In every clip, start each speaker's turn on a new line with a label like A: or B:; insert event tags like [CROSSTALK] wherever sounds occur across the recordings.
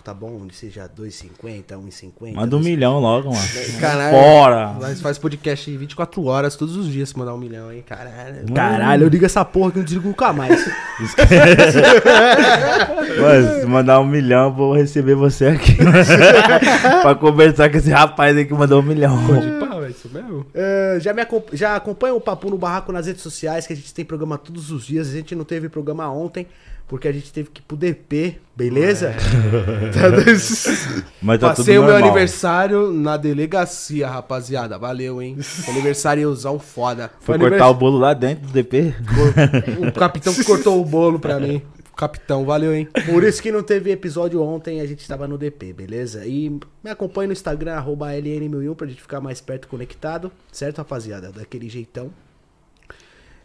A: barraco, tá bom? Onde seja 2,50, 1,50.
B: Manda um milhão logo, mano. [LAUGHS]
C: Caralho.
B: Fora.
C: Nós faz podcast 24 horas, todos os dias, se mandar um milhão, hein? Caralho.
A: Caralho, eu ligo essa porra que eu não desligo nunca mais. [LAUGHS]
B: Mano, se mandar um milhão, eu vou receber você aqui. [LAUGHS] pra conversar com esse rapaz aí que mandou um milhão.
C: Pode pau, é isso mesmo?
A: É, já, me acompa- já acompanha o Papo no Barraco nas redes sociais, que a gente tem programa todos os dias. A gente não teve programa ontem, porque a gente teve que ir pro DP, beleza? [LAUGHS]
B: Mas tá
C: Passei
B: tudo
C: o meu
B: normal.
C: aniversário na delegacia, rapaziada. Valeu, hein? [LAUGHS] Aniversariozão foda.
B: Foi
C: Foi
B: cortar o bolo lá dentro do DP?
C: O capitão que cortou o bolo pra mim. [LAUGHS] Capitão, valeu, hein?
A: Por isso que não teve episódio ontem, a gente tava no DP, beleza? E me acompanha no Instagram, arroba LN1001, pra gente ficar mais perto conectado, certo, rapaziada? Daquele jeitão.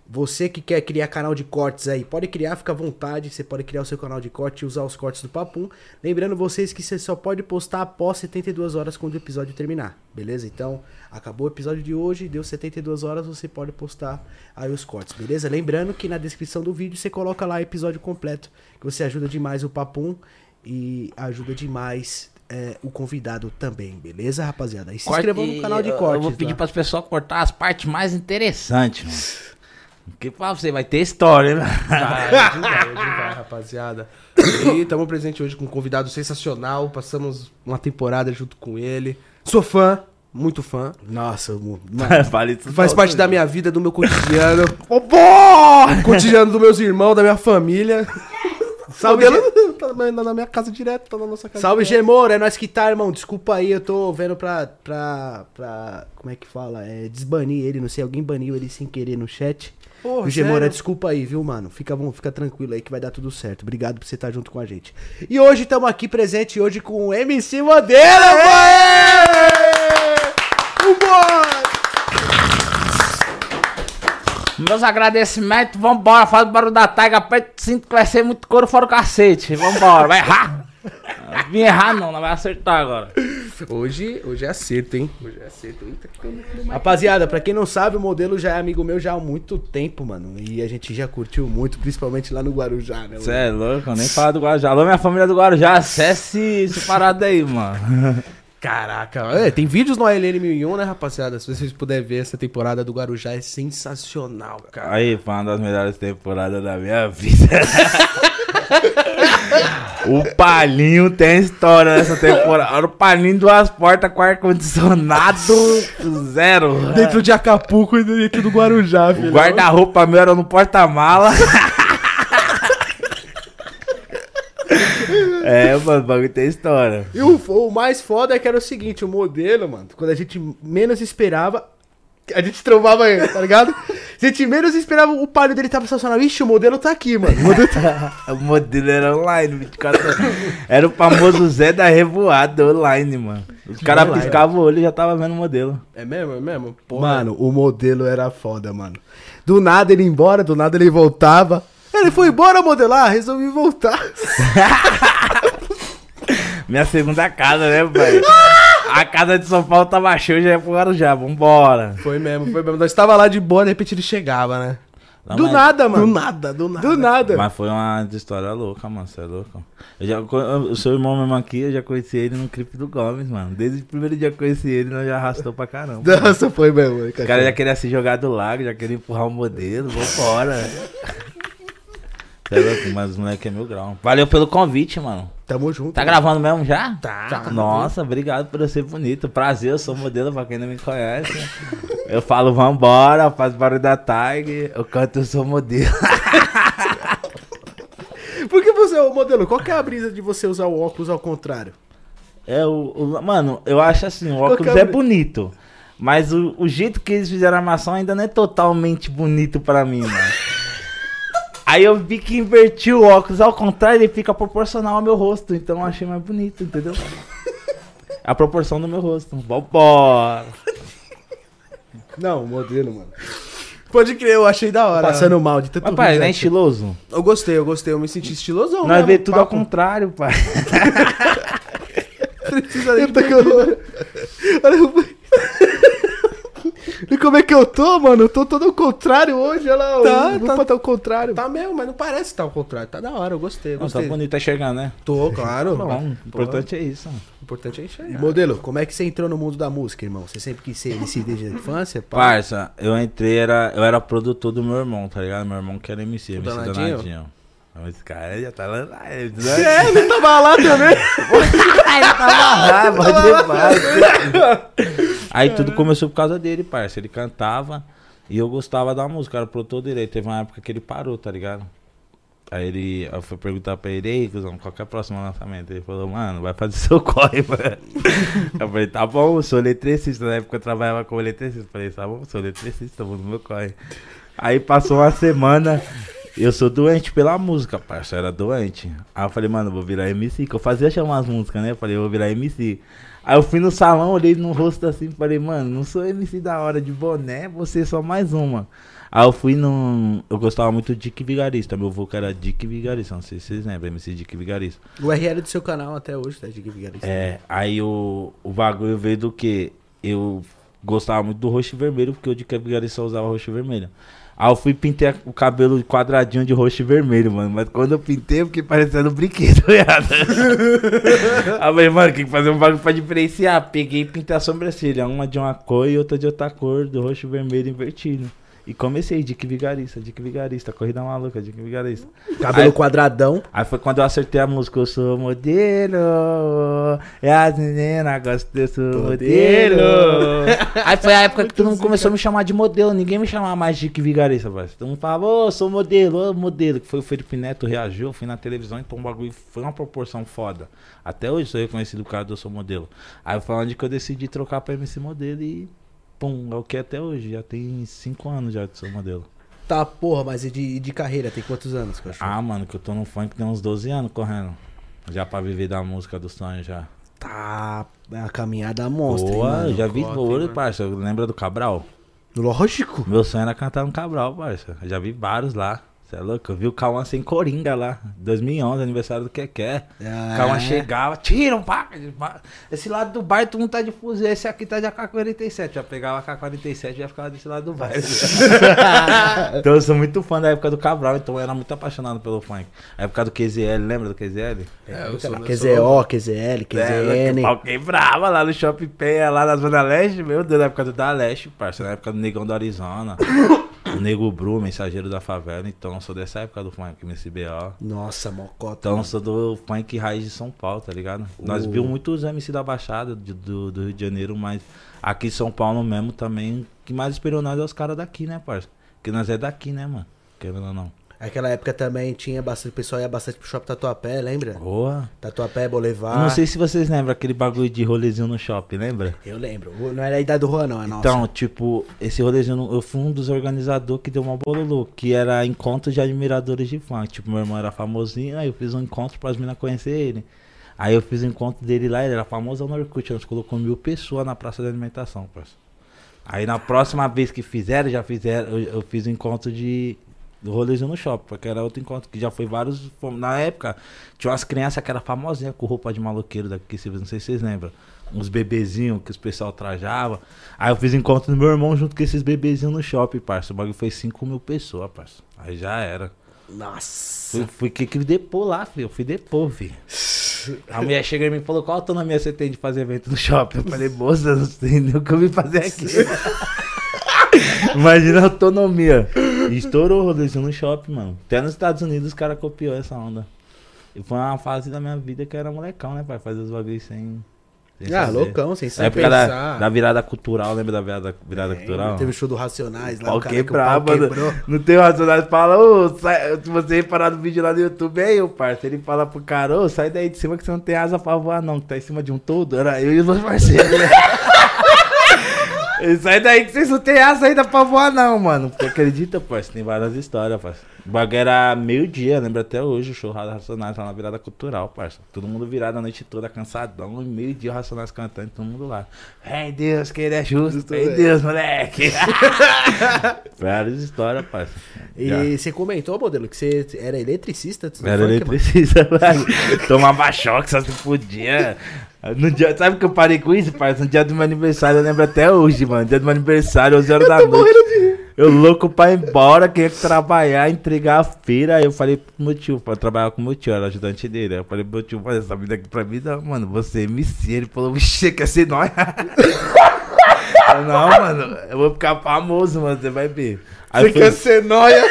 A: Você que quer criar canal de cortes aí, pode criar, fica à vontade. Você pode criar o seu canal de corte e usar os cortes do Papum. Lembrando vocês que você só pode postar após 72 horas quando o episódio terminar, beleza? Então, acabou o episódio de hoje, deu 72 horas, você pode postar aí os cortes, beleza? Lembrando que na descrição do vídeo você coloca lá o episódio completo, que você ajuda demais o Papum e ajuda demais é, o convidado também, beleza, rapaziada? E se inscrevam no canal de cortes.
B: Eu vou pedir
A: lá.
B: para as pessoas cortar as partes mais interessantes, [LAUGHS] Porque pra você vai ter história, né?
C: Vai, vai, vai, rapaziada. E estamos presente hoje com um convidado sensacional. Passamos uma temporada junto com ele. Sou fã, muito fã.
A: Nossa, [LAUGHS] mano,
B: Fale isso
C: Faz parte
B: né?
C: da minha vida, do meu cotidiano. [LAUGHS] cotidiano dos meus irmãos, da minha família. [LAUGHS]
A: Salve,
C: Salve, dele tá na na minha casa direto, tá na nossa casa.
A: Salve. Gemor, é nós que tá, irmão. Desculpa aí, eu tô vendo pra, pra, pra. Como é que fala? É, desbanir ele, não sei, alguém baniu ele sem querer no chat.
C: Porra,
A: o Gemor,
C: sério?
A: é desculpa aí, viu, mano? Fica bom, fica tranquilo aí que vai dar tudo certo. Obrigado por você estar junto com a gente. E hoje estamos aqui presente hoje com o MC Modelo, boy! Vambora!
B: Meus agradecimentos, vambora, faz o barulho da taiga, aperta o cinto que vai ser muito couro fora o cacete. Vambora, vai errar. Vim errar não, não vai acertar agora.
C: Hoje, hoje é acerto, hein? Hoje é acerto. Eita, não- não-
A: Rapaziada, pra quem não sabe, o modelo já é amigo meu já há muito tempo, mano. E a gente já curtiu muito, principalmente lá no Guarujá, né?
B: Você é louco, eu nem falo do Guarujá. Alô, minha família do Guarujá, acesse esse parado aí, mano. [LAUGHS]
C: Caraca, é, tem vídeos no ALN 1001, né, rapaziada? Se vocês puderem ver, essa temporada do Guarujá é sensacional, cara.
B: Aí, foi uma das melhores temporadas da minha vida. [LAUGHS] o Palinho tem história nessa temporada. Olha o Palinho, duas portas com ar-condicionado zero.
C: Dentro de Acapulco e dentro do Guarujá,
B: O guarda-roupa meu era no porta-mala. [LAUGHS] é, mano, o bagulho tem história.
A: E o, o mais foda é que era o seguinte, o modelo, mano, quando a gente menos esperava, a gente trovava ele, tá ligado? A gente menos esperava, o palho dele tava estacionado. Ixi, o modelo tá aqui, mano. O modelo tá... [LAUGHS]
B: O modelo era online, 24 horas. Era o famoso Zé da Revoada online, mano. Os caras piscavam o olho e já tava vendo o modelo.
C: É mesmo, é mesmo? Porra.
A: Mano, o modelo era foda, mano. Do nada ele ia embora, do nada ele voltava. Ele foi embora modelar, resolvi voltar. [LAUGHS]
B: Minha segunda casa, né, pai? A casa de São Paulo tava cheia, já ia pro Guarujá, vambora.
C: Foi mesmo, foi mesmo. Nós tava lá de boa, de repente ele chegava, né?
B: Não,
A: do
B: mas-
A: nada, mano.
C: Do nada, do nada.
A: Do nada.
B: Mas foi uma história louca, mano, você é louco. Eu já, o seu irmão mesmo aqui, eu já conheci ele no clipe do Gomes, mano. Desde o primeiro dia que eu conheci ele, nós já arrastou pra caramba.
A: Nossa, foi mesmo.
B: O cara já queria se jogar do lago, já queria empurrar o modelo, vambora. É louco, mas os moleque é mil grau. Valeu pelo convite, mano.
A: Tamo junto.
B: Tá gravando mesmo já?
C: Tá.
B: Nossa, obrigado por eu ser bonito. Prazer, eu sou modelo pra quem não me conhece. Eu falo vambora, faz barulho da tag, eu canto, eu sou modelo. [LAUGHS]
A: Por que você, ô modelo, qual que é a brisa de você usar o óculos ao contrário?
B: É o, o- Mano, eu acho assim, o
A: Qual
B: óculos
A: é
B: é
A: o-
B: bonito. Mas o, o jeito que eles fizeram a armação ainda não é totalmente bonito pra mim, mano. Aí eu vi que inverti o óculos ao contrário, ele fica proporcional ao meu rosto. Então eu achei mais bonito, entendeu? A proporção do meu rosto. Vambora.
A: Não, o modelo, mano.
C: Pode crer, eu achei da hora.
A: Passando mal de tanto
B: Mas, pai, não é
A: né?
B: estiloso?
C: Eu gostei, eu gostei, eu me senti estilosão.
B: Nós
C: mesmo,
B: vê tudo ao
C: papo.
B: contrário, pai. [LAUGHS]
C: Precisa nem. [LAUGHS]
A: Olha [LAUGHS] o- Ele como é que eu tô, mano? Eu tô todo ao contrário hoje, olha lá.
C: Tá,
A: o
C: tá.
A: Tá ao contrário.
C: Tá mesmo, mas não parece estar ao contrário. Tá da hora, eu gostei, eu
B: Não, tá
C: gostei.
B: bonito, tá enxergando, né?
C: Tô, claro.
B: Bom, o
C: Pô,
B: importante é isso. mano.
C: o importante é
A: E,
C: enxergar.
A: modelo, como é que você entrou no mundo da música, irmão? Você sempre quis ser MC desde a infância? pá?
B: Parça, eu entrei, era, eu era produtor do meu irmão, tá ligado? Meu irmão que era MC, MC
C: Danadinho?
B: Danadinho. Esse cara já tá lá.
A: É, ele tava lá também. [LAUGHS]
B: Ah, pode demais. Aí tudo começou por causa dele, parça. Ele cantava e eu gostava da música, era produtor dele. Teve uma época que ele parou, tá ligado? Aí ele, eu fui perguntar pra ele, ei, cuzão, qual que é o próximo lançamento? Ele falou, mano, vai fazer seu corre, [LAUGHS] mano. Eu falei, tá bom, sou eletricista. Na época eu trabalhava como eletricista. Falei, tá bom, sou eletricista, vou no meu corre. Aí passou uma semana, eu sou doente pela música, parça, eu era doente. Aí eu falei, mano, eu vou virar MC, que eu fazia chamar as músicas, né? Eu falei, eu vou virar MC. Aí eu fui no salão, olhei no rosto assim, falei, mano, não sou MC da hora de boné, você é só mais uma. Aí eu fui num. Eu gostava muito de Dick Vigarista, meu vocal era Dick Vigarista, não sei se vocês lembram, MC Dick Vigarista.
A: O URL do seu canal até hoje, tá? Que Vigarista.
B: É, aí o, o bagulho veio do que? Eu gostava muito do roxo e vermelho, porque o Dick Vigarista usava roxo e vermelho. Aí eu fui pintei o cabelo quadradinho de roxo e vermelho, mano. Mas quando eu pintei, eu fiquei parecendo um brinquedo, [LAUGHS] viado. Aí eu falei, mano, tem que fazer um bagulho pra diferenciar. Peguei e pintei a sobrancelha. Uma de uma cor e outra de outra cor, do roxo e vermelho invertido. E comecei, Dick Vigarista, Dick Vigarista, corrida maluca, Dick Vigarista.
A: Cabelo
B: Aí-
A: quadradão.
B: Aí foi quando eu acertei a música, eu sou modelo, é as meninas gostam, eu sou modelo. [LAUGHS] Aí foi a época que todo mundo começou a me chamar de modelo, ninguém me chamava mais de que vigarista, parceiro. Todo mundo falava, ô, sou modelo, ô, modelo. Que foi o Felipe Neto reagiu, fui na televisão, então o bagulho foi uma proporção foda. Até hoje sou reconhecido por causa do Eu Sou Modelo. Aí foi onde que eu decidi trocar pra MC Modelo e, pum, é o que é até hoje, já tem cinco anos já que sou modelo.
A: Tá, porra, mas e de, de carreira? Tem quantos anos, cachorro?
B: Ah, mano, que eu tô no funk tem uns 12 anos correndo. Já pra viver da música do sonho já.
A: Tá, é uma caminhada monstra, hein,
B: Boa,
A: mano?
B: já vi
C: hein,
B: ouro, parça. Lembra do Cabral?
A: Lógico.
B: Meu sonho era cantar no Cabral, parça. Eu já vi vários lá. Você é louco? Eu vi o Cauã sem Coringa lá. 2011, aniversário do Keké.
A: Ah,
B: O Cauã
A: é?
B: chegava, tiram, pá. Esse lado do bar, todo mundo tá de fuzil. Esse aqui tá de AK-47. Já pegava a AK-47 e já ficava desse lado do bar. [LAUGHS] então eu sou muito fã da época do Cabral, então eu era muito apaixonado pelo funk. A época do QZL, lembra do QZL?
C: É, eu sou, eu
A: QZO, QZL,
B: É,
A: QZN.
B: pau quebrava lá no Shopping Penha, lá na Zona Leste, meu Deus, na época do da Leste, parça, na época do Negão do Arizona, [COUGHS] Nego Bru, mensageiro da favela, então eu sou dessa época do funk, MCBO.
A: Nossa, mocota.
B: Então eu sou do funk raiz de São Paulo, tá ligado? Nós vimos muitos MC da Baixada de- do, do Rio de Janeiro, mas aqui em São Paulo mesmo também, o que mais esperou nós é os caras daqui, né, parça? Porque nós é daqui, né, mano? Querendo ou não.
A: Aquela época também tinha bastante, o pessoal ia bastante pro shopping Tatuapé, lembra?
B: Boa.
A: Tatuapé, Boulevard.
B: Eu não sei se vocês lembram aquele bagulho de rolezinho no shopping, lembra?
A: Eu lembro. Não era a idade do Juan, não, é nossa.
B: Então, tipo, esse rolezinho, eu fui um dos organizadores que deu uma bololô, que era encontro de admiradores de funk. Tipo, meu irmão era famosinho, aí eu fiz um encontro para as meninas conhecer ele. Aí eu fiz o encontro dele lá, ele era famoso no Orkut, nós colocou mil pessoas na praça de alimentação, parceiro. Aí na próxima vez que fizeram, já fizeram, eu, eu fiz o encontro de do rolezinho no shopping, porque era outro encontro que já foi vários. Na época, tinha umas crianças que era famosinha com roupa de maloqueiro daqui, não sei se vocês lembram. Uns bebezinhos que os pessoal trajava. Aí eu fiz encontro do meu irmão junto com esses bebezinhos no shopping, parça. O bagulho foi 5 mil pessoas, parça. Aí já era.
A: Nossa.
B: Fui, fui que que depor lá, filho. Eu fui depor, filho. A mulher chegou e me falou, qual autonomia você tem de fazer evento no shopping? Eu falei, moça, não sei nem o que eu vim fazer aqui. [LAUGHS] Imagina a autonomia. Estourou o rolezinho no shopping, mano. Até nos Estados Unidos os caras copiou essa onda. E foi uma fase da minha vida que eu era molecão, né, pai? Fazer os bagulhos sem. sem
A: Ah,
B: fazer.
A: loucão, sem
B: Na
A: saber.
B: época da, da virada cultural, lembra da virada, virada cultural?
A: Teve o show do Racionais lá,
B: Pau
A: o cara que o
B: quebrava,
A: pau quebrou.
B: Não tem racionais, fala, ô, sai- se você reparar no vídeo lá no YouTube, é eu, parceiro. Ele fala pro cara, ô, sai daí de cima que você não tem asa pra voar, não, que tá em cima de um todo. Era eu e os meus parceiros, né? [LAUGHS] Sai daí que vocês não tem asa ainda pra voar, não, mano. Porque acredita, parceiro, tem várias histórias, parceiro. O bagulho era meio-dia, lembra até hoje, o show do Racionais lá na virada cultural, parceiro. Todo mundo virado a noite toda, cansadão, e meio-dia o Racionais cantando, todo mundo lá. Ei, Deus, que ele é justo, ei,
A: velho.
B: Deus, moleque. [LAUGHS] Várias histórias, parceiro. Já.
A: E você comentou, modelo, que você era eletricista?
B: Era
A: funk,
B: eletricista, [LAUGHS] mano. [LAUGHS] Tomava choque, só se podia. No dia, sabe que eu parei com isso, parça? No dia do meu aniversário, eu lembro até hoje, mano. Dia do meu aniversário, 11 horas da noite. Eu louco pra ir embora, queria trabalhar, entregar a feira. Aí eu falei pro meu tio, pra trabalhar com meu tio, era ajudante dele. Aí eu falei pro meu tio, olha, essa vida aqui pra mim, não, mano, você é MC. Ele falou, vixe, quer ser nós? Eu, não, mano, eu vou ficar famoso, mano, você vai ver. Aí
C: Você quer ser nóia?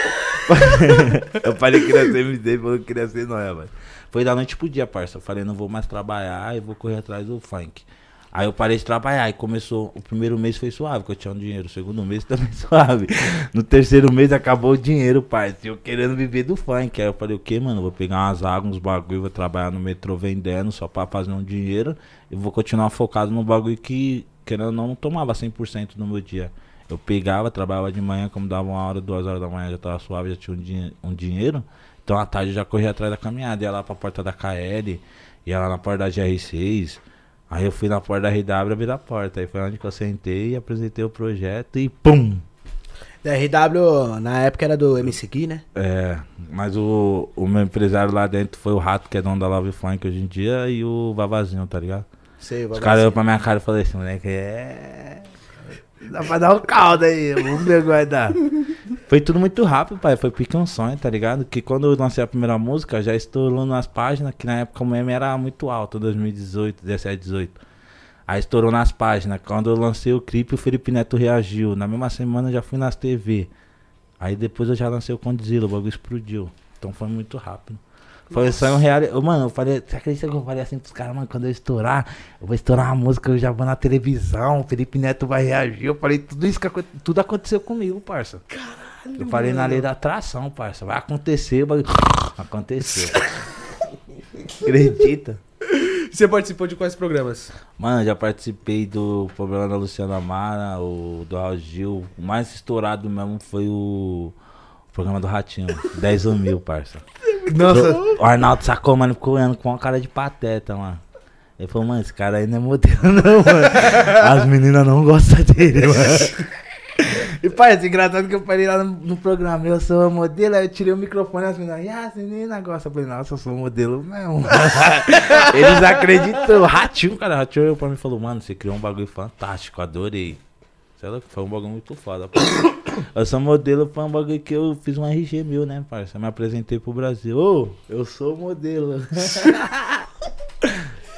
C: [LAUGHS]
B: eu falei que queria ser MC, ele falou que queria ser nóia, mano. Foi da noite pro dia, parça. Eu falei, não vou mais trabalhar e vou correr atrás do funk. Aí eu parei de trabalhar e começou. O primeiro mês foi suave, que eu tinha um dinheiro. O segundo mês [LAUGHS] também suave. No terceiro mês acabou o dinheiro, parça. Eu querendo viver do funk. Aí eu falei, o que, mano? Vou pegar umas águas, uns bagulho, vou trabalhar no metrô vendendo só pra fazer um dinheiro. E vou continuar focado no bagulho que, querendo ou não, não tomava 100% no meu dia. Eu pegava, trabalhava de manhã, como dava uma hora, duas horas da manhã, já tava suave, já tinha um, dinhe- um dinheiro. Então à tarde eu já corria atrás da caminhada, ia lá pra porta da KL, ia lá na porta da GR6. Aí eu fui na porta da RW abri a porta. Aí foi onde que eu sentei e apresentei o projeto e pum!
A: DRW, na época era do MC Gui, né?
B: É, mas o, o meu empresário lá dentro foi o Rato, que é dono da Love Funk hoje em dia, e o Vavazinho, tá ligado?
A: Sei, o
B: Os caras olharam pra minha cara e falaram assim, moleque, é. Dá pra dar um caldo aí, vamos ver o que vai dar. Foi tudo muito rápido, pai. Foi pique um sonho, tá ligado? Que quando eu lancei a primeira música, já estourou nas páginas, que na época o meme era muito alto, 2018, 17, 18. Aí estourou nas páginas. Quando eu lancei o clipe, o Felipe Neto reagiu. Na mesma semana eu já fui nas TV. Aí depois eu já lancei o Condzilla, o bagulho explodiu. Então foi muito rápido. Foi só um real. Mano, eu falei, você acredita que eu falei assim pros caras, mano, quando eu estourar, eu vou estourar uma música, eu já vou na televisão, o Felipe Neto vai reagir. Eu falei, tudo isso que tudo aconteceu comigo, parça. Caralho. Eu falei na lei da atração, parça. Vai acontecer, vai aconteceu. Acredita?
C: Você participou de quais programas?
B: Mano, já participei do programa da Luciana Mara, o do Raul Gil. O mais estourado mesmo foi o, o programa do Ratinho. 10 mil, parça.
C: Nossa.
B: O Arnaldo sacou, mano, ficou olhando com uma cara de pateta, mano. Ele falou, mano, esse cara aí não é modelo, não, mano. As meninas não gostam dele, mano. E, parça, engraçado que eu falei lá no, no programa, eu sou modelo, aí eu tirei o microfone e as meninas, e as meninas gostam. Eu falei, nossa, eu sou modelo mesmo. [LAUGHS] Eles acreditam. Ratinho, cara, Ratinho olhou pra mim e falou, mano, você criou um bagulho fantástico, adorei. Sei lá, foi um bagulho muito foda. pô. [COUGHS] Eu sou modelo, foi um bagulho que eu fiz um RG meu, né, parça? Eu me apresentei pro Brasil. Ô, eu sou modelo. [LAUGHS]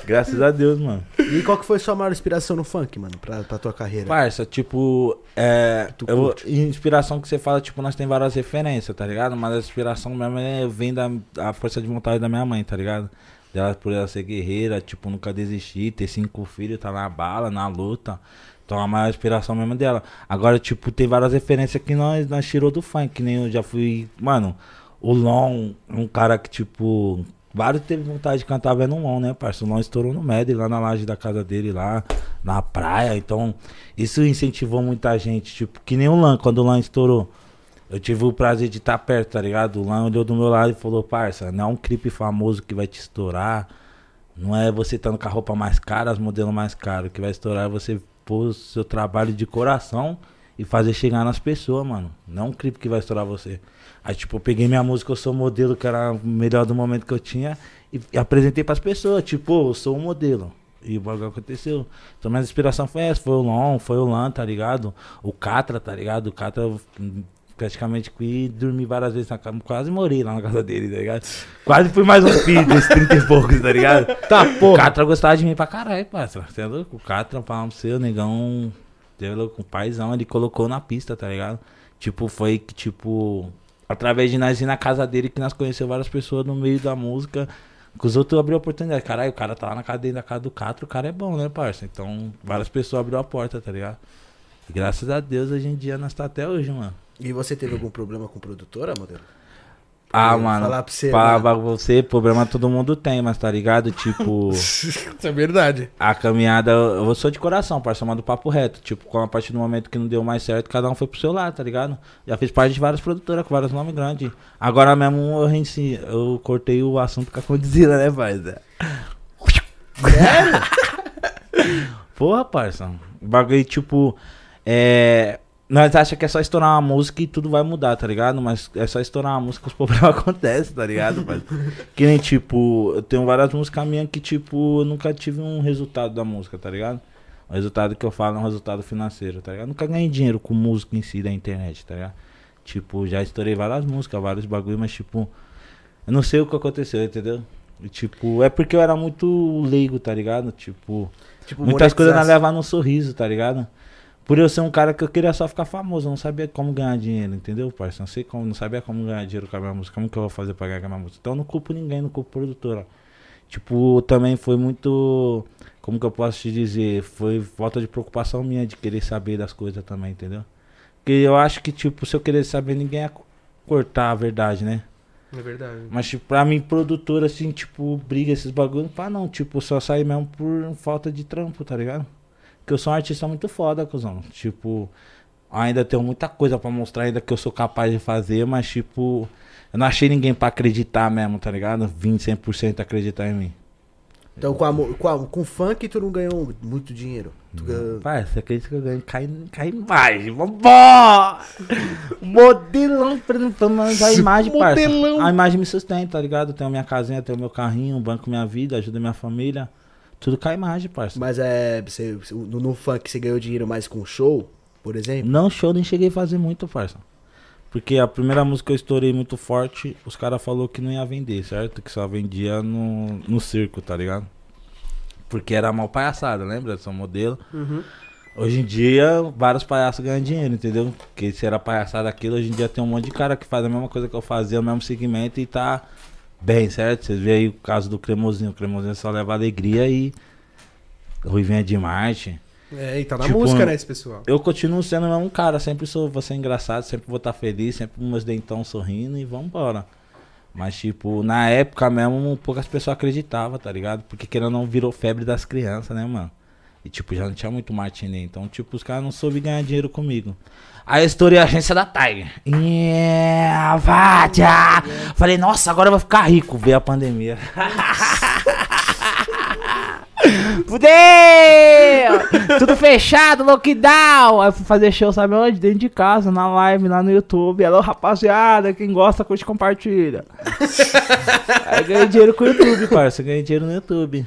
B: Graças a Deus, mano.
A: E qual que foi sua maior inspiração no funk, mano, pra, pra tua carreira?
B: Parça, tipo, é. Eu- inspiração que você fala, tipo, nós tem várias referências, tá ligado? Mas a inspiração mesmo é, vem da a força de vontade da minha mãe, tá ligado? Dela por ela ser guerreira, tipo, nunca desistir, ter cinco filhos, tá na bala, na luta. Então a maior inspiração mesmo é dela. Agora, tipo, tem várias referências que nós, nós tirou do funk, que nem eu já fui. Mano, o Lon, um cara que, tipo. Vários teve vontade de cantar vendo Lon, né, parça? O Lon estourou no Med, lá na laje da casa dele, lá na praia. Então, isso incentivou muita gente. Tipo, que nem o Lan, quando o Lan estourou. Eu tive o prazer de estar perto, tá ligado? O Lan olhou do meu lado e falou, parça, não é um clipe famoso que vai te estourar. Não é você estando com a roupa mais cara, as modelos mais caros. Que vai estourar é você pôr o seu trabalho de coração e fazer chegar nas pessoas, mano. Não é um clipe que vai estourar você. Aí, tipo, eu peguei minha música, eu sou modelo, que era o melhor do momento que eu tinha, e, e apresentei pras pessoas, tipo, "Ô, eu sou um modelo. E o bagulho aconteceu. Então, minha inspiração foi essa, foi o Lon, foi o Lan, tá ligado? O Catra, tá ligado? O Catra, eu, hum, praticamente fui dormir várias vezes na cama, quase morri lá na casa dele, tá ligado? Quase fui mais um filho desses 30 e poucos, tá ligado?
A: Tá,
B: O
A: porra.
B: Catra gostava de mim pra caralho, parça. Você é louco? O Catra, falando pra você, o negão, você é louco, o paizão, ele colocou na pista, tá ligado? Tipo, foi que, tipo, através de nós ir na casa dele, que nós conhecemos várias pessoas no meio da música, que os outros abriu a oportunidade. Caralho, o cara tá lá na cadeia da casa do Catra, o cara é bom, né, parça? Então, várias pessoas abriu a porta, tá ligado? E graças a Deus, hoje em dia, nós tá até hoje, mano.
A: E você teve algum problema com produtora, modelo?
B: Ah,
A: Eu
B: mano,
A: falar pra você,
B: pra,
A: mano.
B: pra você, problema todo mundo tem, mas tá ligado? Tipo... [LAUGHS]
C: Isso é verdade.
B: A caminhada, eu sou de coração, parça, mas do papo reto. Tipo, a partir do momento que não deu mais certo, cada um foi pro seu lado, tá ligado? Já fiz parte de várias produtoras com vários nomes grandes. Agora mesmo eu, eu cortei o assunto com a Condzilla, né, parça? Sério? [LAUGHS] Porra, parça. Bagulho, tipo, é. Nós achamos que é só estourar uma música e tudo vai mudar, tá ligado? Mas é só estourar uma música que os problemas [LAUGHS] acontecem, tá ligado? Mas, que nem, tipo, eu tenho várias músicas minhas que, tipo, eu nunca tive um resultado da música, tá ligado? O resultado que eu falo é um resultado financeiro, tá ligado? Nunca ganhei dinheiro com música em si da internet, tá ligado? Tipo, já estourei várias músicas, vários bagulho, mas, tipo, eu não sei o que aconteceu, entendeu? E, tipo, é porque eu era muito leigo, tá ligado? Tipo,
A: Tipo,
B: muitas coisas não levar no sorriso, tá ligado? Por eu ser um cara que eu queria só ficar famoso, eu não sabia como ganhar dinheiro, entendeu, parça? Não sei como, não sabia como ganhar dinheiro com a minha música, como que eu vou fazer pra ganhar com a minha música. Então eu não culpo ninguém, não culpo produtora. Tipo, também foi muito, como que eu posso te dizer, foi falta de preocupação minha de querer saber das coisas também, entendeu? Porque eu acho que, tipo, se eu querer saber, ninguém ia co- cortar a verdade, né?
C: É verdade.
B: Mas, tipo, pra mim, produtora, assim, tipo, briga esses bagulho. Pá, não, tipo, só sair mesmo por falta de trampo, tá ligado? Porque eu sou um artista muito foda, cuzão. Tipo, ainda tenho muita coisa pra mostrar ainda que eu sou capaz de fazer, mas, tipo, eu não achei ninguém pra acreditar mesmo, tá ligado? 20, 100% acreditar em mim.
A: Então, com, a, com, a- com funk, tu não ganhou muito dinheiro. Tu ganhou-
B: Pai, você acredita que eu ganho? Cai, cai imagem, vambora! Modelão, mandar a imagem, parça. A imagem me sustenta, tá ligado? Tenho minha casinha, tenho meu carrinho, banco minha vida, ajuda minha família. Tudo com a imagem, parça.
A: Mas é. Você, no, no funk você ganhou dinheiro mais com show, por exemplo?
B: Não, show nem cheguei a fazer muito, parça. Porque a primeira música que eu estourei muito forte, os caras falaram que não ia vender, certo? Que só vendia no, no circo, tá ligado? Porque era mal palhaçada, lembra? São modelo.
A: Uhum.
B: Hoje em dia, vários palhaços ganham dinheiro, entendeu? Porque se era palhaçada aquilo, hoje em dia tem um monte de cara que faz a mesma coisa que eu fazia, o mesmo segmento e tá bem, certo? Vocês vê aí o caso do Cremosinho. O Cremosinho só leva alegria e Ruivinha de Marte.
C: É, e tá na
B: Tipo,
C: música,
B: um-
C: né, esse pessoal.
B: Eu continuo sendo o mesmo cara, sempre sou, vou ser engraçado, sempre vou estar feliz, sempre meus dentão sorrindo e vambora. Mas, tipo, na época mesmo, poucas pessoas acreditavam, tá ligado? Porque querendo não virou febre das crianças, né, mano? E, tipo, já não tinha muito martinê. Então, tipo, os caras não soube ganhar dinheiro comigo. Aí eu estourei a agência da Tiger. Yeah, vadia! Falei, nossa, agora eu vou ficar rico. Veio a pandemia. [LAUGHS] Fudeu! Tudo fechado, lockdown! Aí fui fazer show, sabe onde? Dentro de casa, na live, lá no YouTube. Alô, rapaziada, quem gosta, curte, compartilha. [LAUGHS] Aí ganhei dinheiro com o YouTube, parça. Ganhei dinheiro no YouTube.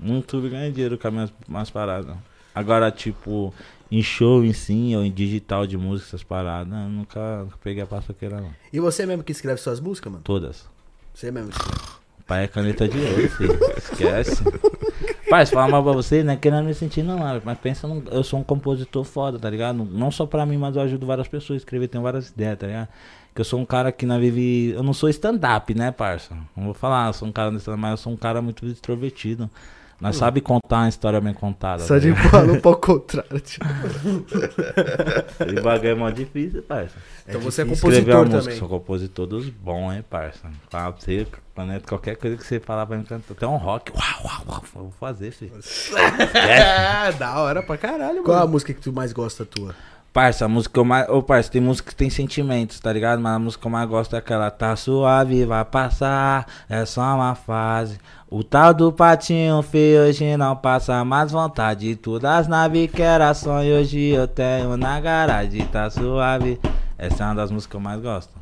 B: No YouTube ganhei dinheiro com as minhas, minhas paradas. Agora, tipo, em show em si, ou em digital de música, essas paradas, eu nunca, nunca peguei a paçoqueira, não.
A: E você mesmo que escreve suas músicas, mano?
B: Todas.
A: Você mesmo que escreve.
B: Pai é caneta de ouro, filho. Esquece. Pai, se falar mal pra você, não é querendo me sentir não, mas pensa, num- eu sou um compositor foda, tá ligado? Não só pra mim, mas eu ajudo várias pessoas a escrever, tenho várias ideias, tá ligado? Que eu sou um cara que não vive. Eu não sou stand-up, né, parça? Não vou falar, eu sou um cara, mas eu sou um cara muito extrovertido. Nós sabe contar uma história bem contada.
A: Só de
B: ligado?
A: falou pra o contrário. [LAUGHS] tio.
B: Esse bagulho é mó difícil, parça.
C: Então você é
A: difícil.
B: Escrever uma
C: compositor
B: música,
C: também.
B: sou compositor dos bons, hein, parça. Pra você, planeta, qualquer coisa que você falar pra mim cantar. Até um rock, uau, uau, uau, eu vou fazer, filho. [LAUGHS]
C: É, da hora pra caralho,
A: Qual a
C: mano.
A: música que tu mais gosta tua?
B: Parça, a música que eu mais. Ô, parça, tem música que tem sentimentos, tá ligado? Mas a música que eu mais gosto é aquela. Tá suave, vai passar, é só uma fase. O tal do patinho feio hoje não passa mais vontade. Todas as naves que era sonho hoje eu tenho na garagem. Tá suave. Essa é uma das músicas que eu mais gosto.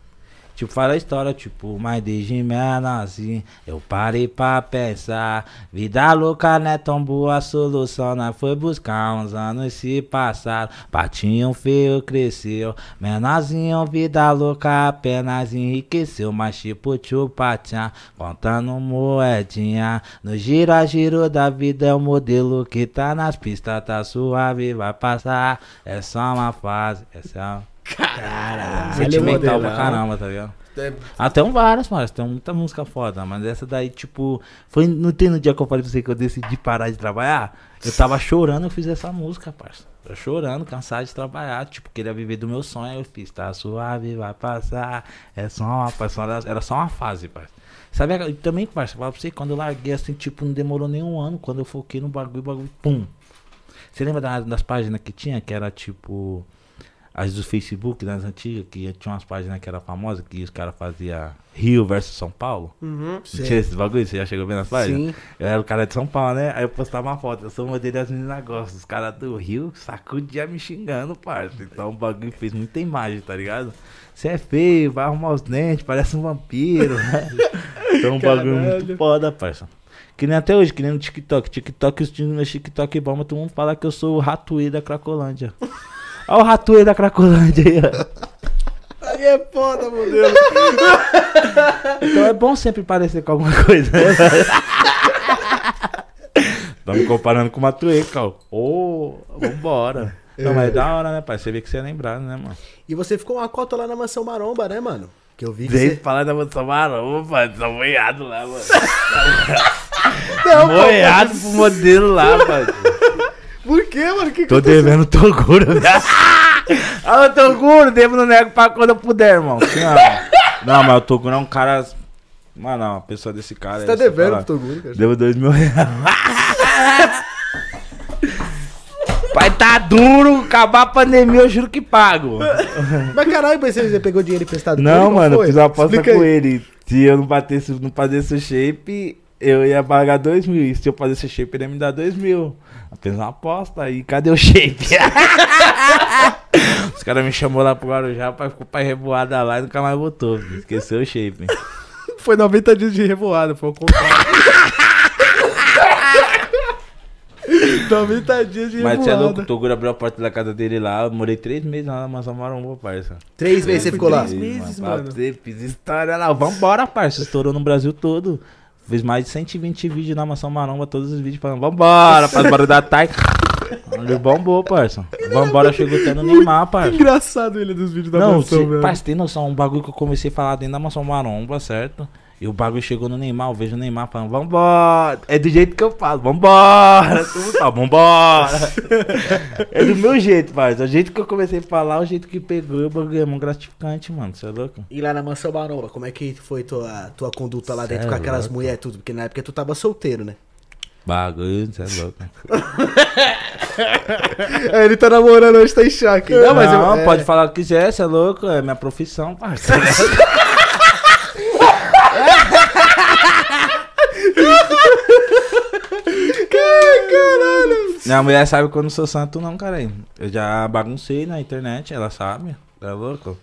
B: Tipo, fala a história, tipo, mas desde menorzinho eu parei pra pensar. Vida louca não é tão boa a solução, nós foi buscar uns anos se passaram. Patinho feio cresceu, menorzinho, vida louca apenas enriqueceu. Mas tipo, Patinha, contando moedinha. No giro a giro da vida é o modelo que tá nas pistas, tá suave, vai passar. É só uma fase, é a.
A: Caralho,
B: Sentimental pra caramba, tá ligado?
C: É,
B: Ah, tem várias, mas tem muita música foda, mas essa daí, tipo, foi, não tem no dia que eu falei pra você que eu decidi parar de trabalhar? Eu tava chorando, eu fiz essa música, parça. Eu chorando, cansado de trabalhar, tipo, queria viver do meu sonho, eu fiz, tá suave, vai passar, é só uma, parça, era- só uma fase, parça. Sabe, e também, parça, eu falo pra você, quando eu larguei, assim, tipo, não demorou nem um ano, quando eu foquei no bagulho, o bagulho, pum. Você lembra da- das páginas que tinha, que era, tipo, as do Facebook, das antigas, que tinha umas páginas que era famosa, que os caras faziam Rio versus São Paulo.
C: Uhum.
B: Tinha esses bagulho? Você já chegou bem nas páginas?
A: Sim.
B: Eu era o cara de São Paulo, né? Aí eu postava uma foto. Eu sou modelo e as meninas gostam. Os caras do Rio sacudia me xingando, parça. Então o bagulho fez muita imagem, tá ligado? Você é feio, vai arrumar os dentes, parece um vampiro. né? [LAUGHS] então um bagulho muito
C: Caralho.
B: foda, parça. Que nem até hoje, que nem no TikTok. TikTok, os meus TikTok bomba, todo mundo fala que eu sou o Ratuê da Cracolândia. [LAUGHS] Olha o Ratuê da Cracolândia aí, ó.
C: Aí é foda, modelo.
B: Então é bom sempre parecer com alguma coisa, né? Tá me comparando com o Matuê, cara. Ô, vambora. Não, mas é da hora, né, pai? Você vê que você é lembrado, né, mano?
A: E você ficou uma cota lá na Mansão Maromba, né, mano? Que eu vi que
B: Vem
A: você...
B: falar da mansão maromba, pai. Tá moiado lá, mano.
A: Não, pô,
B: Moiado pro modelo lá, pai.
A: Por quê, mano? Que
B: Tô
A: aconteceu?
B: devendo Toguro, velho. [LAUGHS] Ah, o Toguro, devo no nego pra quando eu puder, irmão. Não, não mas o Toguro é um cara. Mano, uma pessoa desse cara.
A: Você tá devendo pro Toguro, cara.
B: Devo dois mil reais. [LAUGHS] Pai, tá duro, acabar a pandemia, eu juro que pago. [LAUGHS]
A: Mas caralho, mas você pegou dinheiro emprestado
B: Não,
A: qual
B: mano, eu fiz uma aposta
A: Explica
B: com
A: aí.
B: ele. Se eu não batesse, não fazesse o shape, eu ia pagar dois mil. E se eu fazesse o shape, ele ia me dar dois mil. Fiz uma aposta aí, cadê o shape? [LAUGHS] Os caras me chamou lá pro Guarujá, pai ficou pai revoada lá e nunca mais voltou. filho. Esqueceu o shape. [LAUGHS]
C: Foi 90 dias de revoada, foi o contrário. [LAUGHS] 90 dias de
B: Mas você é louco, o. Toguro abriu a porta da casa dele lá, eu morei três meses lá na Mansão Maromba, parça.
A: Três meses você ficou lá.
C: Três meses, mano.
B: fiz história lá. Vambora, parça. Estourou no Brasil todo. Fiz mais de 120 vídeos na Mansão Maromba, todos os vídeos falando, vambora, faz barulho da tarde. [LAUGHS] Ele bombou, parça. Vambora, chegou até no Neymar, parça.
C: engraçado ele dos vídeos da
B: Não,
C: mansão,
B: cê,
C: velho.
B: parça, tem noção, um bagulho que eu comecei a falar dentro da Mansão Maromba, certo? E o bagulho chegou no Neymar, eu vejo o Neymar falando, vambora. É do jeito que eu falo, vambora. Mundo fala, vambora. é do meu jeito, parça. O jeito que eu comecei a falar, o jeito que pegou, o bagulho é muito gratificante, mano. Você é louco?
A: E lá na Mansão Maromba, como é que foi tua, tua conduta lá
B: Cê
A: dentro
B: é
A: com aquelas mulheres tudo? Porque na época tu tava solteiro, né?
B: Bagulho, você é louco.
A: É, ele tá namorando hoje, tá em choque. Não, mas eu, é,
B: pode falar o que quiser, você é louco, é minha profissão, parceiro. [LAUGHS]
A: Caralho.
B: Minha mulher sabe que eu sou santo, não, cara. Eu já baguncei na internet, ela sabe. Tá louco?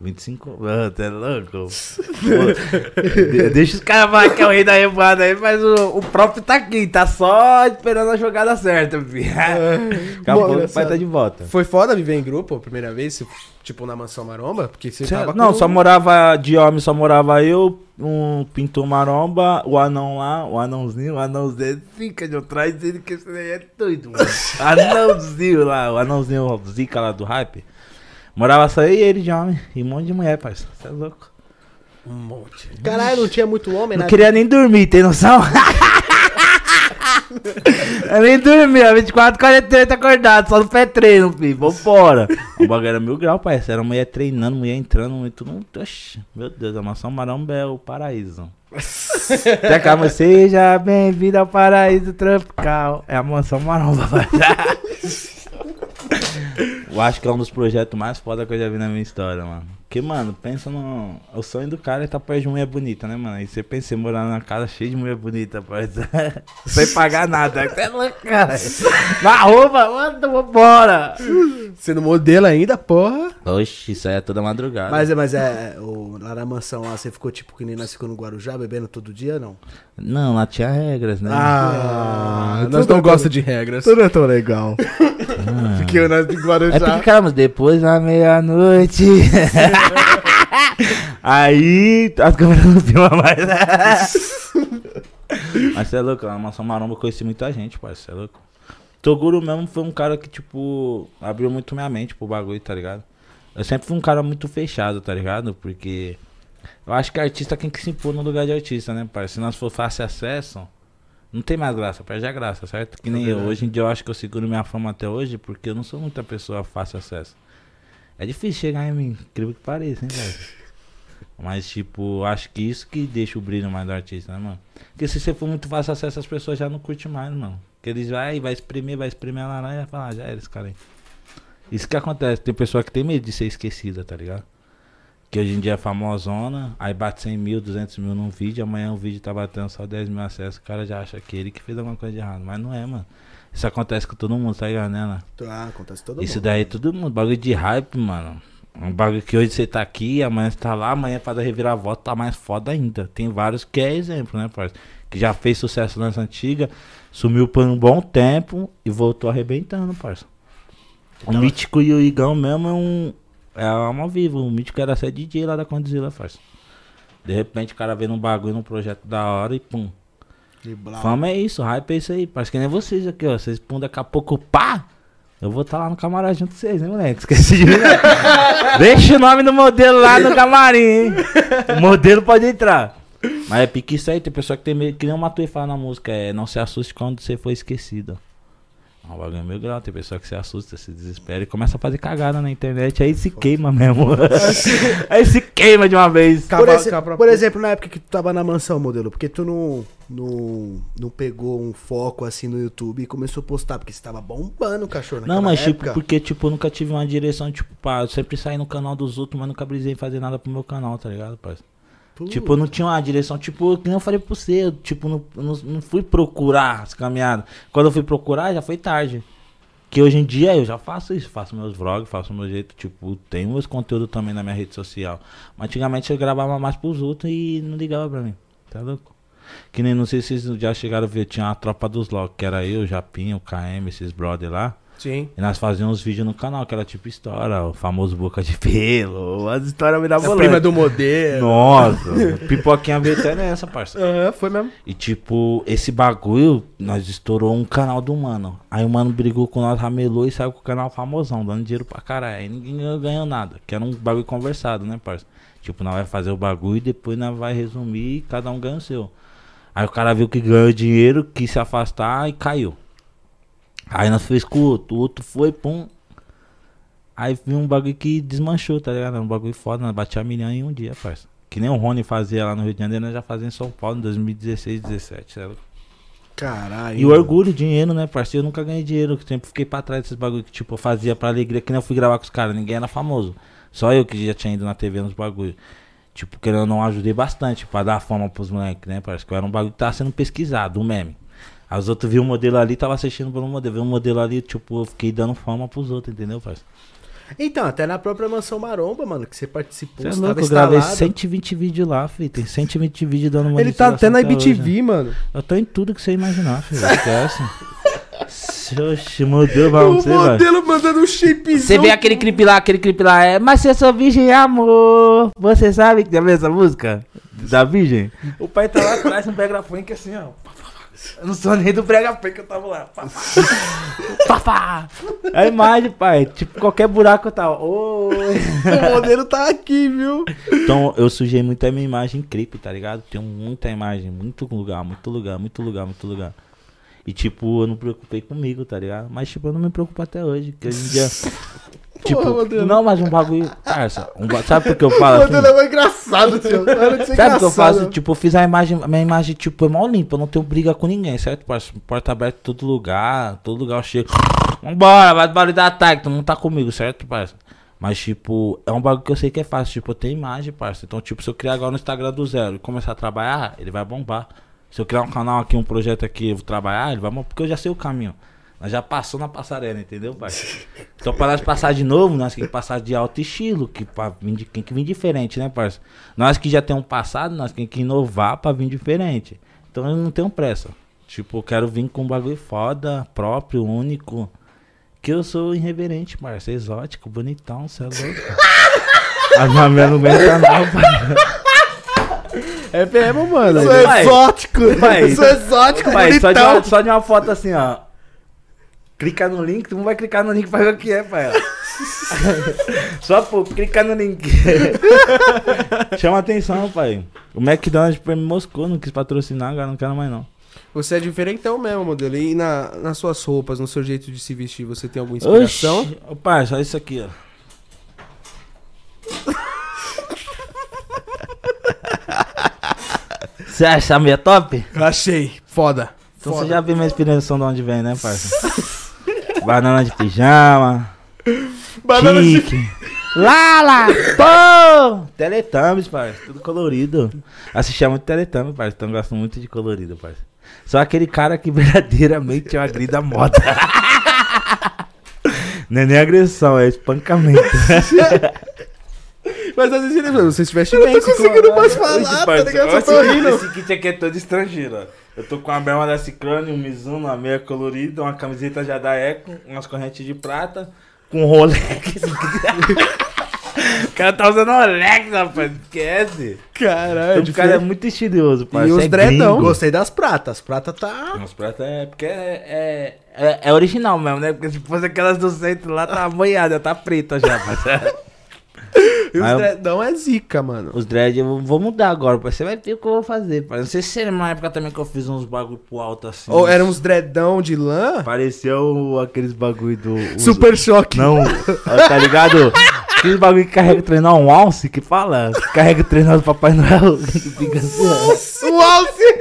B: 25 anos, tá louco? [LAUGHS] Deixa os caras falar que é o rei da revoada aí, mas o, o próprio tá aqui, tá só esperando a jogada certa, filho. Daqui a pouco o pai tá de volta.
C: Foi foda viver em grupo a primeira vez, tipo na mansão maromba? Porque você
B: Cê-
C: tava
B: não,
C: com...
B: só morava de homem, só morava eu, um pintor maromba, o anão lá, o anãozinho, o anãozinho fica de trás dizendo que esse daí é doido, mano. [LAUGHS] anãozinho lá, o anãozinho zica lá do hype. Morava só eu e ele de homem, e um monte de mulher, parceiro. Você é louco.
C: Um monte.
A: Caralho, não tinha muito homem,
B: Não
A: né?
B: queria nem dormir, tem noção? [LAUGHS] Eu nem dormia, 24, 48 acordado, só no pré-treino, filho. Vambora. O bagulho era mil grau, parceiro. Era mulher treinando, mulher entrando, e tudo. Oxi, meu Deus, a mansão Maromba é o paraíso. [LAUGHS] Até calma, seja bem-vindo ao paraíso tropical. É a mansão Maromba, parceiro. [LAUGHS] Eu acho que é um dos projetos mais foda que eu já vi na minha história, mano. Porque, mano, pensa no. O sonho do cara é estar perto de mulher bonita, né, mano? Aí você pensa em morar na casa cheia de mulher bonita, parceiro. [LAUGHS] Sem pagar nada. Você é louco, cara. Na roupa, mano, vambora.
C: Sendo modelo ainda, porra.
B: Oxi, isso aí é toda madrugada.
A: Mas, é- mas é, o, lá na mansão lá, você ficou tipo que nem nós ficou no Guarujá, bebendo todo dia, não?
B: Não, lá tinha regras, né?
C: Ah, nós
A: tudo
C: não
A: bem.
C: gostamos de regras.
A: Tudo é tão legal. [LAUGHS]
B: Ah.
A: Porque nós de
B: É
A: Guarujá...
B: porque, cara, mas depois da meia-noite. [LAUGHS] Aí as câmeras não filmam mais. [LAUGHS] Mas você é louco, na Mansão Maromba eu conheci muita gente, parceiro. Você é louco. Toguro mesmo foi um cara que, tipo, abriu muito minha mente pro bagulho, tá ligado? Eu sempre fui um cara muito fechado, tá ligado? Porque eu acho que artista tem que se impor no lugar de artista, né, parceiro? Se nós for fácil acesso, não tem mais graça, perde a graça, certo? Que nem eu. Hoje em dia eu acho que eu seguro minha fama até hoje porque eu não sou muita pessoa fácil acesso. É difícil chegar em mim, incrível que pareça, hein, velho? Mas, tipo, acho que isso que deixa o brilho mais do artista, né, mano? Porque se você for muito fácil acesso, as pessoas já não curtem mais, mano. Porque eles vai, vai espremer, vai espremer a laranja e vai falar, ah, já era esse cara aí. Isso que acontece. Tem pessoa que tem medo de ser esquecida, tá ligado? Que hoje em dia é famosona, aí bate 100 mil, 200 mil num vídeo, amanhã o vídeo tá batendo só 10 mil acessos, o cara já acha que ele que fez alguma coisa de errado. Mas não é, mano. Isso acontece com todo mundo, tá ligado, né?
A: Ah, acontece todo
B: Isso
A: mundo.
B: daí é todo mundo, bagulho de hype, mano. Um bagulho que hoje você tá aqui, amanhã você tá lá, amanhã pra dar reviravolta tá mais foda ainda. Tem vários que é exemplo, né, parceiro? Que já fez sucesso nessa antiga, sumiu por um bom tempo e voltou arrebentando, parceiro. O
A: Então-
B: Mítico e o Igão mesmo é um. É a alma viva. O Mítico era ser DJ lá da Condzilla, parceiro. De repente o cara vê num bagulho, num projeto da hora e pum. Fama é isso, hype é isso aí. Parece que nem vocês aqui, ó. Vocês pum daqui a pouco, pá! Eu vou estar lá no camarim junto com vocês, hein, moleque? Esqueci de não. [LAUGHS] Deixa o nome do modelo lá no camarim, hein? O modelo pode entrar. Mas é pique isso aí, tem pessoa que tem medo, que nem o Matuê fala na música, é não se assuste quando você for esquecido. É um bagulho meio grau, tem pessoa que se assusta, se desespera e começa a fazer cagada na internet, aí se queima mesmo. [LAUGHS] aí se queima de uma vez.
A: Por, por exemplo, na época que tu tava na mansão, modelo, porque tu não, não, não pegou um foco assim no YouTube e começou a postar, porque você tava bombando o cachorro naquela
B: Não, mas
A: época.
B: tipo, porque tipo, eu nunca tive uma direção, tipo, pá, eu sempre saí no canal dos outros, mas nunca brisei em fazer nada pro meu canal, tá ligado, parceiro?
A: Puta.
B: Tipo, eu não tinha uma direção, tipo, que nem eu falei pra você, eu, tipo, não, não, não fui procurar as caminhadas. Quando eu fui procurar, já foi tarde. Que hoje em dia eu já faço isso, faço meus vlogs, faço meu jeito, tipo, tenho meus conteúdos também na minha rede social. Mas antigamente eu gravava mais pros outros e não ligava pra mim, tá louco? Que nem, não sei se vocês já chegaram a ver, tinha a tropa dos logs, que era eu, Japinha, o KM, esses brother lá.
C: Sim.
B: E nós fazíamos vídeos no canal, que era tipo história, o famoso boca de pelo, as histórias
C: A
B: mirabolantes.
C: prima do modelo.
B: Nossa, [LAUGHS] pipoquinha veio até nessa, parça.
C: Aham, foi mesmo.
B: E tipo, esse bagulho, nós estourou um canal do mano. Aí o mano brigou com nós, ramelou e saiu com o canal famosão, dando dinheiro pra caralho. Aí ninguém ganhou- ganhou nada, que era um bagulho conversado, né, parça? Tipo, nós vai fazer o bagulho e depois nós vai resumir e cada um ganha o seu. Aí o cara viu que ganhou dinheiro, quis se afastar e caiu. Aí nós fez com o outro, o outro foi, pum. Aí viu um bagulho que desmanchou, tá ligado? Um bagulho foda, nós batia milhão em um dia, parça. Que nem o Rony fazia lá no Rio de Janeiro, nós já fazia em São Paulo em 2016, 17, sabe?
A: Caralho.
B: E o orgulho, dinheiro, né, parceiro? Eu nunca ganhei dinheiro, que sempre fiquei pra trás desses bagulho que, tipo, eu fazia pra alegria, que nem eu fui gravar com os caras, ninguém era famoso. Só eu que já tinha ido na TV nos bagulho. Tipo, querendo ou não, ajudei bastante pra dar fama pros moleques, né, parceiro? Que era um bagulho que tava sendo pesquisado, um meme. Aí os outros viam o modelo ali, tava assistindo pelo modelo. Viu um modelo ali, tipo, eu fiquei dando fama pros outros, entendeu, parceiro?
A: Então, até na própria Mansão Maromba, mano, que você participou,
B: Você é
A: você
B: louco,
A: tava
B: eu gravei
A: instalado.
B: 120 vídeos lá, filho. Tem 120 vídeos dando
C: Ele tá até na
B: hoje, né?
C: IBTV, mano.
B: Eu tô em tudo que você imaginar, filho. Esquece. [LAUGHS] Oxe, modelo,
C: O
B: vamos, você vai.
C: modelo mandando um shapezinho.
B: Você vê aquele clipe lá, aquele clipe lá, é Mas se eu sou virgem, amor. Você sabe que viu essa música? Da virgem? O pai tá lá atrás no brega funk assim, ó. Eu não sou nem do brega funk, eu tava lá. Pá, pá. [LAUGHS] Pá, pá. É a imagem, pai. Tipo, qualquer buraco eu tava. Oi. [LAUGHS]
C: O modelo tá aqui, viu?
B: Então, eu sujei muito a minha imagem em clipe, tá ligado? Tenho muita imagem, muito lugar, muito lugar, muito lugar, muito lugar. E, tipo, eu não me preocupei comigo, tá ligado? Mas, tipo, eu não me preocupo até hoje. Porque hoje em dia. [LAUGHS] tipo,
C: modelo.
B: não, mas um bagulho. Parça, um sabe por que eu falo assim?
C: modelo é mais engraçado, tio. Ser
B: Sabe o que eu faço? Tipo, eu fiz a imagem, minha imagem, tipo, é mal limpa, eu não tenho briga com ninguém, certo? parça? Porta aberta em todo lugar, todo lugar eu chego. [LAUGHS] Vambora, vai barulho da ataque, todo mundo tá comigo, certo, parça? Mas, tipo, é um bagulho que eu sei que é fácil. Tipo, eu tenho imagem, parça. Então, tipo, se eu criar agora no Instagram do zero e começar a trabalhar, ele vai bombar. Se eu criar um canal aqui, um projeto aqui, eu vou trabalhar, ele vai porque eu já sei o caminho. Nós já passou na passarela, entendeu, parça? [LAUGHS] Então, para nós passar de novo, nós temos que passar de alto estilo, que pra vir de, tem que vir diferente, né, parça? Nós que já temos passado, nós temos que inovar pra vir diferente. Então eu não tenho pressa. Tipo, eu quero vir com um bagulho foda, próprio, único. Que eu sou irreverente, parça. Exótico, bonitão, cê é louco. [LAUGHS] As maminhas não aguentam não, parça.
C: É mesmo, mano.
B: Eu
C: Sou
B: Pai.
C: exótico.
B: Pai.
C: Eu sou exótico,
B: Pai, só, de uma, só de uma foto assim, ó. Clica no link, tu não vai clicar no link pra ver o que é, pai. [LAUGHS] Só pô, clica no link. [LAUGHS] Chama atenção, pai. O McDonald's me moscou, não quis patrocinar, agora não quero mais não.
C: Você é diferentão mesmo, modelo. E na, nas suas roupas, no seu jeito de se vestir, você tem alguma inspiração?
B: Oxi, ô, pai, só isso aqui, ó. [LAUGHS] Você acha a minha top?
C: Achei. Foda.
B: Então
C: Foda.
B: você já viu minha inspiração de onde vem, né, parça? [LAUGHS] Banana de pijama,
C: Banana
B: Chique. Lala! Pô! Teletubbies, parça. Tudo colorido. Assistia muito Teletubbies, parça. Então eu gosto muito de colorido, parça. Só aquele cara que [LAUGHS] verdadeiramente é uma grida moda. [LAUGHS] Não é nem agressão, é espancamento.
C: Mas às vezes ele você se veste bem.
A: tô
C: se
A: conseguindo mais falar, tá ligado? Só tô
B: Esse-
A: rindo.
B: Esse kit aqui é todo estrangeiro, ó. Eu tô com a berma da Ciclone, um Mizuno, uma meia colorida, uma camiseta já da Eco, umas correntes de prata, com Rolex. [LAUGHS] o cara tá usando Rolex, rapaz, esquece.
C: Caralho,
B: o cara é muito estiloso,
C: E
B: parceiro.
C: os
B: é
C: dredão.
B: gringo.
A: Gostei das pratas. Prata tá.
B: Umas pratas é porque é, é, é, é original mesmo, né? Porque se fosse aquelas do centro lá, tá banhada, tá preta já, parceiro. [LAUGHS]
C: E os
B: Mas eu-
C: dredão é zica, mano.
B: Os dread eu vou- mudar agora, parceiro. Você vai ver o que eu vou fazer, parceiro. Não sei se era uma época também que eu fiz uns bagulho pro alto assim.
C: Ou eram uns dredão de lã?
B: Pareceu aqueles bagulho do. os-
C: Super choque.
B: Não, [LAUGHS] tá ligado? Aqueles bagulho que carrega treinar um alce que fala. Carrega treinar do Papai Noel. que fica assim, ó.
C: O alce!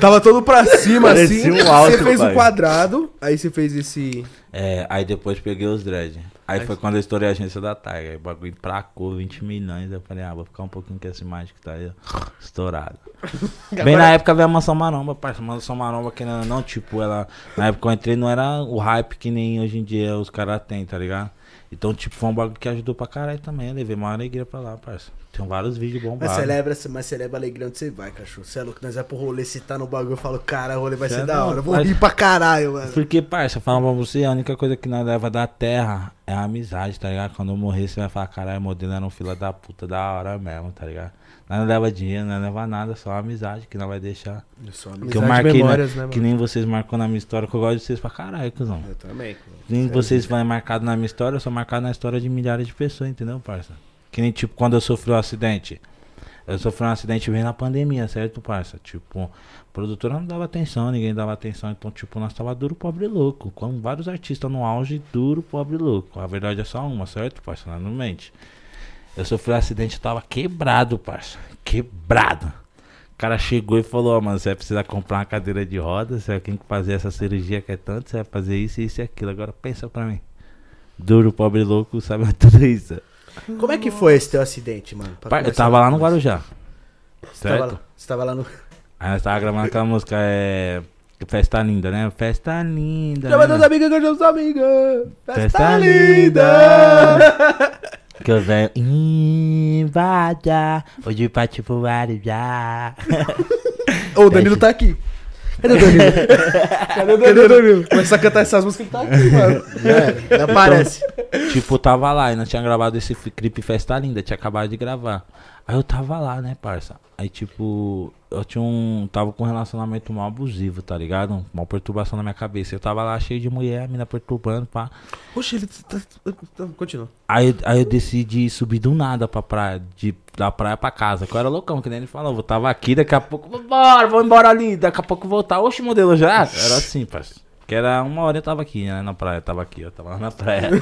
C: Tava todo pra cima,
B: Parecia
C: assim.
B: um alce,
C: você fez
B: pai.
C: um quadrado, aí você fez esse.
B: É, aí depois peguei os dread. Aí foi quando eu estourei a agência da Tiger. Aí o bagulho emplacou 20 milhões. Eu falei, ah, vou ficar um pouquinho com esse mágico que tá aí, estourado. [LAUGHS] Bem na época veio a Mansão Maromba, parça. Mansão Maromba, que não, não, tipo, ela. Na época que eu entrei, não era o hype que nem hoje em dia os caras têm, tá ligado? Então, tipo, foi um bagulho que ajudou pra caralho também. Eu levei uma alegria pra lá, parça. Tem vários vídeos
A: Mas
B: bombados.
A: celebra, mas celebra a alegria onde você vai, cachorro. Você é louco, nós vai pro rolê, se tá no bagulho, eu falo, cara, o rolê vai ser
B: é
A: da hora. Eu vou
B: mas-
A: rir pra caralho, mano.
B: Porque, parça, falando pra você, a única coisa que nós leva da terra é a amizade, tá ligado? Quando eu morrer, você vai falar, caralho, modelo era um fila da puta da hora mesmo, tá ligado? Nós não leva dinheiro, não leva nada, só a amizade que nós vai deixar.
A: Eu sou
B: Que
A: amigo.
B: eu
C: Amizade,
B: marquei,
C: memórias,
B: né?
C: né,
B: que nem vocês marcou na minha história, que eu gosto de vocês pra caralho, cuzão.
A: Eu também.
B: Nem vocês vão marcado na minha história, eu sou marcado na história de milhares de pessoas, entendeu, parça? Que nem, tipo, quando eu sofri um acidente. Eu sofri um acidente bem na pandemia, certo, parça? Tipo, a produtora não dava atenção, ninguém dava atenção. Então, tipo, nós tava duro, pobre e louco. Com vários artistas no auge, duro, pobre e louco. A verdade é só uma, certo, parça? Não mente. Eu sofri um acidente, eu tava quebrado, parça. Quebrado. O cara chegou e falou, ó, mano, você vai precisar comprar uma cadeira de rodas, você tem que fazer essa cirurgia que é tanto, você vai fazer isso, isso e aquilo. Agora pensa pra mim. Duro, pobre louco, sabe [LAUGHS] tudo isso.
A: Como é que foi esse teu acidente, mano?
B: Pai, eu tava lá no. Guarujá.
A: Você tava,
B: Certo?
A: lá, você tava lá no.
B: Aí nós tava gravando aquela música, é. Festa linda, né? Festa linda.
C: Chama
B: né?
C: teus amigos que eu chamo amiga.
B: Festa
C: linda. [LAUGHS]
B: Que eu venho invada. Hoje partiu pro Guarujá.
C: Ô, o Danilo tá aqui. Cadê o Danilo? Cadê o Danilo? Danilo? Começa a cantar essas músicas, ele tá aqui, mano.
A: É, não aparece.
B: tipo, eu tava lá e nós tinha gravado esse clipe Festa Linda, tinha acabado de gravar. Aí eu tava lá, né, parça? Aí, tipo, eu tinha um. Tava com um relacionamento mal abusivo, tá ligado? Uma perturbação na minha cabeça. Eu tava lá cheio de mulher, a mina perturbando, pá.
C: Oxe, ele tá... tá- Continua.
B: Aí, aí eu decidi subir do nada pra praia, de, da praia pra casa. Que eu era loucão, que nem ele falou. Eu tava aqui, daqui a pouco, vambora, vou embora ali. Daqui a pouco voltar. Oxe, modelo já? Era assim, parceiro. Que era uma hora eu tava aqui, né? Na praia, tava aqui, eu tava lá na praia. [LAUGHS]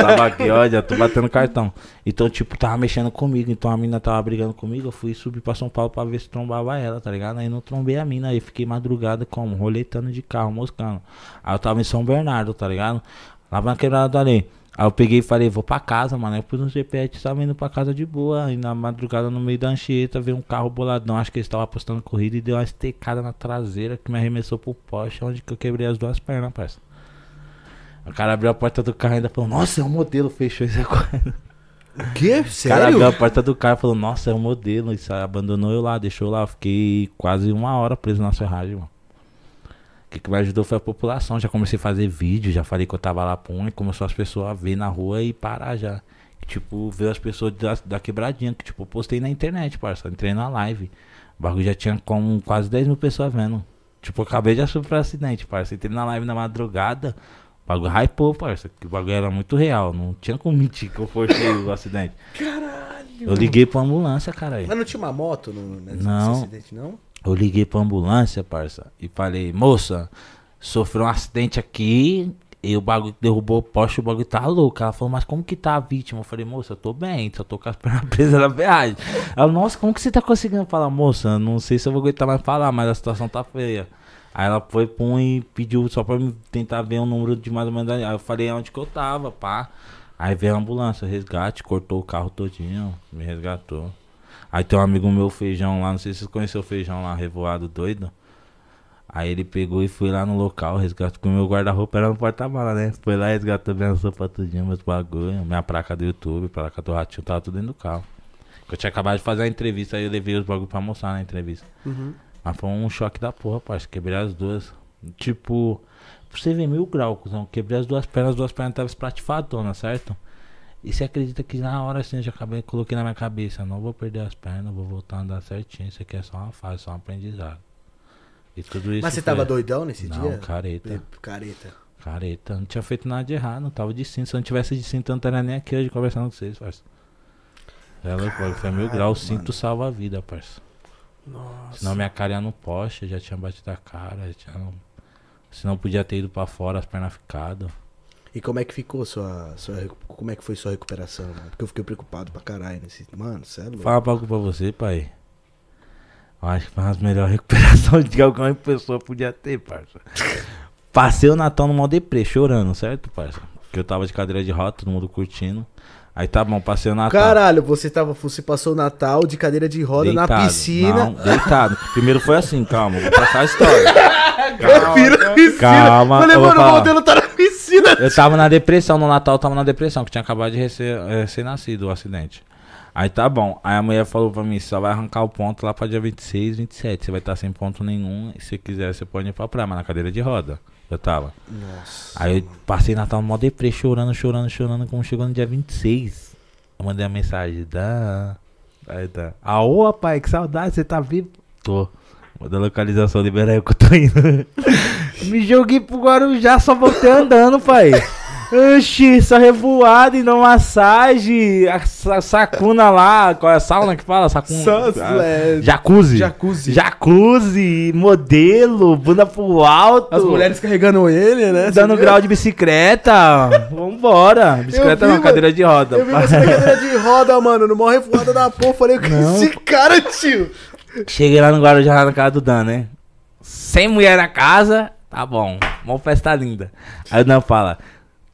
B: tava aqui, olha, tô batendo cartão. Então, tipo, tava mexendo comigo. Então a mina tava brigando comigo. Eu fui subir pra São Paulo pra ver se trombava ela, tá ligado? Aí não trombei a mina. Aí fiquei madrugada como? Roletando de carro, moscando. Aí eu tava em São Bernardo, tá ligado? Lá na quebrada ali. Aí eu peguei e falei, vou pra casa, mano. Aí eu pus no GPS, tava indo pra casa de boa. E na madrugada, no meio da Anchieta, veio um carro boladão. Acho que eles estavam apostando corrida e deu uma estecada na traseira que me arremessou pro poste, onde que eu quebrei as duas pernas, parça. O cara abriu a porta do carro e ainda falou, nossa, é um modelo, fechou isso agora. [LAUGHS]
A: O quê?
B: O cara abriu
A: Sério?
B: a porta do carro e falou, nossa, é um modelo. Isso abandonou eu lá, deixou eu lá. Eu fiquei quase uma hora preso na serragem, mano. O que, que me ajudou foi a população. Já comecei a fazer vídeo, já falei que eu tava lá pum, e começou as pessoas a ver na rua e parar já. Tipo, ver as pessoas da, da quebradinha, que tipo, postei na internet, parça. Entrei na live. O bagulho já tinha como quase 10 mil pessoas vendo. Tipo, eu acabei de sofrer um acidente, parça. Entrei na live na madrugada. O bagulho hypou, parça. Que o bagulho era muito real. Não tinha como mentir que eu forcei o acidente. Eu liguei pra ambulância, caralho.
A: Mas não tinha uma moto no, nesse
B: Não.
A: acidente, não?
B: Eu liguei pra ambulância, parça, e falei, moça, sofreu um acidente aqui, e o bagulho derrubou o poste, o bagulho tá louco. Ela falou, mas como que tá a vítima? Eu falei, moça, eu tô bem, só tô com as [LAUGHS] pernas presas na viagem. Ela, nossa, como que você tá conseguindo falar, moça? Não sei se eu vou aguentar mais falar, mas a situação tá feia. Aí ela foi, pum, e pediu só pra tentar ver o número de mais ou menos. Aí eu falei onde que eu tava, pá. Aí veio a ambulância, resgate, cortou o carro todinho, me resgatou. Aí tem um amigo meu, Feijão, lá, não sei se vocês conheceu o Feijão lá, revoado doido. Aí ele pegou e foi lá no local, resgatou com o meu guarda-roupa, era no porta-mala, né? Foi lá, resgatou minha sopa tudinho, meus bagulho, minha placa do YouTube, placa do ratinho, tava tudo dentro do carro. Eu tinha acabado de fazer a entrevista, aí eu levei os bagulho pra mostrar na entrevista.
A: Uhum.
B: Mas foi um choque da porra, parceiro. Quebrei as duas. Tipo, você ver mil graus, cuzão. Quebrei as duas pernas, as duas pernas estavam esplatifadonas, certo? E você acredita que na hora assim eu já acabei, coloquei na minha cabeça, não vou perder as pernas, vou voltar a andar certinho. Isso aqui é só uma fase, só um aprendizado. E tudo isso.
A: Mas você
B: foi-
A: tava doidão nesse
B: Não,
A: dia?
B: careta.
A: Careta.
B: Careta, não tinha feito nada de errado, não tava de cinto. Se eu não tivesse de cinto, eu não estaria nem aqui hoje conversando com vocês, parça. É louco, foi mil graus, cinto salva a vida, parça.
C: Nossa.
B: Senão minha cara ia no poste, já tinha batido a cara, já tinha... Senão podia ter ido pra fora, as pernas ficado.
A: E como é que ficou sua, sua. Como é que foi sua recuperação, mano? Porque eu fiquei preocupado pra caralho nesse. Mano, você é louco.
B: Fala algo pra você, pai. Eu acho que foi uma das melhores [LAUGHS] recuperações que alguma pessoa podia ter, parça. Passei o Natal no modo deprê, chorando, certo, parça? Porque eu tava de cadeira de roda, todo mundo curtindo. Aí tá bom, passei o Natal.
A: Caralho, você tava. Você passou o Natal de cadeira de roda na
B: Deitado.
A: piscina.
B: Não, deitado. Primeiro foi assim, calma, vou passar a história.
A: Eu viro na piscina.
B: Calma,
A: Falei,
B: eu
A: mano, o modelo tá na piscina.
B: Eu tava na depressão, no Natal eu tava na depressão, que tinha acabado de eh, recém-nascido o acidente. Aí tá bom. Aí a mulher falou pra mim, você só vai arrancar o ponto lá pra dia 26, 27. Você vai estar sem ponto nenhum. E se quiser, você pode ir pra praia, mas na cadeira de roda. Eu tava.
A: Nossa.
B: Aí eu passei Natal no modo deprê, chorando, chorando, chorando. Como chegou no dia 26, eu mandei a mensagem, dá. Aí tá. Aô, pai, que saudade, você tá vivo? Tô. Manda a localização, libera aí que eu tô indo. [LAUGHS] Me joguei pro Guarujá, só voltei andando, pai. Oxi, só revoado e não massagem. A sa- sacuna lá, qual é a sauna que fala? Sacuna.
A: Só- é,
B: Jacuzzi.
C: Jacuzzi.
B: Jacuzzi, modelo, bunda pro alto.
C: As mulheres carregando ele, né?
B: Dando grau de bicicleta. Vambora. Bicicleta
A: vi,
B: não,
A: mano.
B: cadeira de roda.
A: Eu vi você na cadeira de roda, mano, no maior revoada da porra. Falei, o que
B: Não.
A: esse cara, tio?
B: Cheguei lá no Guarujá, na casa do Dan, né? Sem mulher na casa, tá bom. Uma festa linda. Aí o Dan fala,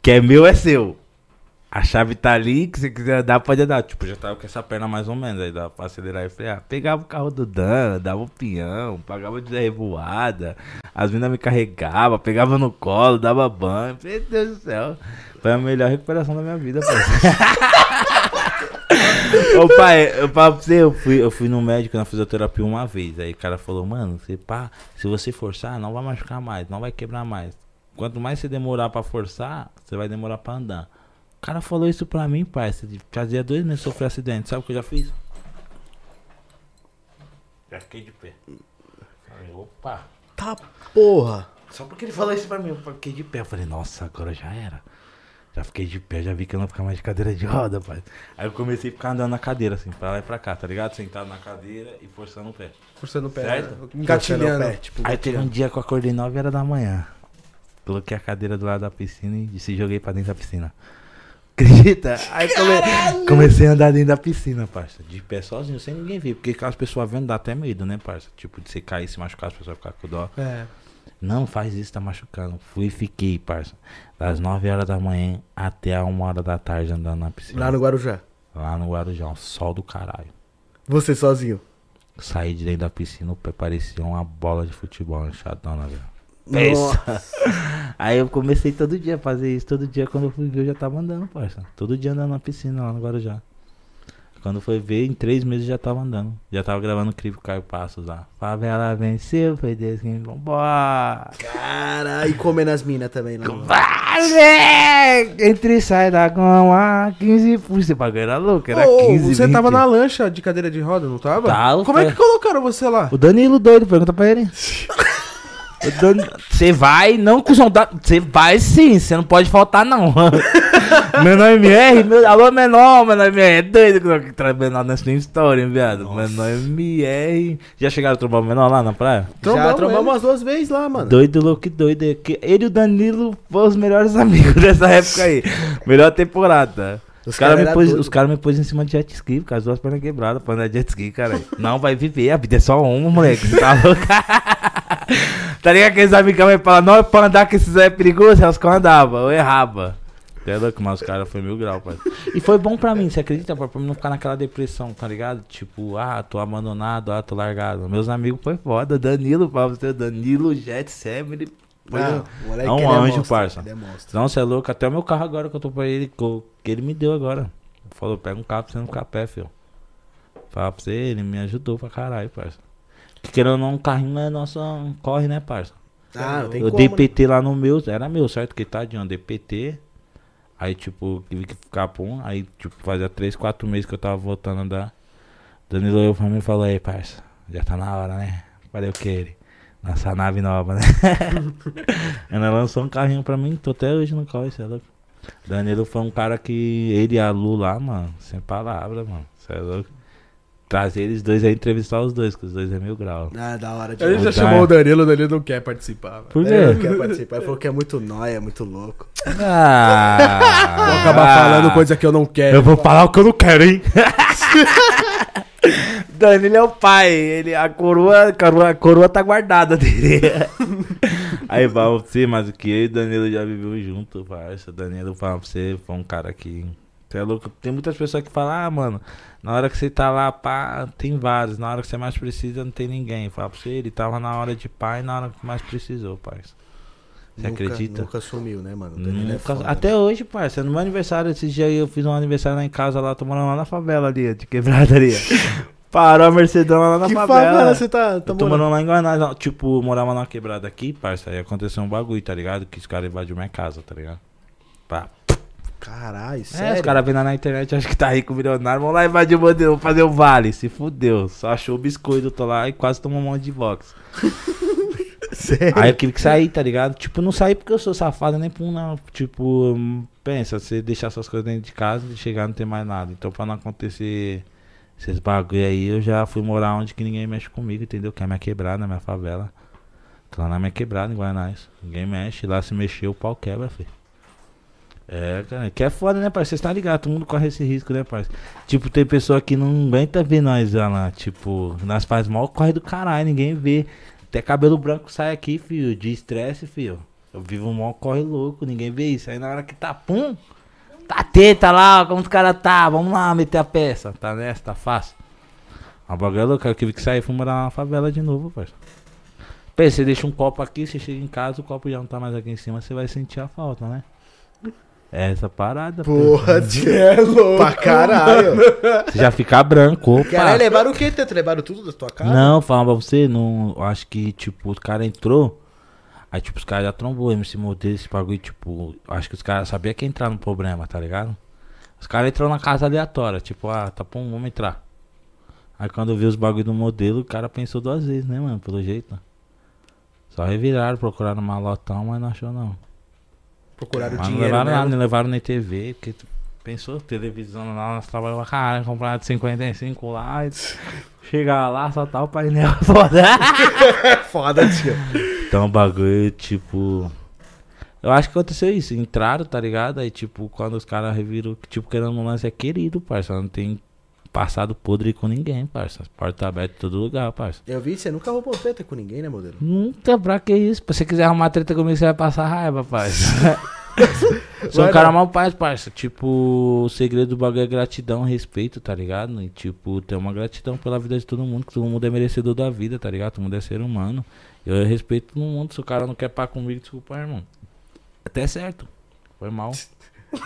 B: que é meu é seu. A chave tá ali, que você quiser dar, pode dar. Tipo, já tava com essa perna mais ou menos, aí dava pra acelerar e frear. Pegava o carro do Dan, dava o peão, pagava de revoada. As meninas me carregavam, pegava no colo, dava banho. Meu Deus do céu. Foi a melhor recuperação da minha vida, pai. [LAUGHS] [LAUGHS] Ô pai, eu pra você, eu fui, eu fui no médico na fisioterapia uma vez. Aí o cara falou, mano, você pá, se você forçar, não vai machucar mais, não vai quebrar mais. Quanto mais você demorar pra forçar, você vai demorar pra andar. O cara falou isso pra mim, pai. Você fazia dois meses sofri acidente. Sabe o que eu já fiz? Já fiquei de pé. Falei, opa.
A: Tá porra.
B: Só porque ele falou isso pra mim, eu fiquei de pé. Eu falei, nossa, agora já era. Já fiquei de pé, já vi que eu não ficar mais de cadeira de roda, pai. Aí eu comecei a ficar andando na cadeira, assim, pra lá e pra cá, tá ligado? Sentado na cadeira e forçando o pé.
C: Forçando o pé.
B: Certo?
C: né? Engatilhando.
A: Pé, tipo,
B: Aí teve um dia que eu acordei 9 horas da manhã. Coloquei a cadeira do lado da piscina e se joguei pra dentro da piscina. Acredita? Aí come- comecei a andar dentro da piscina, parça. De pé sozinho, sem ninguém ver. Porque aquelas pessoas vendo dá até medo, né, parça? Tipo, de você cair e se machucar, as pessoas ficarem com dó.
C: É.
B: Não faz isso, tá machucando. Fui e fiquei, parça. Das 9 horas da manhã até a 1 hora da tarde andando na piscina.
A: Lá no Guarujá.
B: Lá no Guarujá, um sol do caralho.
A: Você sozinho.
B: Saí de dentro da piscina, o pé parecia uma bola de futebol, enxadona, velho.
A: Nossa. [LAUGHS]
B: Aí eu comecei todo dia a fazer isso. Todo dia, quando eu fui ver, eu já tava andando, parça. Todo dia andando na piscina lá no Guarujá. Quando foi ver, em três meses já tava andando. Já tava gravando o clipe Caio Passos lá. Favela venceu, foi Deus quem vambora.
A: Caralho, e comendo as minas também lá.
B: Vai, Entre e sai da goma, 15 por Esse bagulho era louco, era
C: Ô,
B: 15
C: você
B: 20.
C: tava na lancha de cadeira de roda, não tava?
B: Tava,
C: Como é que colocaram você lá?
B: O Danilo doido, pergunta pra ele. [LAUGHS] Você vai, não com Você vai sim, você não pode faltar não. [LAUGHS] menor MR, meu, alô menor, menor MR, é doido que traz menor nessa história, hein, viado. Menor MR. Já chegaram a trombar o menor lá na praia?
A: Já
C: Trombamos
A: trombamos
C: ele.
A: umas duas vezes lá, mano.
B: Doido, louco, doido. é que Ele e o Danilo foram os melhores [LAUGHS] amigos dessa época aí. Melhor temporada.
A: Os
B: caras
A: cara
B: me, pôs- cara me pôs em cima de jet ski, com as duas pernas quebradas, pra andar de jet ski, cara. Não vai viver, a vida é só uma, moleque. Você tá [LAUGHS] louco? Tá ligado aqueles amigos que falam, não, pra andar com esses é perigoso, é os que eu andava, eu errava. É louco, mas os caras foi mil grau, pai. E foi bom pra mim, você acredita? Pra mim não ficar naquela depressão, tá ligado? Tipo, ah, tô abandonado, ah, tô largado. Meus amigos foi foda, Danilo, pra você, Danilo, Jet, Sam, ele foi
A: Não,
B: um-
A: o moleque,
B: é um anjo,
A: monstro,
B: parça.
A: é.
B: Não, você é louco, até o meu carro agora que eu tô pra ele, que ele me deu agora. Falou, pega um carro pra você não ficar a pé, filho. Fala pra você, ele me ajudou pra caralho, parça. Que Querendo ou não, um carrinho é nosso corre, né, parça?
A: Ah, não tem
B: eu
A: como.
B: dei
A: né?
B: PT lá no meu, era meu, certo? Que tadinho, eu dei PT. Aí, tipo, tive que ficar pum. Aí, tipo, fazia 3, 4 meses que eu tava voltando da. Danilo olhou pra mim e falou: Aí, parça, já tá na hora, né? Falei o que ele? Nossa nave nova, né? [LAUGHS] Ela lançou um carrinho pra mim, tô até hoje no carro, cê é louco. Danilo foi um cara que. Ele e a Lu lá, mano, sem palavras, mano. Cê é louco. Trazer eles dois aí, entrevistar os dois, que os dois é mil grau.
A: Ah, da hora de
C: A gente já chamou o Danilo, o Danilo não quer participar. velho.
B: Por
A: Ele não
B: quê?
A: quer participar. Ele falou que é muito nóia, muito louco.
B: Ah,
C: Vou acabar falando coisa que eu não quero.
B: Eu vou falar o que eu não quero, hein? [LAUGHS] Danilo é o pai, ele, a coroa, a coroa, a coroa tá guardada dele. [LAUGHS] Aí fala pra você, mas o que eu e Danilo já viveu junto, parça. Danilo fala pra você, foi um cara que. Você é louco. Tem muitas pessoas que falam, ah, mano, na hora que você tá lá, pá, tem vários. Na hora que você mais precisa, não tem ninguém. Fala pra você, ele tava na hora de pai na hora que mais precisou, parça. Você
A: Nunca-
B: acredita?
A: Nunca sumiu, né, mano? Danilo é
B: Nunca-
A: foda,
B: até
A: né?
B: hoje, parça. No meu aniversário, esses dias eu fiz um aniversário lá em casa, lá, tô morando lá na favela ali, de quebrada ali. [LAUGHS] Parou a Mercedão lá na
A: Que
B: favela.
A: favela você tá, tá
B: tô
A: morando?
B: lá em Guanás, tipo, morava numa quebrada aqui, parça, aí aconteceu um bagulho, tá ligado? Que os caras invadiram minha casa, tá ligado? Pá.
A: Caralho,
B: É,
A: sério?
B: os caras vendo na internet, acho que tá rico, milionário, vamos lá invadir o modelo, vamos fazer o vale, se fudeu. Só achou o biscoito, tô lá e quase tomou um monte de box. [LAUGHS]
A: Sério?
B: Aí eu tive que sair, tá ligado? Tipo, não saí porque eu sou safado nem por não. Tipo, pensa, você deixar suas coisas dentro de casa e chegar e não ter mais nada. Então, pra não acontecer esses bagulho aí, eu já fui morar onde que ninguém mexe comigo, entendeu? Que é a minha quebrada, a minha favela. Tô lá na minha quebrada, em Guanás. Ninguém mexe, lá se mexer, o pau quebra, filho. É, cara, que é foda, né, parceiro? Vocês tá ligado? Todo mundo corre esse risco, né, parceiro? Tipo, tem pessoa que não aguenta ver nós lá, tipo, nós faz mal, corre do caralho, ninguém vê. Até cabelo branco sai aqui, filho, de estresse, filho. Eu vivo mal corre louco, ninguém vê isso. Aí na hora que tá pum, tá teta lá, como os caras tá, vamos lá meter a peça. Tá nessa, tá fácil. A bagulho é louco, eu tive que sair, fui morar na favela de novo, parceiro. Pensa, você deixa um copo aqui, você chega em casa, o copo já não tá mais aqui em cima, você vai sentir a falta, né? É essa parada,
A: Porra,
B: pô.
A: tio.
C: É louco.
A: Pra caralho. [LAUGHS]
B: Você já fica branco, opa.
A: Caralho, levaram o quê, Teto? Levaram tudo da tua casa?
B: Não, falando pra você, não, acho que, tipo, o cara entrou, aí, tipo, os caras já trombou, MC Modelo, esse bagulho, tipo, acho que os caras sabiam que ia entrar no problema, tá ligado? Os caras entrou na casa aleatória, tipo, ah, tá bom, vamos entrar. Aí quando eu vi os bagulho do modelo, o cara pensou duas vezes, né, mano, pelo jeito. Só reviraram, procuraram malotão, mas não achou não.
A: Procuraram
B: Mas não
A: dinheiro,
B: levaram
A: né?
B: nada, não levaram nem TV, porque tu pensou, televisão lá, nós trabalhamos pra caralho, compraram de 55 lá, e [LAUGHS] chegar lá, só tá o painel [LAUGHS] foda. [LAUGHS]
A: Foda, tio.
B: Então o bagulho, tipo. Eu acho que aconteceu isso. Entraram, tá ligado? Aí, tipo, quando os caras reviram, tipo, querendo um lance é querido, parça. Não tem passado podre com ninguém, parça. Porta aberta em todo lugar, parça.
A: Eu vi, você nunca roubou treta com ninguém, né, modelo?
B: Nunca, pra que isso? Se você quiser arrumar treta comigo, você vai passar raiva, parça. [LAUGHS] Sou um cara mal paz, parça. Tipo, o segredo do bagulho é gratidão, respeito, tá ligado? E, tipo, ter uma gratidão pela vida de todo mundo, que todo mundo é merecedor da vida, tá ligado? Todo mundo é ser humano. Eu respeito todo mundo. Se o cara não quer pá comigo, desculpa, irmão. Até certo. Foi mal. [LAUGHS]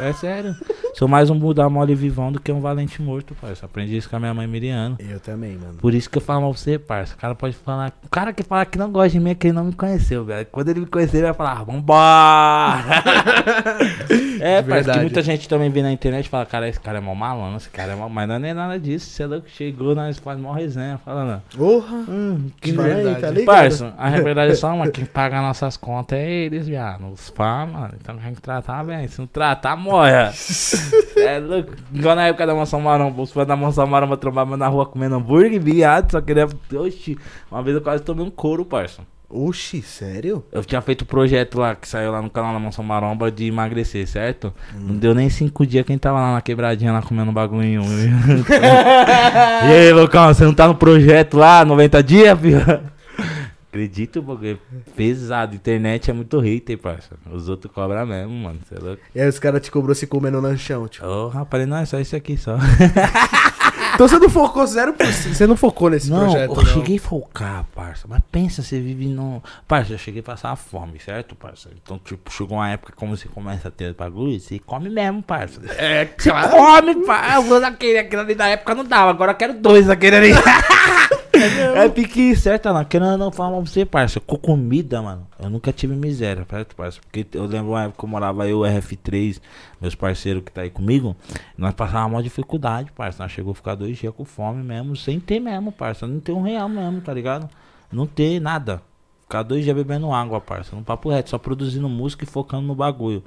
B: É sério. Sou mais um Buda mole vivão do que um valente morto, parça. Aprendi isso com a minha mãe Miriano.
A: Eu também, mano.
B: Por isso que eu falo pra você, parça. O cara pode falar. O cara que fala que não gosta de mim é que ele não me conheceu, velho. Quando ele me conhecer, ele vai falar, "Ah, vambora! [LAUGHS] é, parça, que muita gente também vê na internet e fala, cara, esse cara é mó malandro, esse cara é mó. Mas não é nem nada disso. Você é louco, chegou, nós faz mó resenha, falando.
A: Porra.
B: Hum, que
C: verdade.
A: tá ligado?
B: Parça, a verdade é só uma, quem paga nossas contas é eles, viado. Os fã, mano. Então tem que tratar bem. Se não tratar, morre. [LAUGHS] é louco. Igual na época da Mansão Maromba. Os fãs da Mansão Maromba trombavam na rua comendo hambúrguer, viado. Só queria. Oxi, uma vez eu quase tomei um couro, parça.
A: Oxi, sério?
B: Eu tinha feito um projeto lá que saiu lá no canal da Mansão Maromba de emagrecer, certo?
A: Hum.
B: Não deu nem cinco dias quem tava lá na quebradinha lá comendo bagulho. [LAUGHS] e aí, Lucão, você não tá no projeto lá, 90 dias, filho? Acredito, é pesado. Internet é muito hater, parça. Os outros cobram mesmo, mano. Você é louco?
A: E aí os caras te cobrou se comendo lanchão, tipo.
B: Ô, rapaz, não, é só isso aqui só. [LAUGHS]
C: Então você não focou 0%. Você não focou nesse
B: não,
C: projeto,
B: eu
C: não.
B: cheguei a focar, parça. Mas pensa, você vive no. Parça, eu cheguei a passar fome, certo, parça? Então, tipo, chegou uma época como você começa a ter bagulho, você come mesmo, parça.
C: É,
B: Você come, parça. Eu vou naquele, aquele ali da época não dava, agora eu quero dois daquele ali. [LAUGHS] É pique, certo, não. Querendo não falar pra você, parça. Com comida, mano, eu nunca tive miséria, certo, parça? Porque eu lembro uma época que eu morava eu, RF3, meus parceiros que tá aí comigo, nós passávamos uma dificuldade, parça. Nós chegou a ficar dois dias com fome mesmo, sem ter mesmo, parça. Não ter um real mesmo, tá ligado? Não ter nada. Ficar dois dias bebendo água, parça. No papo reto, só produzindo música e focando no bagulho.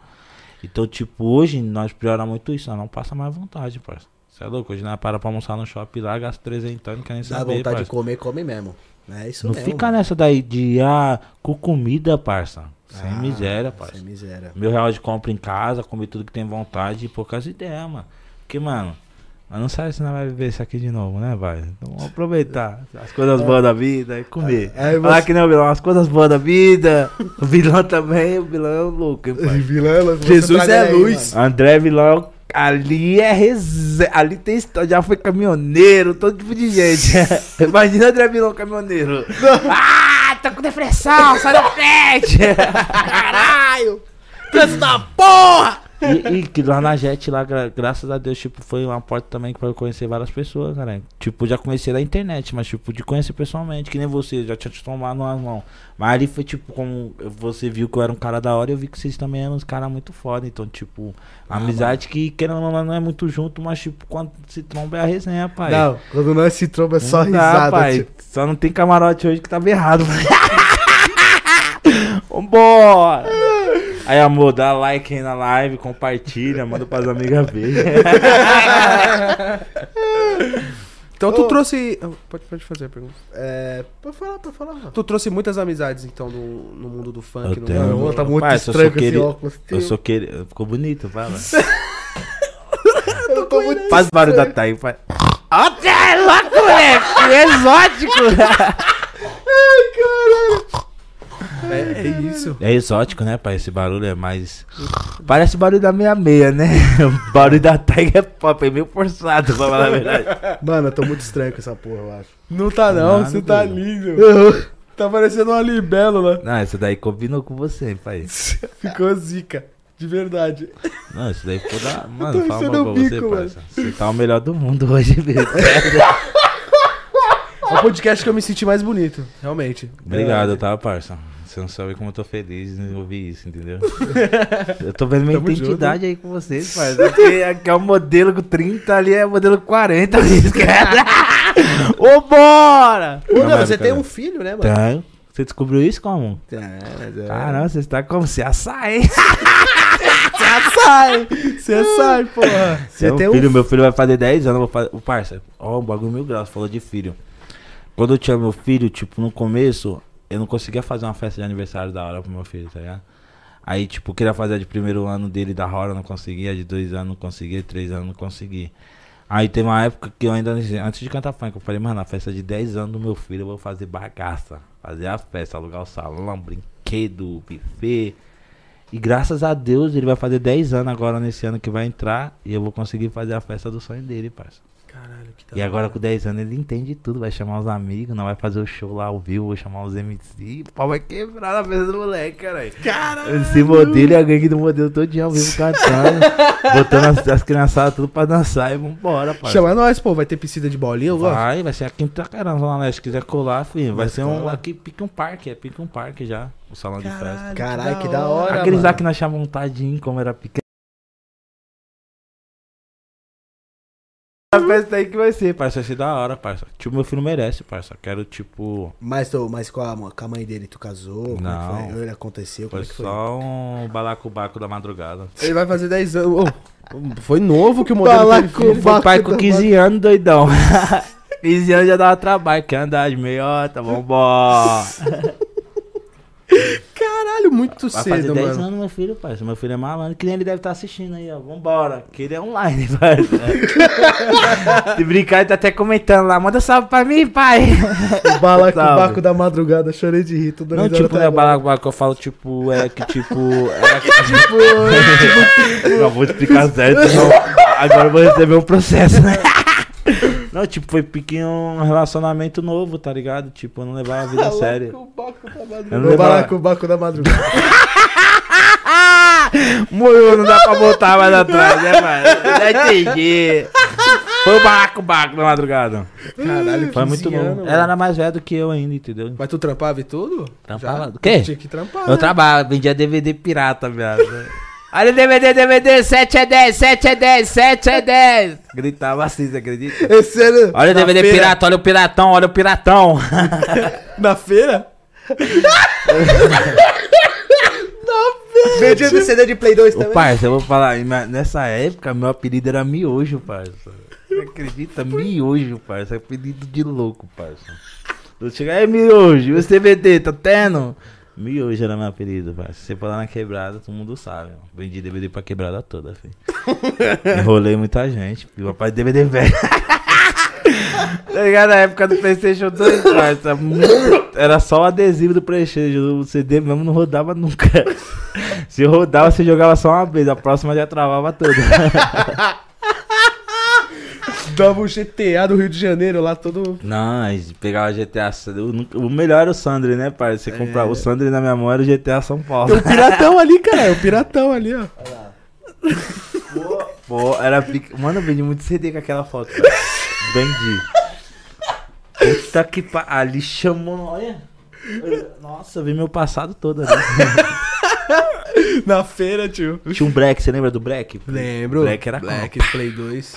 B: Então, tipo, hoje nós prioramos muito isso, nós não passa mais vontade, parça. Você é louco? Hoje nós para pra almoçar no shopping lá, gasta 300 não quer nem
A: Dá
B: saber,
A: vontade
B: parça.
A: de comer, come mesmo. É isso
B: Não
A: mesmo.
B: fica
A: mano.
B: nessa daí de, ah, com comida, parça. Sem
A: Ah,
B: miséria, parça.
A: Sem miséria.
B: Mil reais de compra em casa, comer tudo que tem vontade e poucas ideias, mano. Porque, mano, não sabe se nós vai viver isso aqui de novo, né, vai? Então vamos aproveitar as coisas boas da vida e comer.
A: Aí você-
B: Falar que nem o vilão, as coisas boas da vida. O vilão também, o vilão é louco, hein, pai?
A: Vilã, você
C: Jesus
A: traga
C: é
A: aí,
C: luz.
A: mano.
B: André Vilão, ali é reserva. Ali tem história, já foi caminhoneiro, todo tipo de gente. [LAUGHS] Imagina André Vilão caminhoneiro. ah, tô com depressão, sai da frente. [LAUGHS]
A: Caralho! Trânsito da porra!
B: E, e que lá na Jet, lá, gra- graças a Deus, tipo, foi uma porta também pra eu conhecer várias pessoas, cara. Tipo, já conheci da internet, mas, tipo, de conhecer pessoalmente, que nem você, já tinha te tomado nas mãos. Mas ali foi, tipo, como você viu que eu era um cara da hora, eu vi que vocês também eram uns caras muito foda. Então, tipo,
A: Ah,
B: amizade que, querendo ou não, não é muito junto, mas, tipo, quando se tromba é a resenha, pai.
A: Não, quando nós se tromba é só
B: Não dá,
A: risada.
B: pai.
A: tio.
B: Só não tem camarote hoje que tava errado. [LAUGHS] Vambora! Aí, amor, dá like aí na live, compartilha, manda pras amigas ver. [LAUGHS]
C: Então tu
A: Ô.
C: trouxe. Pode, pode fazer a pergunta.
A: É. Pode falar, pode falar, mano.
C: Tu trouxe muitas amizades, então, no, no mundo do funk.
B: Eu
C: no
B: tenho.
C: mundo-
A: Não, tá muito
B: Parça, eu
A: estranho
B: sou
A: com esse
B: querido-
A: óculos.
B: Eu sou querido. Ficou bonito, fala. [LAUGHS]
A: Eu tô muito
B: Faz barulho da Thay, faz. Ó, é louco, moleque! Que exótico! [LAUGHS]
C: É, é isso.
B: É exótico, né, pai? Esse barulho é mais. Parece barulho da meia-meia, né? O [LAUGHS] barulho da é pop, é meio forçado, pra falar a verdade.
A: Mano, eu tô muito estranho com essa porra, eu acho.
C: Não tá não, você tá
B: doido.
C: lindo. Tá parecendo uma libélula.
B: Não, esse daí combinou com você, pai. [LAUGHS]
C: Ficou zica. De verdade.
B: Não, isso daí ficou da. Mano, fala
A: o
B: pra você,
A: bico,
B: parça. Você tá o melhor do mundo hoje, velho. [LAUGHS]
C: É o podcast que eu me senti mais bonito, realmente.
B: Obrigado, tá, parça? Você não sabe como eu tô feliz em ouvir isso, entendeu? [LAUGHS] Eu tô vendo minha
C: Tamo
B: identidade aí com vocês, parça. Aqui, aqui é o modelo com 30, ali é o modelo com 40. ali, esquece. [LAUGHS] Ô, bora!
A: Ô,
B: Não,
A: você tem
B: cara,
A: um filho, né, mano?
B: Tem. Você descobriu isso como?
A: É, mas é.
B: Caramba, você está como? Você açaí. [LAUGHS]
C: Você sai! Você sai, porra!
B: Você
A: tem
B: tem
A: um
B: filho, meu filho vai fazer 10 anos, eu vou fazer. O parça, ó, o bagulho mil graus, falou de filho. Quando eu tinha meu filho, tipo, no começo, eu não conseguia fazer uma festa de aniversário da hora pro meu filho, tá ligado? Aí, tipo, queria fazer a de primeiro ano dele da hora, não conseguia, de dois anos não conseguia, três anos não conseguia. Aí teve uma época que eu ainda, antes de cantar funk, eu falei, mano, a festa de 10 anos do meu filho eu vou fazer bagaça. Fazer a festa, alugar o salão, brinquedo, buffet. E graças a Deus ele vai fazer 10 anos agora nesse ano que vai entrar e eu vou conseguir fazer a festa do sonho dele, parça.
C: Caralho, que da
B: E agora com 10 anos ele entende tudo, vai chamar os amigos, não vai fazer o show lá ao vivo, vai chamar os MC, o pau vai quebrar na festa do moleque, caralho.
C: Caralho!
B: Esse modelo e a gangue do modelo todo dia ao vivo cantando, [LAUGHS] botando as, as criançadas tudo pra dançar e vambora, parça.
C: Chama nós, pô. Vai ter piscina de bolinha, eu gosto.
B: Vai, vai ser aqui em Itacarã, Zona Leste. Se quiser colar, filho, vai
A: Vai
B: ser um aqui, pique um parque, é pique um parque já, o salão de festa.
A: Caralho, que da hora.
B: Aqueles
A: mano.
B: lá que nós chamamos tadinho, como era pequeno. A festa aí que vai ser, parça. Vai ser da hora, parça. Tipo, meu filho merece, parça. Quero, tipo.
A: Mas, tô, mas com, a, com a mãe dele tu casou? Como é que
B: Não.
A: foi? Ele aconteceu? Como
B: Foi
A: é que foi?
B: só um balacobaco da madrugada.
C: Ele vai fazer 10 anos. Ô, foi novo que o modelo teve
A: Balaco-
C: filho.
B: Foi pai com
A: da
B: 15 anos, doidão. [LAUGHS] 15 anos já dava trabalho. Quer andar de meiota, vambora. [LAUGHS]
C: Caralho, muito
B: Vai fazer
C: cedo,
B: 10
C: mano.
B: anos, meu filho, parça. Meu filho é malandro, que nem ele deve estar assistindo aí, ó. Vambora. Que ele é online, [LAUGHS] parça. Se brincar, ele tá até comentando lá. Manda salve pra mim, pai.
A: O balaco,
B: Salve.
A: baco da madrugada, chorei de rir. Toda
B: Não, tipo,
A: tá
B: né,
A: bom.
B: balaco que eu falo, tipo, é que, tipo... Era que, [LAUGHS] tipo, [LAUGHS] Não vou explicar certo, não. Agora eu vou receber um processo, né? Não, tipo, foi pequeno um relacionamento novo, tá ligado? Tipo, eu não levava a vida a sério.
C: O baco da madrugada.
B: Eu não
A: O
B: levava...
A: balaco, baco da madrugada.
B: Morreu, não dá pra voltar mais atrás, né, mano? Já entendi. Foi o barco, barco na madrugada.
C: Caralho,
B: Foi muito
C: 15
B: novo.
C: anos,
B: Ela era mais velha do que eu ainda, entendeu?
C: Mas tu trampava e tudo?
B: Trampava?
C: Já?
B: Do quê?
C: Tinha que trampar,
B: Eu
C: né?
B: trabalhava, vendia DVD pirata, viado. Olha o DVD, DVD, 7 é 10, 7 é 10, 7 é 10. Gritava assim, você acredita?
C: Esse ano,
B: Olha o
C: na
B: DVD
C: feira-
B: pirata, olha o piratão, olha o piratão. [LAUGHS]
C: Na feira? [LAUGHS]
A: Vendia do CD de Play 2
B: Ô,
A: também.
B: parça, eu vou falar, na- nessa época, meu apelido era Miojo, parça. Você acredita? Miojo, parça. Apelido de louco, parça. Eu chegar, aí, Miojo, e o CBD, tá tendo? Miojo era meu apelido, parça. Se você for lá na quebrada, todo mundo sabe. ó. Vendi DVD pra quebrada toda, filho. [LAUGHS] Enrolei muita gente, filho. Papai DVD velho. [LAUGHS] Tá ligado? Na época do Playstation 2, parça, muito- era só o adesivo do Playstation. O CD mesmo não rodava nunca. [LAUGHS] Se rodava, você jogava só uma vez. A próxima já travava tudo.
C: Dava o GTA do Rio de Janeiro lá todo.
B: Não, pegava GTA. O, melhor era o Sandri, né, pai? Você comprava o Sandri na minha mão era o GTA São Paulo.
C: Tem o [LAUGHS] piratão ali, cara. O piratão ali, ó.
B: Pô, era. Mano, eu vendi muito CD com aquela foto. cara. Vendi. Puta que pa... Ali chamou. Olha. Nossa, eu vi meu passado todo ali. [LAUGHS]
C: Na feira, tio.
B: Tinha um break, você lembra do break?
C: Lembro.
B: Black era
C: Black Play 2.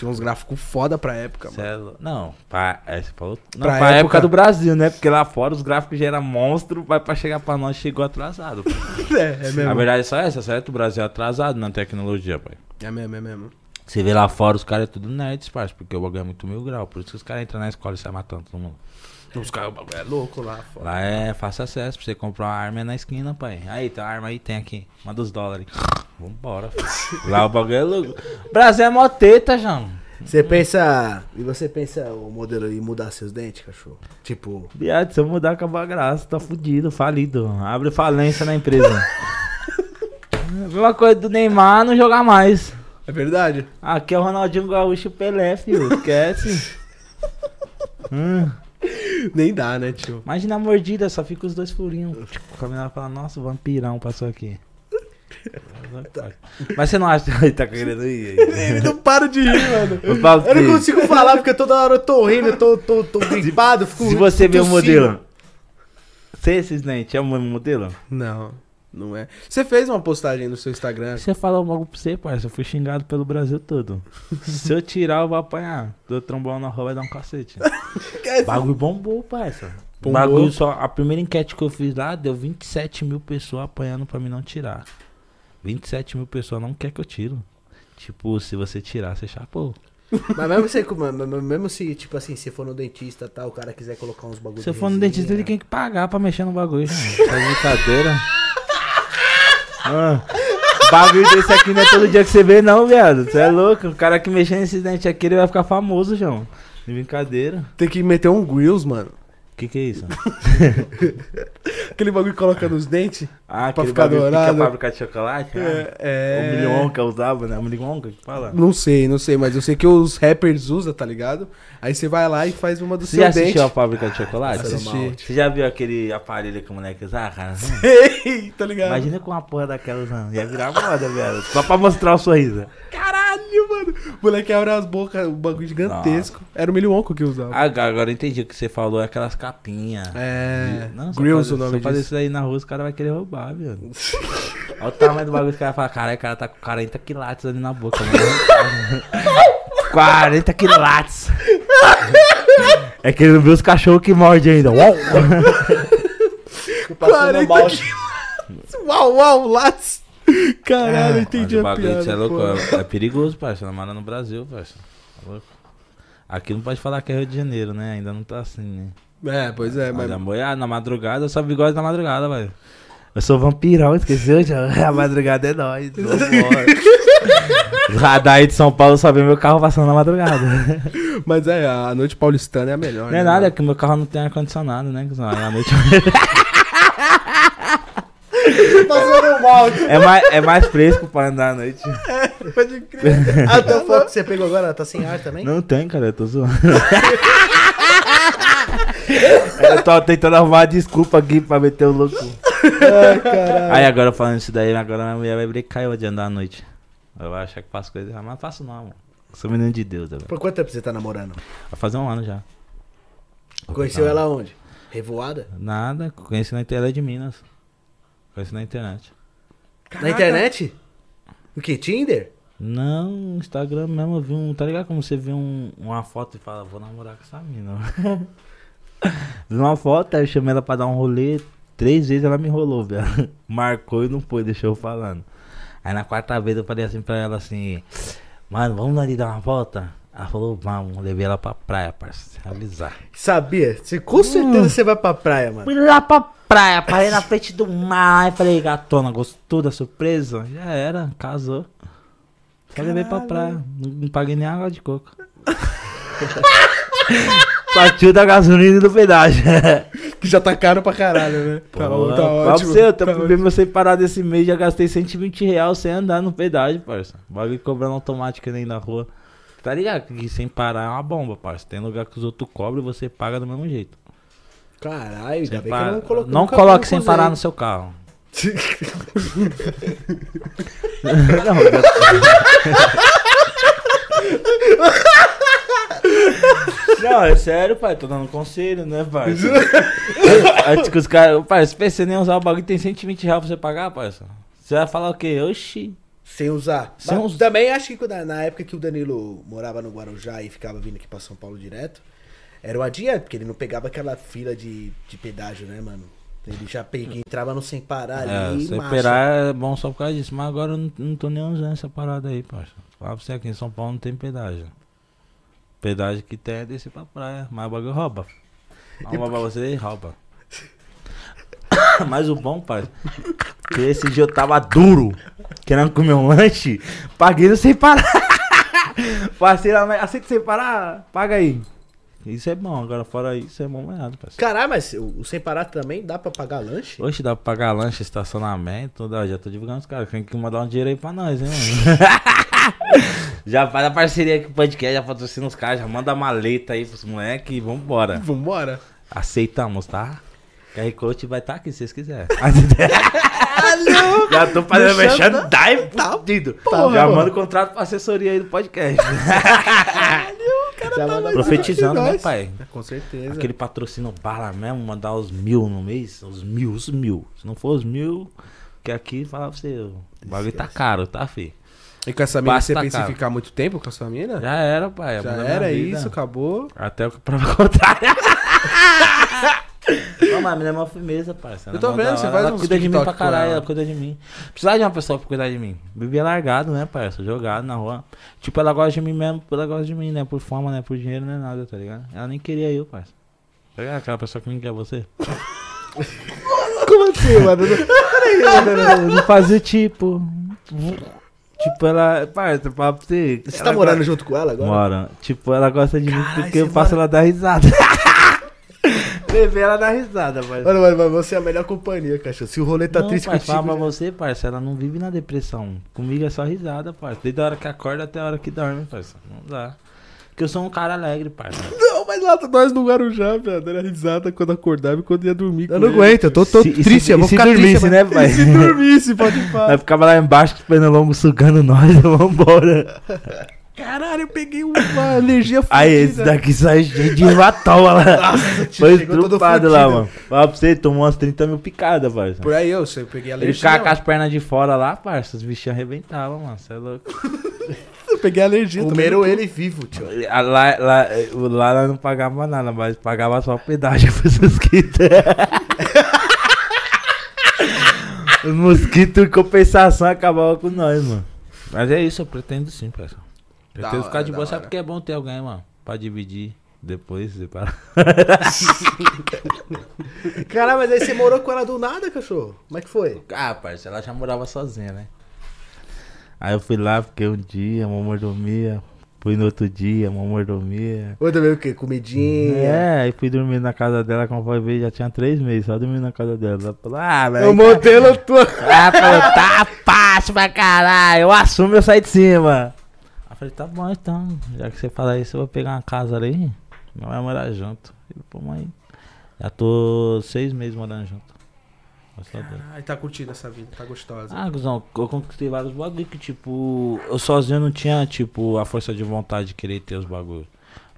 C: Tinha uns gráficos foda pra época,
B: Cê
C: mano.
B: é Não, pra, é, você falou. Não,
C: Pra
B: pra, época...
C: época
B: do Brasil, né? Porque lá fora os gráficos já eram monstro, vai pra chegar pra nós chegou atrasado. [LAUGHS]
C: É, é
B: A
C: mesmo.
B: verdade é só essa, certo? O Brasil é atrasado na tecnologia, pai.
C: É mesmo, é mesmo.
B: Você vê lá fora, os caras é tudo nerds, parça, porque o bagulho é muito mil grau. Por isso que os caras entram na escola e saem matando todo mundo.
C: Os caras, o bagulho é louco lá fora.
B: Lá é fácil acesso, pra você comprar uma arma é na esquina, pai. Aí, tem uma arma aí, tem aqui. Manda os dólares. Vambora, filho. [LAUGHS] Lá o bagulho é louco. Brasil é mó teta, João.
A: Você pensa. E você pensa o modelo em mudar seus dentes, cachorro? Tipo.
B: Viado, se eu mudar, acabou a graça. Tá fudido, falido. Abre falência na empresa. [LAUGHS] Mesma coisa do Neymar, não jogar mais.
C: É verdade?
B: Aqui é o Ronaldinho Gaúcho Pelé, filho. Esquece. [LAUGHS] Hum, [LAUGHS]
C: Nem dá, né, tio?
B: imagina a mordida, só fica os dois furinhos. Tipo, caminhando fala, nossa, o vampirão passou aqui. [LAUGHS] Mas você não acha que ele tá querendo ir? [LAUGHS]
C: Eu não paro de rir, mano.
B: Eu,
A: não consigo falar porque toda hora eu tô rindo, eu tô, tô, tô gripado, fico.
B: Se você vê o modelo. Você, esses dentes, é o mesmo modelo?
C: Não, não é. Você fez uma postagem no seu Instagram.
B: Você fala algo pra você, parça. Eu fui xingado pelo Brasil todo. [LAUGHS] Se eu tirar, eu vou apanhar. Do trombão na rua vai dar um cacete. [LAUGHS] Bagulho bombou, parça.
C: Bombou?
B: Bagulho só. A primeira enquete que eu fiz lá deu 27 mil pessoas apanhando pra mim não tirar. 27 mil pessoas não quer que eu tiro. Tipo, se você tirar, você chapou. [LAUGHS]
A: Mas mesmo se, mas mesmo se, tipo assim, se for no dentista tá, o cara quiser colocar uns bagulhos.
B: Se eu for no dentista, ele tem que pagar pra mexer no bagulho. Tá de brincadeira. Ah, bagulho desse aqui não é todo dia que você vê, não, viado. Você é louco. O cara que mexer nesse dente aqui, ele vai ficar famoso, João. De brincadeira.
C: Tem que meter um grills, mano.
B: O que que é isso? [LAUGHS]
C: Aquele bagulho que coloca nos dentes.
B: Ah,
C: Pra ficar
B: bagulho que
C: dourado.
B: é fábrica de chocolate? Ah,
C: É.
B: O Milionca usava, né? O Milionca que fala.
C: Não sei, não sei, mas eu sei que os rappers usam, tá ligado? Aí você vai lá e faz uma do
B: Você
C: seu
B: já
C: dente.
B: assistiu a fábrica de chocolate?
C: Assisti.
B: Você já viu aquele aparelho que o moleque usava, [LAUGHS] cara?
C: Ei, tá ligado?
B: Imagina com uma porra daquela usando. Ia virar moda, velho. Só pra mostrar o sorriso.
C: Caralho, mano. O moleque abre as bocas, um bagulho gigantesco. Era o Milho Onco que usava.
B: Ah, Agora eu entendi o que você falou, é aquelas capinhas.
C: É.
B: Não, só
C: Grills
B: fazer,
C: o nome
B: só fazer
C: disso.
B: isso aí na rua, os caras vão querer roubar, viu? [LAUGHS] Olha o tamanho do bagulho, os caras falam, caralho, o cara tá com 40 quilates ali na boca, mano. [LAUGHS] 40 quilates. [LAUGHS] É que ele não viu os cachorros que mordem ainda. Uau!
C: 40 quilos. Uau, uau, Lattes. Caralho, eu entendi
B: o
C: a
B: bagulho,
C: piada.
B: é louco, é, é perigoso, parça. Namora no Brasil, parça. Tá louco? Aqui não pode falar que é Rio de Janeiro, né? Ainda não tá assim, né?
C: É, pois é, mas.
B: Mas... na madrugada, eu só bigode na madrugada, velho. Eu sou vampirão, esqueceu? Já? [LAUGHS] A madrugada é nóis. Os [LAUGHS] radar aí de São Paulo só vê meu carro passando na madrugada. [LAUGHS]
C: Mas é, a noite paulistana é a melhor.
B: Não é
C: né,
B: nada, é
C: mano?
B: que meu carro não tem ar-condicionado, né? Aí à noite
A: Passando mal.
B: é, mais, é mais fresco pra andar à noite.
C: Pode crer.
A: A tua foto que você pegou agora, tá sem ar também?
B: Não tem, cara, eu tô zoando. eu tô tentando arrumar desculpa aqui pra meter o louco.
A: Ai, [LAUGHS] caralho.
B: Aí agora falando isso daí, agora minha mulher vai brincar eu de andar à noite. Eu vou achar que faço coisa errada, mas faço não, mano. Sou menino de Deus, velho.
A: Por quanto tempo você tá namorando?
B: Vai fazer um ano já.
A: Conheceu ela onde? Revoada?
B: Nada, conheci na internet de Minas. Conheci na internet.
A: Na internet? O que? Tinder?
B: Não, Instagram mesmo, eu vi um. Tá ligado como você vê um, uma foto e fala, vou namorar com essa mina. [LAUGHS] vi uma foto, aí eu chamei ela pra dar um rolê. Três vezes ela me enrolou, velho. [LAUGHS] Marcou e não foi, deixou eu falando. Aí na quarta vez eu falei assim pra ela assim, mano, vamos ali dar uma volta? Ela falou, vamos, levei ela pra praia, parceiro, avisar.
A: Sabia? Você, com certeza você vai pra praia, mano.
B: Fui lá pra praia, parei na frente do mar e falei, gatona, gostou da surpresa? Já era, casou. Só levei pra praia, não, não paguei nem água de coco. [LAUGHS] Partiu da gasolina e do pedágio. [LAUGHS]
C: Que já tá caro pra caralho, né?
B: Pô,
C: tá, tá
B: pra
C: ótimo.
B: você, eu
C: tá
B: mesmo eu separado esse mês, já gastei 120 reais sem andar no pedágio, parça. Bagulho cobrando automático nem na rua. Tá ligado? Que sem parar é uma bomba, parça. Tem lugar que os outros cobram e você paga do mesmo jeito.
A: Caralho, ainda
B: Sem
A: bem que
B: parar-
A: eu não coloquei.
B: não coloque sem parar no seu carro. [LAUGHS] Não, [LAUGHS] é sério, pai. Tô dando conselho, né, pai? [LAUGHS] Antes que os caras. Pai, se você nem usar o bagulho, tem 120 reais pra você pagar, parça. Você vai falar o quê? Oxi.
A: Sem usar.
B: Sem
A: Mas
B: us-
A: Também acho que na época que o Danilo morava no Guarujá e ficava vindo aqui pra São Paulo direto, era uma dia, porque ele não pegava aquela fila de, de pedágio, né, mano? Ele já peguei, entrava no sem parar
B: É,
A: ali, marcha.
B: esperar é bom só por causa disso. Mas agora eu não, não tô nem usando essa parada aí, parça. Fala pra você aqui em São Paulo não tem pedágio. Pedágio que tem é descer pra praia. Mas o bagulho rouba. Rouba pra você e rouba. [COUGHS] Mas o bom, pai, que esse dia eu tava duro, querendo comer um lanche, paguei no sem parar. [LAUGHS] Parceiro, aceita sem parar? Paga aí. Isso é bom, agora fora isso é bom nada, parceiro.
A: Caralho, mas o, o sem parar também dá pra pagar lanche?
B: Oxe, dá pra pagar lanche, estacionamento, dá, já tô divulgando os caras. Tem que mandar um dinheiro aí pra nós, hein, mano. [LAUGHS] já faz a parceria aqui com o podcast, já patrocina os caras, já manda a maleta aí pros moleques e vambora.
C: Vambora.
B: Aceitamos, tá? QR Code vai estar aqui se vocês quiserem. [LAUGHS] já tô fazendo merchandising, tá fudido.
A: porra,
B: já manda o contrato pra assessoria aí do podcast.
A: Já manda-
B: Profetizando, né, pai?
C: Com certeza.
B: Aquele patrocínio bala mesmo, mandar os mil no mês, os mil, os mil. Se não for os mil, que aqui fala pra você, o bagulho tá caro, tá, fi?
C: E com essa mina
B: Passa
C: você pensa em
B: caro.
C: ficar muito tempo com a sua mina?
B: Já era, pai.
C: Já
B: mudou minha
C: era isso, acabou.
B: Até o que prova contrária. Não, mas a menina é uma firmeza, parça.
C: Eu tô
B: é
C: vendo, você faz
B: Ela
C: uns
B: cuida de mim pra caralho,
C: ela.
B: ela cuida de mim. Precisava de uma pessoa pra cuidar de mim. Vivia largado, né, parça? Jogado na rua. Tipo, ela gosta de mim mesmo, ela gosta de mim, né? Por fama, né? Por dinheiro, não é nada, tá ligado? Ela nem queria eu, parça. Tá ligado? Aquela pessoa que nem quer você. [LAUGHS]
A: Como assim, mano? [LAUGHS]
B: Não fazia tipo. Tipo, ela. Parça, pra você.
A: Você tá morando
B: gosta-
A: junto com ela agora?
B: Mora. Tipo, ela gosta de mim
A: Caralho,
B: porque eu
A: você
B: faço
A: mora-
B: ela dar risada. [LAUGHS] Bebê, ela dá risada, parça.
A: Mano, mano, mano, você é a melhor companhia, cachorro. Se o rolê tá
B: não,
A: triste
B: parça, fala pra
A: contigo...
B: você, parça, ela não vive na depressão. Comigo é só risada, parça. Desde a hora que acorda até a hora que dorme, parça. Não dá. Porque eu sou um cara alegre, parça. [LAUGHS]
C: Mas lá nós no Guarujá, velho. Era risada quando acordava e quando ia dormir.
A: Eu
C: com
A: não
C: ele.
A: aguento, eu tô, tô
B: Se- e se-
A: triste, eu vou
B: se
A: ficar
B: dormisse,
A: triste.
B: né, pai? [LAUGHS]
C: Se dormisse, pode
B: Aí
C: falar.
B: ficava lá embaixo com os pernilongos sugando nós, [LAUGHS] vambora.
C: Caralho, eu peguei uma alergia
B: Aí esse daqui sai cheio de vatol lá. Foi estrupado lá, mano. Fala pra você, tomou umas 30 mil picadas, parça.
C: Por aí eu, eu peguei
B: Ele
C: alergia.
B: ficava com as pernas de fora lá, parça. Os bichinhos arrebentavam, mano. Você é louco. [LAUGHS]
C: Peguei alergia.
A: Comeram ele vivo, tio.
B: Lá, lá, o- lá nós não pagava nada, mas pagava só o pedágio [LAUGHS] pros mosquitos. [LAUGHS] Os mosquitos em compensação acabavam com nós, mano. Mas é isso, eu pretendo sim, parça. Pretendo
C: Da
B: ficar
C: hora,
B: de boa, sabe porque é bom ter alguém, mano, pra dividir. Depois separaram. [LAUGHS]
A: Caralho, mas aí você morou com ela do nada, cachorro? Como é que foi?
B: Ah, parça, ela já morava sozinha, né? Aí eu fui lá, fiquei um dia, mamãe dormia. Fui no outro dia, mamãe dormia.
A: Ou também o quê? Comidinha?
B: É, aí fui dormir na casa dela, como foi ver, já tinha três meses, só dormindo na casa dela. Ela falou, ah, velho.
A: o modelo tua.
B: Ela falou, tá fácil pra caralho, eu assumo, eu saí de cima. Aí eu falei, tá bom então, já que você fala isso, eu vou pegar uma casa ali, nós vamos morar junto. E, pô, mãe, já tô seis meses morando junto. Graças
C: tá curtindo essa vida, tá gostosa.
B: Ah, Guzão, eu conquistei vários bagulho que, tipo, eu sozinho não tinha, tipo, a força de vontade de querer ter os bagulhos.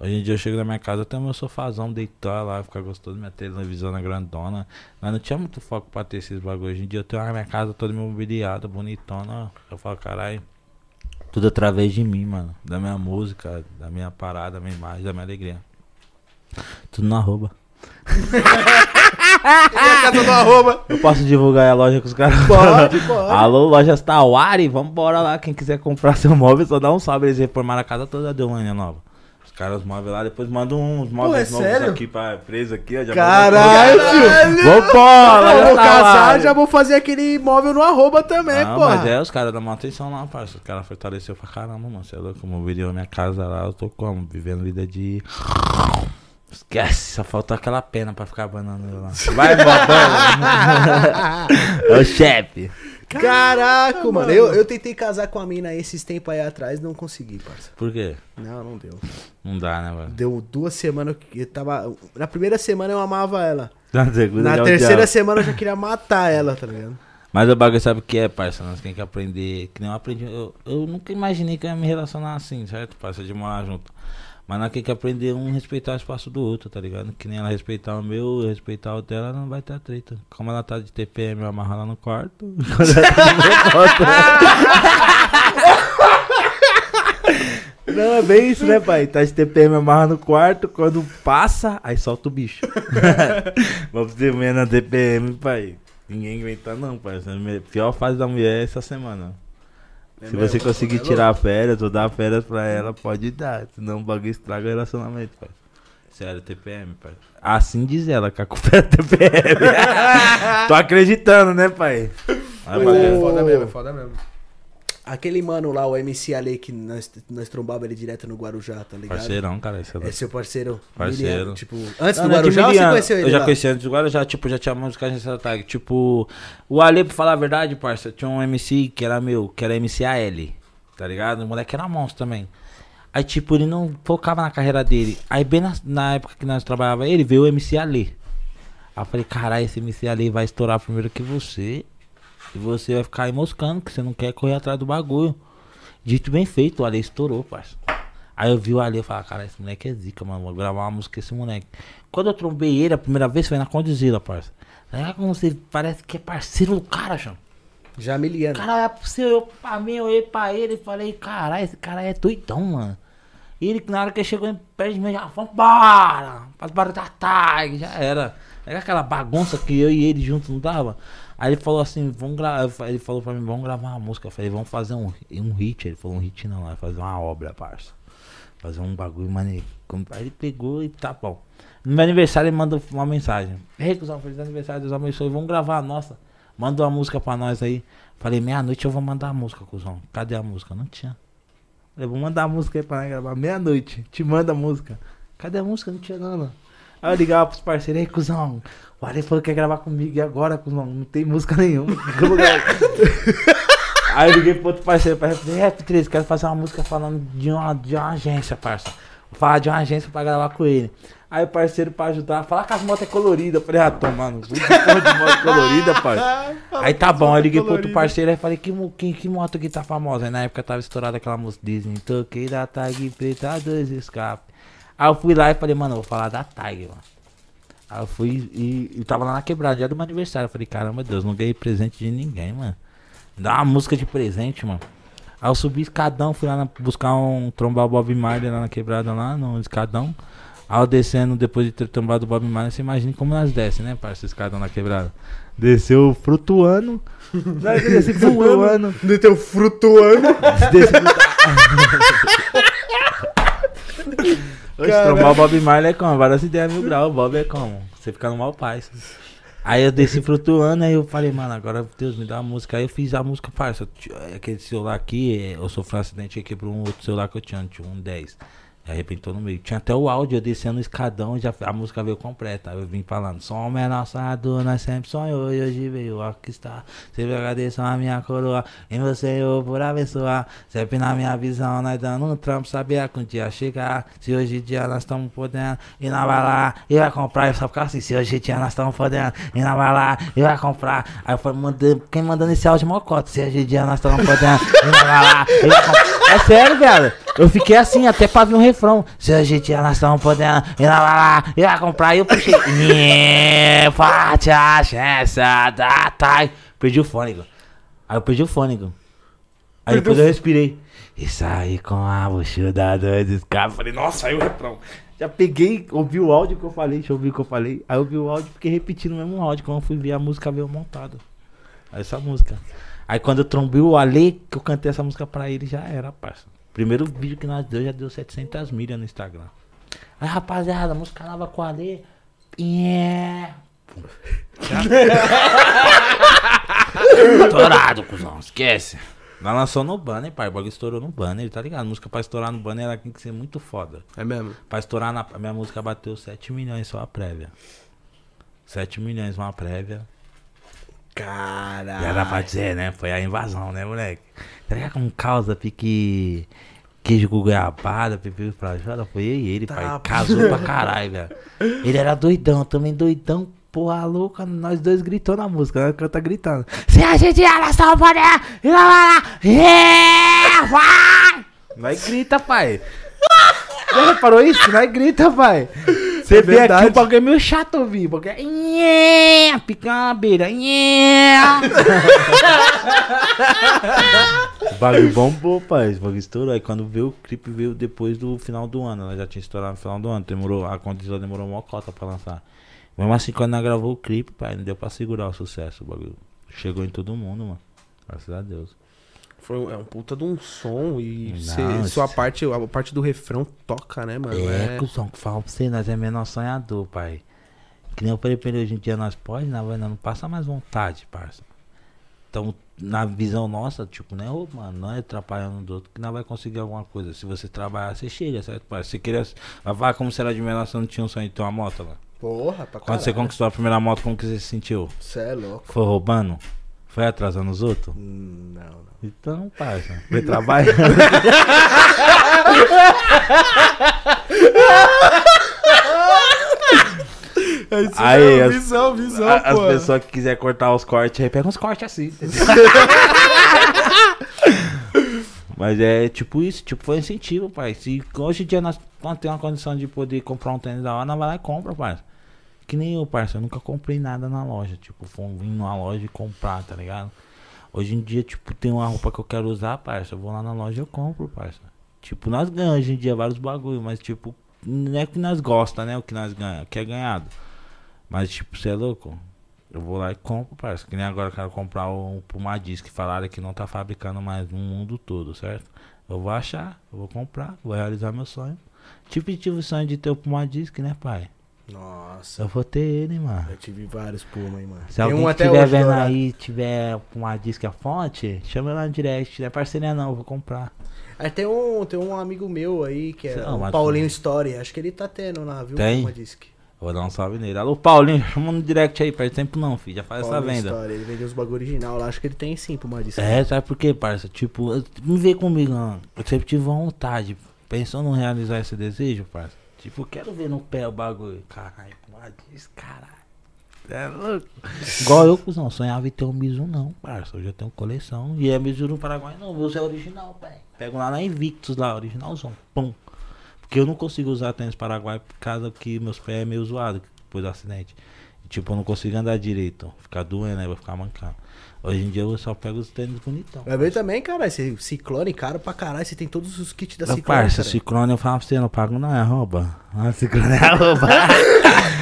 B: Hoje em dia eu chego na minha casa, eu tenho meu sofazão, deitar lá, ficar gostoso, minha televisão na grandona. Mas não tinha muito foco pra ter esses bagulhos. Hoje em dia eu tenho a minha casa toda mobiliada, bonitona. Eu falo, caralho, tudo através de mim, mano. Da minha música, da minha parada, da minha imagem, da minha alegria. Tudo no arroba. [LAUGHS]
C: a casa do arroba.
B: Eu posso divulgar a loja com os caras?
A: Pode, [LAUGHS] pode.
B: Alô, lojas Tawari, vambora lá. Quem quiser comprar seu móvel, só dá um salve. Eles reformaram a casa toda de Deolândia nova. Os caras, os móveis lá, depois mandam uns móveis
A: é
B: novos
A: sério?
B: aqui pra preso aqui, ó. já
A: Caralho,
B: Vambora,
A: Eu vou
B: loja
A: casar, já vou fazer aquele imóvel no arroba também,
B: Não,
A: pô.
B: mas é, os caras dão uma atenção lá, parça. Os caras fortaleceu pra caramba, mano. Você é louco? Mobiliou minha casa lá, eu tô como? Vivendo vida de. Esquece, só faltou aquela pena pra ficar banando lá. Vai, botando. é o chefe.
A: Caraca, mano. Eu, eu tentei casar com a mina esses tempos aí atrás não consegui, parça.
B: Por quê?
A: Não, não deu.
B: Não dá, né, mano?
A: Deu duas semanas que eu tava. Na primeira semana eu amava ela. [LAUGHS]
B: Na segunda
A: Na terceira
B: odiava.
A: semana eu já queria matar ela, tá ligado?
B: Mas o bagulho sabe o que é, parça? Nós tem que aprender. Que nem eu aprendi. Eu, eu nunca imaginei que eu ia me relacionar assim, certo, parça? De morar junto. Mas nós tem que aprender um respeitar o espaço do outro, tá ligado? Que nem ela respeitar o meu, eu respeitar o dela, não vai ter treta. Como ela tá de TPM, eu amarro lá no quarto. [LAUGHS] Quando ela tá no meu quarto. [LAUGHS] Não, é bem isso, né, pai? Tá de TPM, amarra no quarto, quando passa, aí solta o bicho. [LAUGHS] Vamos ter menos na TPM, pai. Ninguém aguenta não, pai. É a pior fase da mulher é essa semana. Se você conseguir tirar férias ou dar férias pra ela, pode dar. Senão o bagulho estraga o relacionamento, pai. Sério, TPM, pai. Assim diz ela, que a culpa é TPM. [LAUGHS] Tô acreditando, né, pai? Vai,
A: Ô,
B: pai.
C: É foda mesmo, é foda mesmo.
A: Aquele mano lá, o MC Ale, que nós, nós trombava ele direto no Guarujá, tá ligado?
B: Parceirão, cara. Esse é
A: É seu parceiro?
B: Parceiro.
A: Miliano, tipo, antes
B: Não,
A: do
B: é
A: Guarujá ou você conheceu ele
B: Eu já
A: lá?
B: conheci antes do Guarujá, tipo, já tinha música nessa tag. Tipo, o Ale, pra falar a verdade, parça, tinha um MC que era meu, que era MC AL, tá ligado? O moleque era monstro também. Aí, tipo, ele não focava na carreira dele. Aí, bem na, na época que nós trabalhava ele, veio o MC Ale. Aí eu falei, caralho, esse MC Ale vai estourar primeiro que você. E você vai ficar aí moscando, que você não quer correr atrás do bagulho. Dito bem feito, o Ale estourou, parça. Aí eu vi o Ale e falei, cara, esse moleque é zica, mano. Vou gravar uma música esse moleque. Quando eu trombei ele a primeira vez foi na Condizila, parça. Aí como você parece que é parceiro do cara, João.
A: Já Miliano.
B: Cara, é pro seu, eu pra mim, eu olhei pra ele e falei, caralho, esse cara é doidão, mano. E ele, na hora que ele chegou perto de mim, já falou, bora! Faz barulho da tag, já era. Era aquela bagunça que eu e ele juntos não dava. Aí ele falou assim, vamos gravar. Ele falou pra mim, vamos gravar uma música. Eu falei, vamos fazer um, um hit. Ele falou um hit não, vai fazer uma obra, parça. Fazer um bagulho maneiro. Aí ele pegou e tá bom. No meu aniversário ele mandou uma mensagem. Ei, cuzão, feliz aniversário, Deus abençoe. Vamos gravar a nossa. Manda uma música pra nós aí. Falei, meia-noite eu vou mandar a música, cuzão. Cadê a música? Não tinha. Falei, vou mandar a música aí pra nós gravar. Meia-noite. Te manda a música. Cadê a música? Não tinha nada. Aí eu ligava pros parceiros, ei, cuzão. O Ale falou que quer gravar comigo. E agora, cuzão? Não tem música nenhuma. [LAUGHS] Aí eu liguei pro outro parceiro, parceiro falei, Rap 13, quero fazer uma música falando de uma, de uma agência, parça. Vou falar de uma agência pra gravar com ele. Aí o parceiro pra ajudar, falar que as motos é colorida. Eu falei, ah, tô, mano, de moto colorida, parça. [LAUGHS] Aí tá bom, aí eu liguei pro outro parceiro e falei, que, que, que moto que tá famosa? Aí na época tava estourada aquela música Disney, toquei da tag preta, dois escape. Aí eu fui lá e falei, mano, eu vou falar da tag, mano. Aí eu fui e, e tava lá na quebrada, dia do meu aniversário. Eu falei, caramba, Deus, não ganhei presente de ninguém, mano. Dá uma música de presente, mano. Aí eu subi escadão, fui lá na- buscar um trombar o Bob Marley lá na quebrada lá, no escadão. Aí eu descendo, depois de ter trombado o Bob Marley, você imagina como nós desce, né, parça, escadão na quebrada. Desceu flutuando. [LAUGHS] Nós desci flutuando.
A: Do teu frutuano.
B: Desci Oxe, trombar o Bob Marley é como? Várias ideias mil graus. O Bob é como? Você fica no mal paz. Aí eu desci flutuando, aí eu falei, mano, agora Deus me dá uma música. Aí eu fiz a música, parça. Aquele celular aqui, eu sofri um acidente aqui por um outro celular que eu tinha, tinha um 10. Arrebentou no meio. Tinha até o áudio, eu descendo o escadão, já, a música veio completa. Eu vim falando, som é nossa dor, nós sempre sonhou e hoje veio que está. Sempre agradeço a minha coroa, em você eu por abençoar. Sempre na minha visão, nós dando um trampo, sabia que um dia chegar. Se hoje em dia nós estamos podendo ir na bala e vai comprar. Eu só ficar assim, se hoje em dia nós estamos podendo ir na bala e vai comprar. Aí eu falei, mandando, quem mandando esse áudio mocota? Se hoje em dia nós estamos podendo ir na e vai comprar. É sério, velho. Eu fiquei assim, até pra vir um refrão. Se a gente nós estamos podendo ir lá, lá, lá, ir lá comprar, e eu puxei. [LAUGHS] Forte a chance da tá. Perdi o fôlego. Aí eu perdi o fôlego. Aí depois eu respirei. E saí com a mochila dois escapes. Falei, nossa, aí o refrão. Já peguei, ouvi o áudio que eu falei, deixa eu ouvir o que eu falei. Aí eu ouvi o áudio e fiquei repetindo o mesmo áudio. Quando eu fui ver a música veio montada. Essa música. Aí quando eu trombei o Ale, que eu cantei essa música pra ele, já era, parça. Primeiro vídeo que nós deu já deu 700 milhas no Instagram. Aí, rapaziada, a música nova com Ale. Yeah. [LAUGHS] Estourado, cuzão, esquece. Nós lançou no banner, pai. O bagulho estourou no banner, tá ligado? A música pra estourar no banner ela tem que ser muito foda.
C: É mesmo?
B: Pra estourar na. A minha música bateu 7 milhões só a prévia. 7 milhões uma prévia.
A: Caralho.
B: Já era pra dizer, né? Foi a invasão, né, moleque? Tá ligado como causa pique queijo com goiabada, pepino pra jora? Foi eu e ele,
A: Tá,
B: pai. Casou pra caralho, velho. Ele era doidão, também doidão. Porra louca, nós dois gritou na música, né? Canta gritando. Se a gente era só poder, e lá, lá, lá, vai! Nós grita, pai. Já reparou isso? Nós grita, pai. Você vê aqui
C: verdade.
B: o bagulho é meio chato ouvir, porque é yeah, pica na beira, yeah. O bagulho bombou, pai. O bagulho estourou. Aí quando veio o clipe, veio depois do final do ano. Ela já tinha estourado no final do ano. Demorou, a condição demorou uma cota pra lançar. Mesmo assim, quando nós gravou o clipe, pai, não deu pra segurar o sucesso. O bagulho chegou em todo mundo, mano. Graças a Deus.
C: Foi um, é um puta de um som e
B: Não,
C: cê- sua
B: isso-
C: parte, a parte do refrão toca, né, mano?
B: É, cuzão, que fala pra você, nós é menor sonhador, pai. Que nem eu falei pra ele, hoje em dia nós pode, nós vai- nós não passa mais vontade, parça. Então, na visão nossa, tipo, né, ô, mano, não é atrapalhando do outro que nós vai conseguir alguma coisa. Se você trabalhar, você chega, certo, parça? Você queria. Vai falar como será de menor, você não tinha um sonho de ter uma moto lá.
A: Porra, pra
B: Quando você
A: caralho.
B: conquistou a primeira moto, como que você se sentiu?
A: Você é louco.
B: Foi roubando? Foi atrasando os outros?
A: Hum, Não, não.
B: Então, parça, foi trabalhando. Aí, as-
C: visão, visão,
B: A- As pessoas que quiser cortar os cortes aí, pega uns cortes assim. [LAUGHS] Mas é tipo isso, tipo, foi incentivo, pai. Se hoje em dia nós, nós temos uma condição de poder comprar um tênis da hora, nós vai lá e compra, pai. Que nem eu, parça, eu nunca comprei nada na loja. Tipo, fui vir numa loja e comprar, tá ligado? Hoje em dia, tipo, tem uma roupa que eu quero usar, parça. Eu vou lá na loja e eu compro, parça. Tipo, nós ganhamos hoje em dia vários bagulho, mas tipo, não é que nós gosta, né? O que nós ganhamos, o que é ganhado. Mas tipo, você é louco? Eu vou lá e compro, parça. Que nem agora eu quero comprar um Puma Disc que falaram que não tá fabricando mais no mundo todo, certo? Eu vou achar, eu vou comprar, vou realizar meu sonho. Tipo, tive o sonho de ter o Puma Disc, né, pai?
A: Nossa.
B: Eu vou ter ele, mano.
A: Eu tive vários Puma aí, mano.
B: Se
A: Tem
B: alguém
A: um até hoje,
B: vendo
A: dourado.
B: aí, tiver uma disque a fonte, chama lá no direct. Não é parceria não, eu vou comprar.
A: Aí tem um, tem um amigo meu aí, que é
B: Não,
A: o
B: mas-
A: Paulinho Story. Acho que ele tá tendo lá, viu?
B: Tem?
A: Disc.
B: Eu Vou dar um salve nele. Alô, Paulinho, [LAUGHS] chama no direct aí, perde tempo não, filho. Já faz essa
A: Paulinho
B: venda.
A: Story. Ele vendeu os bagulho original lá. Acho que ele tem sim Puma Disc.
B: É, sabe por quê, parça? Tipo, não vê comigo, não. Eu sempre tive vontade. Pensou em realizar esse desejo, parça? Tipo, eu quero ver no pé o bagulho. Caralho, disc, caralho. É louco. Igual eu, cuzão, sonhava em ter um Mizu não, parça. Eu já tenho coleção. E é Mizu no Paraguai, não. Meu é original, pai. Pego lá na Invictus, lá, originalzão. Pum. Porque eu não consigo usar tênis Paraguai por causa que meus pés é meio zoado depois do acidente. tipo, eu não consigo andar direito. Ficar doendo, aí vai ficar mancando. Hoje em dia eu só pego os tênis bonitão.
A: Vai ver também, cara. Esse ciclone caro pra caralho. Você tem todos os kits da
B: Meu
A: ciclone.
B: parça,
A: cara.
B: Ciclone eu falo pra você, não pago não, é rouba. Ah, Ciclone é [LAUGHS] rouba.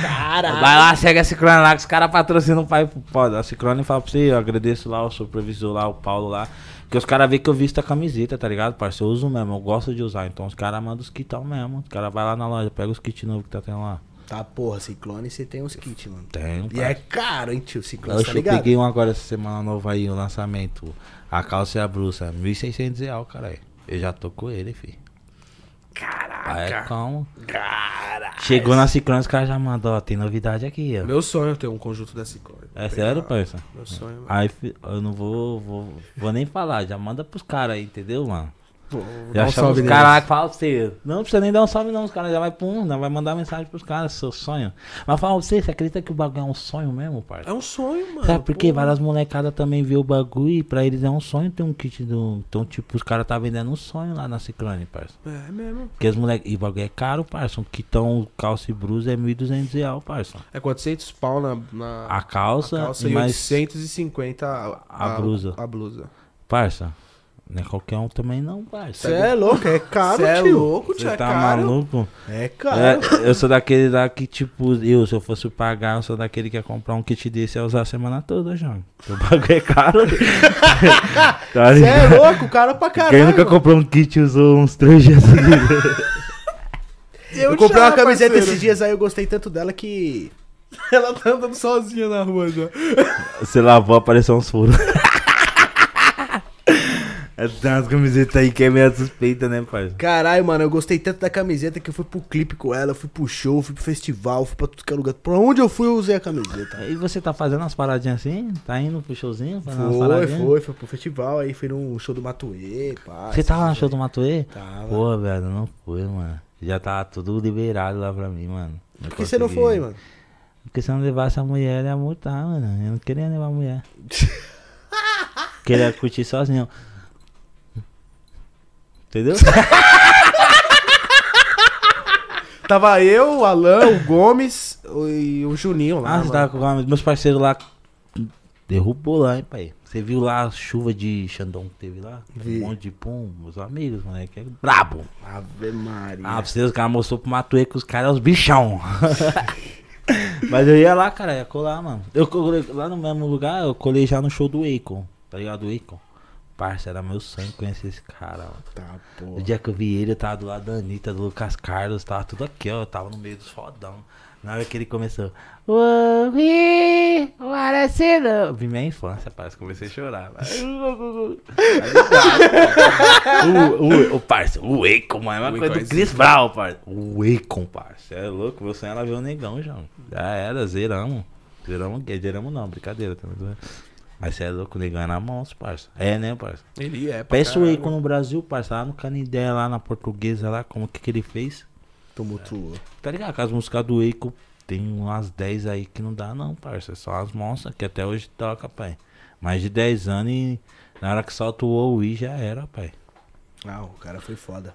A: Caralho.
B: Vai lá, chega a Ciclone lá, que os caras patrocinam o pai pro pode. A Ciclone fala pra você, eu agradeço lá o supervisor lá, o Paulo lá. Que os caras veem que eu visto a camiseta, tá ligado, parça? Eu uso mesmo, eu gosto de usar. Então os caras mandam os kitão mesmo. Os caras vai lá na loja, pega os kits novos que tá tendo lá.
A: Tá, porra, ciclone você tem uns kits, mano.
B: Tem,
A: E é caro, hein, tio? Ciclone,
B: Eu
A: tá
B: eu peguei um agora essa semana nova aí, o lançamento. A calça e a blusa, 1.600 reais, caralho. Eu já tô com ele, fi. Caraca. É como?
A: Caralho.
B: Chegou na Ciclone, os caras já mandou, ó, tem novidade aqui, ó.
C: Meu sonho é ter um conjunto da Ciclone.
B: É sério, parça?
C: Meu sonho, mano.
B: Aí fi- eu não vou, vou, vou nem falar, já manda pros caras aí, entendeu, mano?
C: Vou
B: Já
C: um
B: chama os
C: salve
B: caras falam pra você. Não precisa nem dar um salve, não. Os caras já vai pum, já vai mandar mensagem pros caras, seu sonho. Mas fala pra você, você acredita que o bagulho é um sonho mesmo, parça?
C: É um sonho, mano.
B: Sabe por quê?
C: pô.
B: Várias molecadas também vê o bagulho e pra eles é um sonho ter um kit do. Então, tipo, os caras tá vendendo um sonho lá na Ciclone, parça.
C: É mesmo.
B: Porque os moleques. E o bagulho é caro, parça. Um kitão calça e blusa é 1.200 reais, parça.
C: É 400 pau na, na
B: A calça,
C: a calça
B: e mais.
C: 850 a,
B: a blusa.
C: A blusa.
B: Parça. Não é qualquer um também, não, parça.
A: Você é louco, é caro,
C: Cê é
A: tio.
C: louco, tio,
B: Você
C: é
B: tá
C: caro.
B: maluco?
A: É caro.
B: É, eu sou daquele lá que, tipo, eu, se eu fosse pagar, eu sou daquele que ia comprar um kit desse e ia usar a semana toda, João. O bagulho é caro. [LAUGHS] tá
A: Você é
B: ligado?
A: louco, cara pra caralho.
B: Quem nunca comprou um kit e usou uns três dias seguidos?
A: Eu comprei uma
C: já,
A: camiseta
C: parceiro.
A: esses dias aí, eu gostei tanto dela que.
C: Ela tá andando sozinha na rua já.
B: Você lavou, apareceu uns furos. [LAUGHS] É, Tem umas camisetas aí que é meio suspeita, né, pai?
A: Caralho, mano, eu gostei tanto da camiseta que eu fui pro clipe com ela, fui pro show, fui pro festival, fui pra tudo que é lugar. Pra onde eu fui, eu usei a camiseta.
B: E você tá fazendo umas paradinhas assim? Tá indo pro showzinho? Fazendo umas
A: Foi, foi, foi pro festival, aí fui num show do Matuê, pá.
B: Você tava no show do. Matuê?
A: Tava.
B: Pô, velho, não foi, mano. Já tava tudo liberado lá pra mim, mano.
A: Por que você não
B: consegui.
A: foi, mano?
B: Porque se eu não levasse a mulher, ele ia multar, mano. Eu não queria levar a mulher. [LAUGHS] queria curtir sozinho. Entendeu? [LAUGHS]
C: Tava eu, o Alan, o Gomes o- e o Juninho lá.
B: Ah, você tava com meus parceiros lá. Derrubou lá, hein, pai. Você viu lá a chuva de Xandão que teve lá?
A: Vi.
B: Um monte de pum, meus amigos, moleque. É brabo.
A: Ave Maria.
B: Ah, pra vocês, os caras mostrou pro Matuê que os caras é os bichão. [LAUGHS] Mas eu ia lá, cara, ia colar, mano. Eu colei lá no mesmo lugar, eu colei já no show do Akon, tá ligado? Do Akon. Parça, era meu sonho conhecer esse cara, ó.
A: Tá,
B: O dia que eu vi ele, eu tava do lado da Anitta, do Lucas Carlos, tava tudo aqui, ó. Eu tava no meio dos fodão. Na hora que ele começou. Ouvi, parecendo. Eu Vi minha infância, parece. Comecei a chorar. [LAUGHS] o, o, o parça, o Akon, mano. É uma coisa do
C: é
B: Chris Brown, parça. O Akon, parça. É louco, meu sonho era ver o negão, João. Já era, zeramos. Zeramos? Zeramos não, brincadeira. Tá ligado? Mas você é louco, negão era monstro, parça. É, né, parça?
C: Ele é,
B: Peça o. Akon no Brasil, parça, lá no Canindé, lá na portuguesa, lá, como que que ele fez?
A: Tumultuou.
B: Tá ligado? Que as músicas do Akon tem umas 10 aí que não dá não, parça. É só as monstras que até hoje toca, pai. Mais de 10 anos e na hora que solta o OUI já era, pai.
A: Ah, o cara foi foda.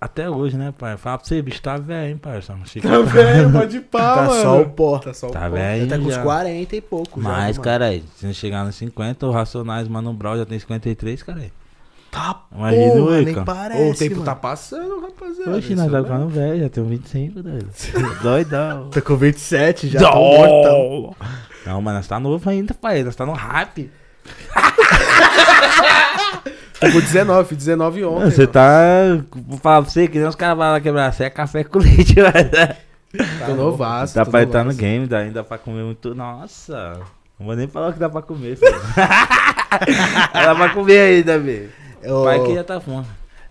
B: Até hoje, né, pai? Fala pra você, bicho, tá velho, hein. Não fica-
C: Tá velho, [LAUGHS] pode pá,
A: tá
C: mano.
A: só o pó.
C: Tá só o
B: Tá
C: pó.
B: velho.
A: Tá com uns
B: já.
A: 40 e pouco já,
B: Mas,
A: mano.
B: caralho, se não chegar nos 50, o Racionais Mano Brown já tem 53, caralho.
A: Tá,
B: Imagina o
A: porra, nem
B: Akon.
A: parece,
C: Ô, o tempo
A: mano.
C: tá passando, rapaziada.
B: Oxe, nós tá
C: é
B: ficando velho, já tenho 25, doido. [LAUGHS] Doidão.
A: Tá com 27, já tá mortão.
B: Não, mas nós tá novo ainda, pai. Nós tá no hype. [LAUGHS]
C: Tô com 19, 19 ontem.
B: Você
C: mano.
B: tá. Vou falar pra você que nem os caras vão lá quebrar. Você é café com leite, [LAUGHS] mas.
C: Tô novaço.
B: Dá
C: tô
B: pra entrar no game, dá, ainda pra comer muito. Nossa. Não vou nem falar o que dá pra comer, filho. [LAUGHS] dá pra comer ainda, velho. O pai que já tá fome.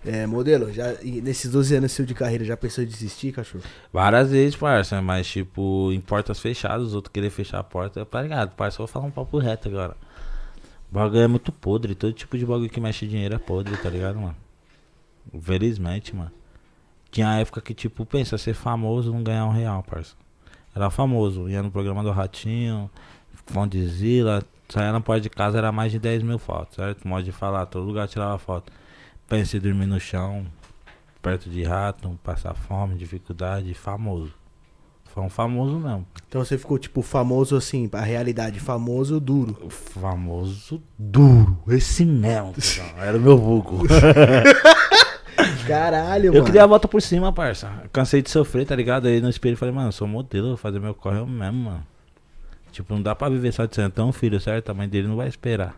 A: É, modelo, já, nesses 12 anos seu de carreira, já pensou em desistir, cachorro?
B: Várias vezes, parça, mas tipo, em portas fechadas, os outros querer fechar a porta, tá ligado? Parça, eu vou falar um papo reto agora. O bagulho é muito podre, todo tipo de bagulho que mexe dinheiro é podre, tá ligado, mano? Felizmente, mano. Tinha época que, tipo, pensa, ser famoso não ganhar um real, parça. Era famoso, ia no programa do Ratinho, Fondizila, saía na porta de casa, era mais de 10 mil fotos, certo? Modo de falar, todo lugar tirava foto. Pensei dormir no chão, perto de rato, passar fome, dificuldade, famoso. Foi um famoso mesmo.
A: Então você ficou, tipo, famoso assim, a realidade, famoso duro.
B: Famoso duro. Esse mesmo. Era o meu vulgo. [LAUGHS]
A: Caralho,
B: Eu
A: mano.
B: queria a volta por cima, parça. Cansei de sofrer, tá ligado? Aí no espelho eu falei, mano, eu sou modelo, vou fazer meu corre eu mesmo, mano. Tipo, não dá pra viver só de centão, filho, certo? A mãe dele não vai esperar.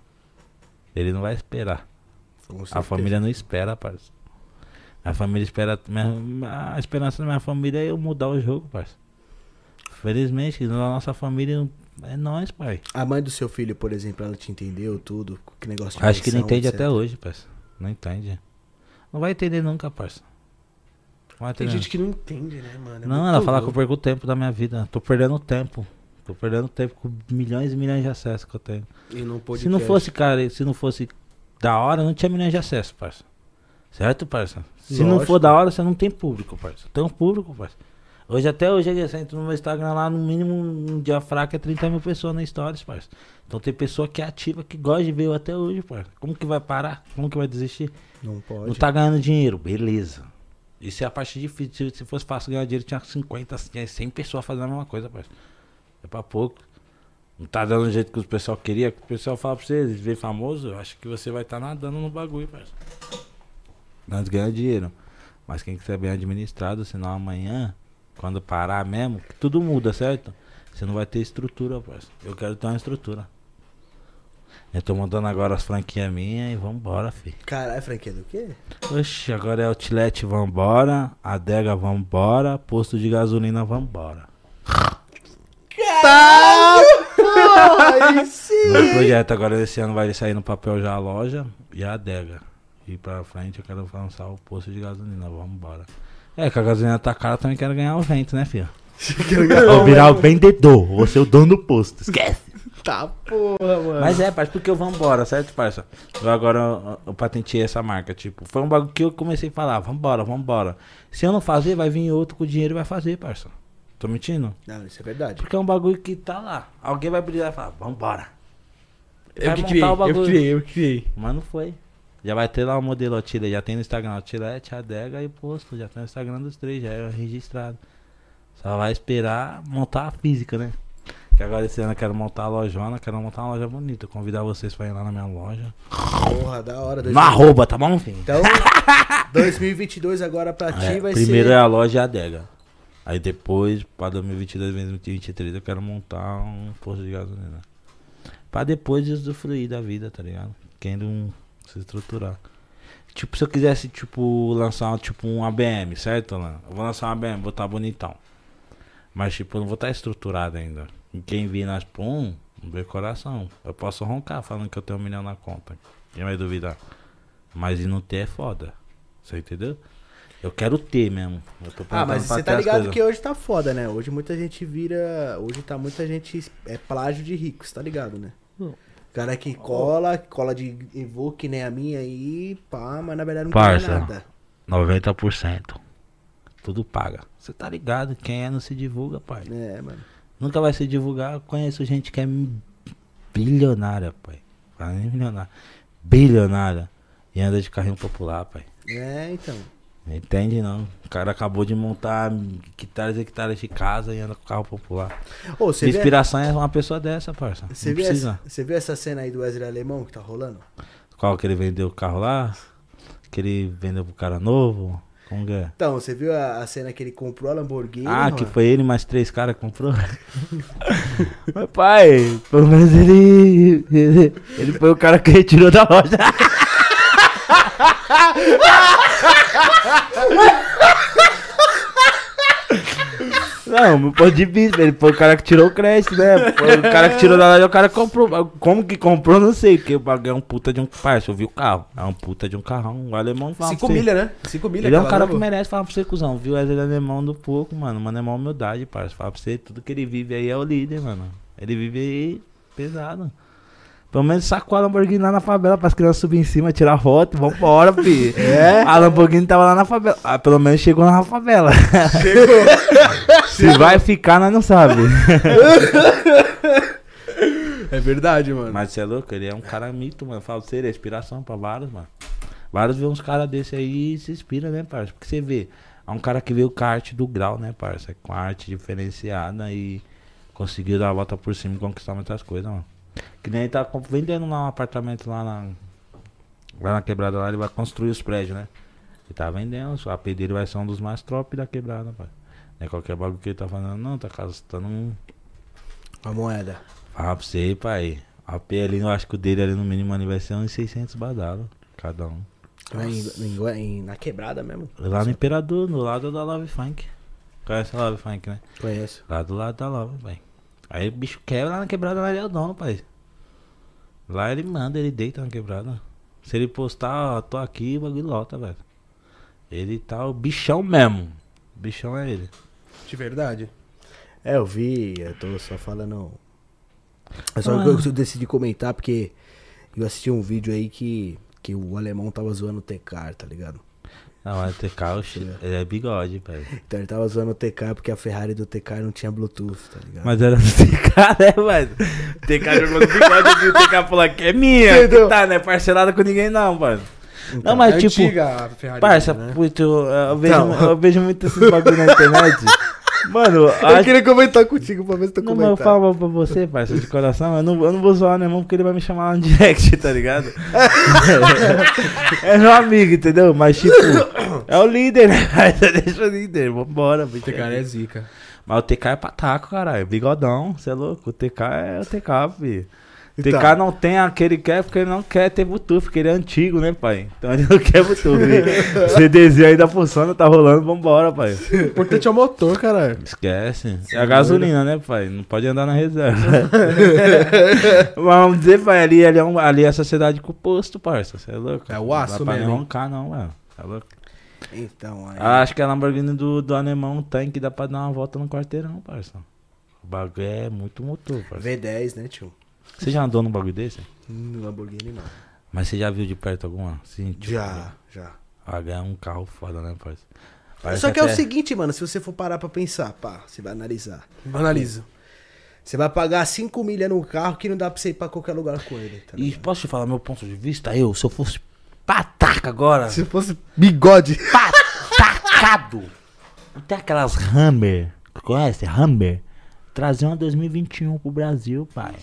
B: Ele não vai esperar. A família não espera, parça. A família espera. minha- a esperança da minha família é eu mudar o jogo, parça. Felizmente, na nossa família é nós, pai.
A: A mãe do seu filho, por exemplo, ela te entendeu tudo? Que negócio de
B: Acho que não entende
A: etc.
B: até hoje, parça. Não entende. Não vai entender nunca, parça. Não vai
C: Tem gente que não entende, né, mano? É
B: Não, ela fala que eu
C: louco.
B: perco o tempo da minha vida. Tô perdendo tempo. Tô perdendo tempo com milhões e milhões de acessos que eu tenho.
C: E não pode
B: Se não fosse, cara, se não fosse da hora, não tinha milhões de acessos, parça. Certo, parça? Se não
A: Lógico.
B: for da hora, você não tem público, parça. Tem um público, parça. Hoje, até hoje, você entra no meu Instagram lá, no mínimo, um dia fraco é 30 mil pessoas na Stories, parça. Então tem pessoa que é ativa, que gosta de ver eu até hoje, parça. Como que vai parar? Como que vai desistir?
A: Não pode.
B: Não tá ganhando dinheiro, beleza. Isso é a parte difícil. Se fosse fácil ganhar dinheiro, tinha 50, tinha 100 pessoas fazendo a mesma coisa, parceiro. É pra pouco. Não tá dando do jeito que o pessoal queria. O pessoal fala pra você, ver famoso, eu acho que você vai estar nadando no bagulho, parceiro. Nós ganhamos dinheiro. Mas quem quiser bem administrado, senão amanhã, quando parar mesmo, que tudo muda, certo? Você não vai ter estrutura, parceiro. Eu quero ter uma estrutura. Eu tô montando agora as franquias minhas e vambora, filho.
A: Caralho, franquia do quê?
B: Oxe, agora é Outlet, vambora. Adega, vambora. Posto de gasolina, vambora.
A: Aí sim!
B: Meu projeto agora esse ano vai sair no papel já a loja e a adega. E pra frente eu quero lançar o posto de gasolina, vambora. É, que a gasolina tá cara, também quero ganhar o vento, né, filho? [LAUGHS] Vou virar o vendedor, vou ser o dono do posto. Esquece. [LAUGHS]
A: Tá porra, mano.
B: Mas é, parça, porque eu vambora, certo, parça? Eu agora eu, eu patenteei essa marca, tipo, foi um bagulho que eu comecei a falar, vambora, vambora. Se eu não fazer, vai vir outro com dinheiro e vai fazer, parça. Tô mentindo?
A: Não, isso é verdade.
B: Porque é um bagulho que tá lá. Alguém vai brilhar e falar, vambora.
C: Eu
B: Vai
C: que
B: montar
C: criei,
B: o
C: eu
B: bagulho.
C: criei, eu criei.
B: Mas não foi. Já vai ter lá o modelo Outlet, já tem no Instagram Outlet, Adega e Posto. Já tá no Instagram dos três, já é registrado. Só vai esperar montar a física, né? Que agora esse ano eu quero montar a lojona, quero montar uma loja bonita. Convidar vocês pra ir lá na minha loja.
A: Porra, da hora.
B: No arroba, tá bom, filho?
A: Então, [LAUGHS] 2022 agora pra ti
B: É,
A: vai
B: primeiro
A: ser...
B: é a loja e a adega. Aí depois, pra 2022, 2023, eu quero montar um posto de gasolina. Pra depois usufruir da vida, tá ligado? Querendo um, se estruturar. Tipo, se eu quisesse, tipo, lançar tipo, um ABM, certo, Alan? Eu vou lançar um ABM, vou estar bonitão. Mas, tipo, eu não vou estar estruturado ainda. E quem vir nas pum, não vê coração. Eu posso roncar falando que eu tenho um milhão na conta. Quem vai duvidar? Mas e não ter é foda. Você entendeu? Eu quero ter mesmo. Eu tô
A: Ah, mas você tá ligado que hoje tá foda, né? Hoje muita gente vira... Hoje tá muita gente... É plágio de ricos, tá ligado, né? Cara que cola, cola de Evoque, nem a minha aí, pá, mas na verdade não
B: Parça.
A: tem nada.
B: 90%. Tudo paga. Você tá ligado? Quem é não se divulga, pai.
A: É, mano.
B: Nunca vai se divulgar. Eu conheço gente que é bilionária, pai. Fala nem milionária. Bilionária. E anda de carrinho popular, pai.
A: É, então.
B: Entende não? O cara acabou de montar hectares e hectares de casa e anda com carro popular.
A: Você
B: Minha
A: vê,
B: inspiração é uma pessoa dessa, parça.
A: você,
B: precisa.
A: essa, você vê essa cena aí do Wesley Alemão que tá rolando?
B: Qual que ele vendeu o carro lá? Que ele vendeu pro cara novo? Como que é?
A: Então, você viu a, a cena que ele comprou a Lamborghini?
B: Ah, que
A: mano?
B: foi ele mais três caras que comprou? [LAUGHS] Mas pai, pelo menos ele, ele. Ele foi o cara que retirou da loja. [LAUGHS] Não, meu ponto de ele foi o cara que tirou o crédito, né? Foi o cara que tirou da loja, o cara comprou. Como que comprou, não sei, porque o bagulho é um puta de um. Parça, eu vi o carro. É um puta de um carrão. O alemão fala
C: 5
B: pra você.
C: milha, né? 5 milha.
B: Ele é um cara que merece falar pra você, cuzão. Viu? Ele é alemão do pouco, mano. Mano, é uma humildade, parça. Falar pra você, tudo que ele vive aí é o líder, mano. Ele vive aí pesado. Pelo menos sacou a Lamborghini lá na favela para as crianças subir em cima, tirar foto, vambora, fi.
A: É?
B: A Lamborghini tava lá na favela. Ah, pelo menos chegou na favela.
A: Chegou. [LAUGHS]
B: Se vai ficar, nós não sabe.
C: É verdade, mano.
B: Mas você é louco, ele é um cara mito, mano. Você, ele é inspiração pra vários, mano. Vários vê uns caras desse aí e se inspira, né, parça? Porque você vê, É um cara que veio com a arte do grau, né, parça? Com a arte diferenciada e conseguiu dar a volta por cima e conquistar muitas coisas, mano. Que nem ele tá vendendo lá um apartamento lá na. Lá na quebrada lá, ele vai construir os prédios, né? Ele tá vendendo, o AP dele vai ser um dos mais top da quebrada, pai. Não é qualquer bagulho que ele tá falando, não, tá gastando um.
A: A moeda.
B: Fala pra você, pai. AP ali, eu acho que o dele ali no mínimo ali vai ser uns 600 badalos, cada um.
A: Em- em- na quebrada mesmo.
B: Lá no Imperador, no lado da Love Funk. Conhece a Love Funk, né?
A: Conheço.
B: Lá do lado da Love, pai. Aí o bicho quebra lá na quebrada, lá ele é o dono, pai. Lá ele manda, ele deita na quebrada. Se ele postar, ó, tô aqui, o bagulho lota, velho. Ele tá o bichão mesmo. O bichão é ele.
C: De verdade.
A: É, eu vi, eu tô só falando. É só
B: Ah.
A: que eu decidi comentar porque eu assisti um vídeo aí que, que o alemão tava zoando o TK, tá ligado?
B: Não, mas o TK, oxe, ele é bigode, pai.
A: Então ele tava zoando o TK porque a Ferrari do TK não tinha Bluetooth, tá ligado?
B: Mas era do TK, né, mano? O TK jogou no bigode aqui, o TK falou que é minha.
A: Entendeu?
B: Que tá, não é parcelada com ninguém não, mano.
A: Então,
B: não, mas
C: é
B: tipo...
C: antiga a Ferrari.
B: Parça,
C: né?
B: puto, eu, eu vejo,
A: Então.
B: eu vejo muito esses bagulho na internet. [LAUGHS] Mano,
A: Eu
B: acho...
A: queria comentar contigo pra ver se tu
B: Não, mas eu falo pra você, parça, de coração, eu não, eu não vou zoar né, irmão, porque ele vai me chamar lá no direct, [LAUGHS] tá ligado? é meu amigo, entendeu? Mas, tipo, é o líder, né? [LAUGHS] Deixa o líder, vambora.
C: O TK é zica.
B: Mas o TK é pataco, caralho. Bigodão, você é louco. O TK é o TK, filho. O
A: Então.
B: TK não tem aquele que quer porque ele não quer ter Bluetooth, porque ele é antigo, né, pai? Então [LAUGHS] ele não quer Bluetooth. [LAUGHS] CDzinho ainda funciona, tá rolando, vambora, pai.
C: O importante é o motor, cara.
B: Esquece. É a gasolina, né, pai? Não pode andar na reserva. [LAUGHS] Mas vamos dizer, pai, ali, ali, é, um, ali é a sociedade com o posto, parça. Você é louco?
C: É o aço
B: Não dá pra nem
C: mesmo, hein?
B: roncar, não, mano. Tá louco?
A: Então, aí.
B: Ah, Acho que a Lamborghini do, do alemão tanque dá pra dar uma volta no quarteirão, parça. O bagulho é muito motor, parça.
A: V10, né, tio?
B: Você já andou num bagulho desse?
A: Hum, Lamborghini não.
B: Mas você já viu de perto alguma? Sim, tipo,
A: Já, já.
B: Ah, é um carro foda, né, parça?
A: Só que é o
B: até-
A: seguinte, mano, se você for parar pra pensar, pá, você vai analisar.
C: Analisa.
A: Você vai pagar 5 milhas no carro que não dá pra você ir pra qualquer lugar com ele, tá
B: E
A: ligado?
B: posso te falar meu ponto de vista? Eu, se eu fosse pataca agora,
A: Se fosse bigode. [LAUGHS]
B: patacado, até aquelas Hammer, conhece? Hammer, trazer uma 2021 pro Brasil, pai.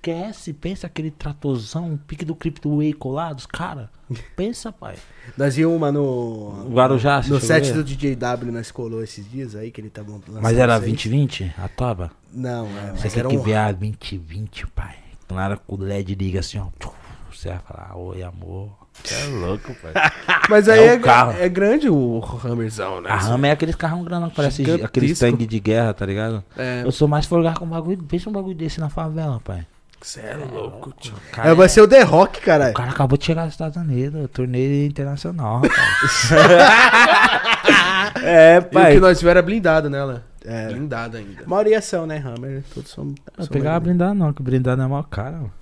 B: Esquece, pensa aquele tratorzão, pique do Crypto Way colados, cara. Pensa, pai. [LAUGHS]
A: Nós vimos uma no.
B: Guarujá,
A: No set do DJ W nós colou esses dias aí, que ele tava lançando.
B: Mas era
A: isso aí.
B: 2020, a toba?
A: Não, é,
B: Você tem que
A: um.
B: ver a 2020, pai. Na hora que o LED liga assim, ó. Você vai falar, oi amor. Você é louco, pai. [LAUGHS]
C: Mas aí
B: É
C: é, é grande o Hammerzão, né?
B: A Hammer é aqueles carrão grandão que parece aqueles tanque de guerra, tá ligado?
C: É,
B: Eu sou mais folgado com um bagulho. Pensa um bagulho desse na favela, pai.
C: Você é louco, tio.
B: Cara,
A: É, vai ser o The Rock, caralho.
B: o cara acabou de chegar dos Estados Unidos, torneio internacional, rapaz. [LAUGHS] é,
C: E o
B: pai.
C: que nós tivemos era blindado nela.
A: É.
C: Blindado ainda.
A: A maioria são, né, Hammer? Todos são.
B: Não
A: são
B: pegava blindado não, que blindado é mal caro. mano.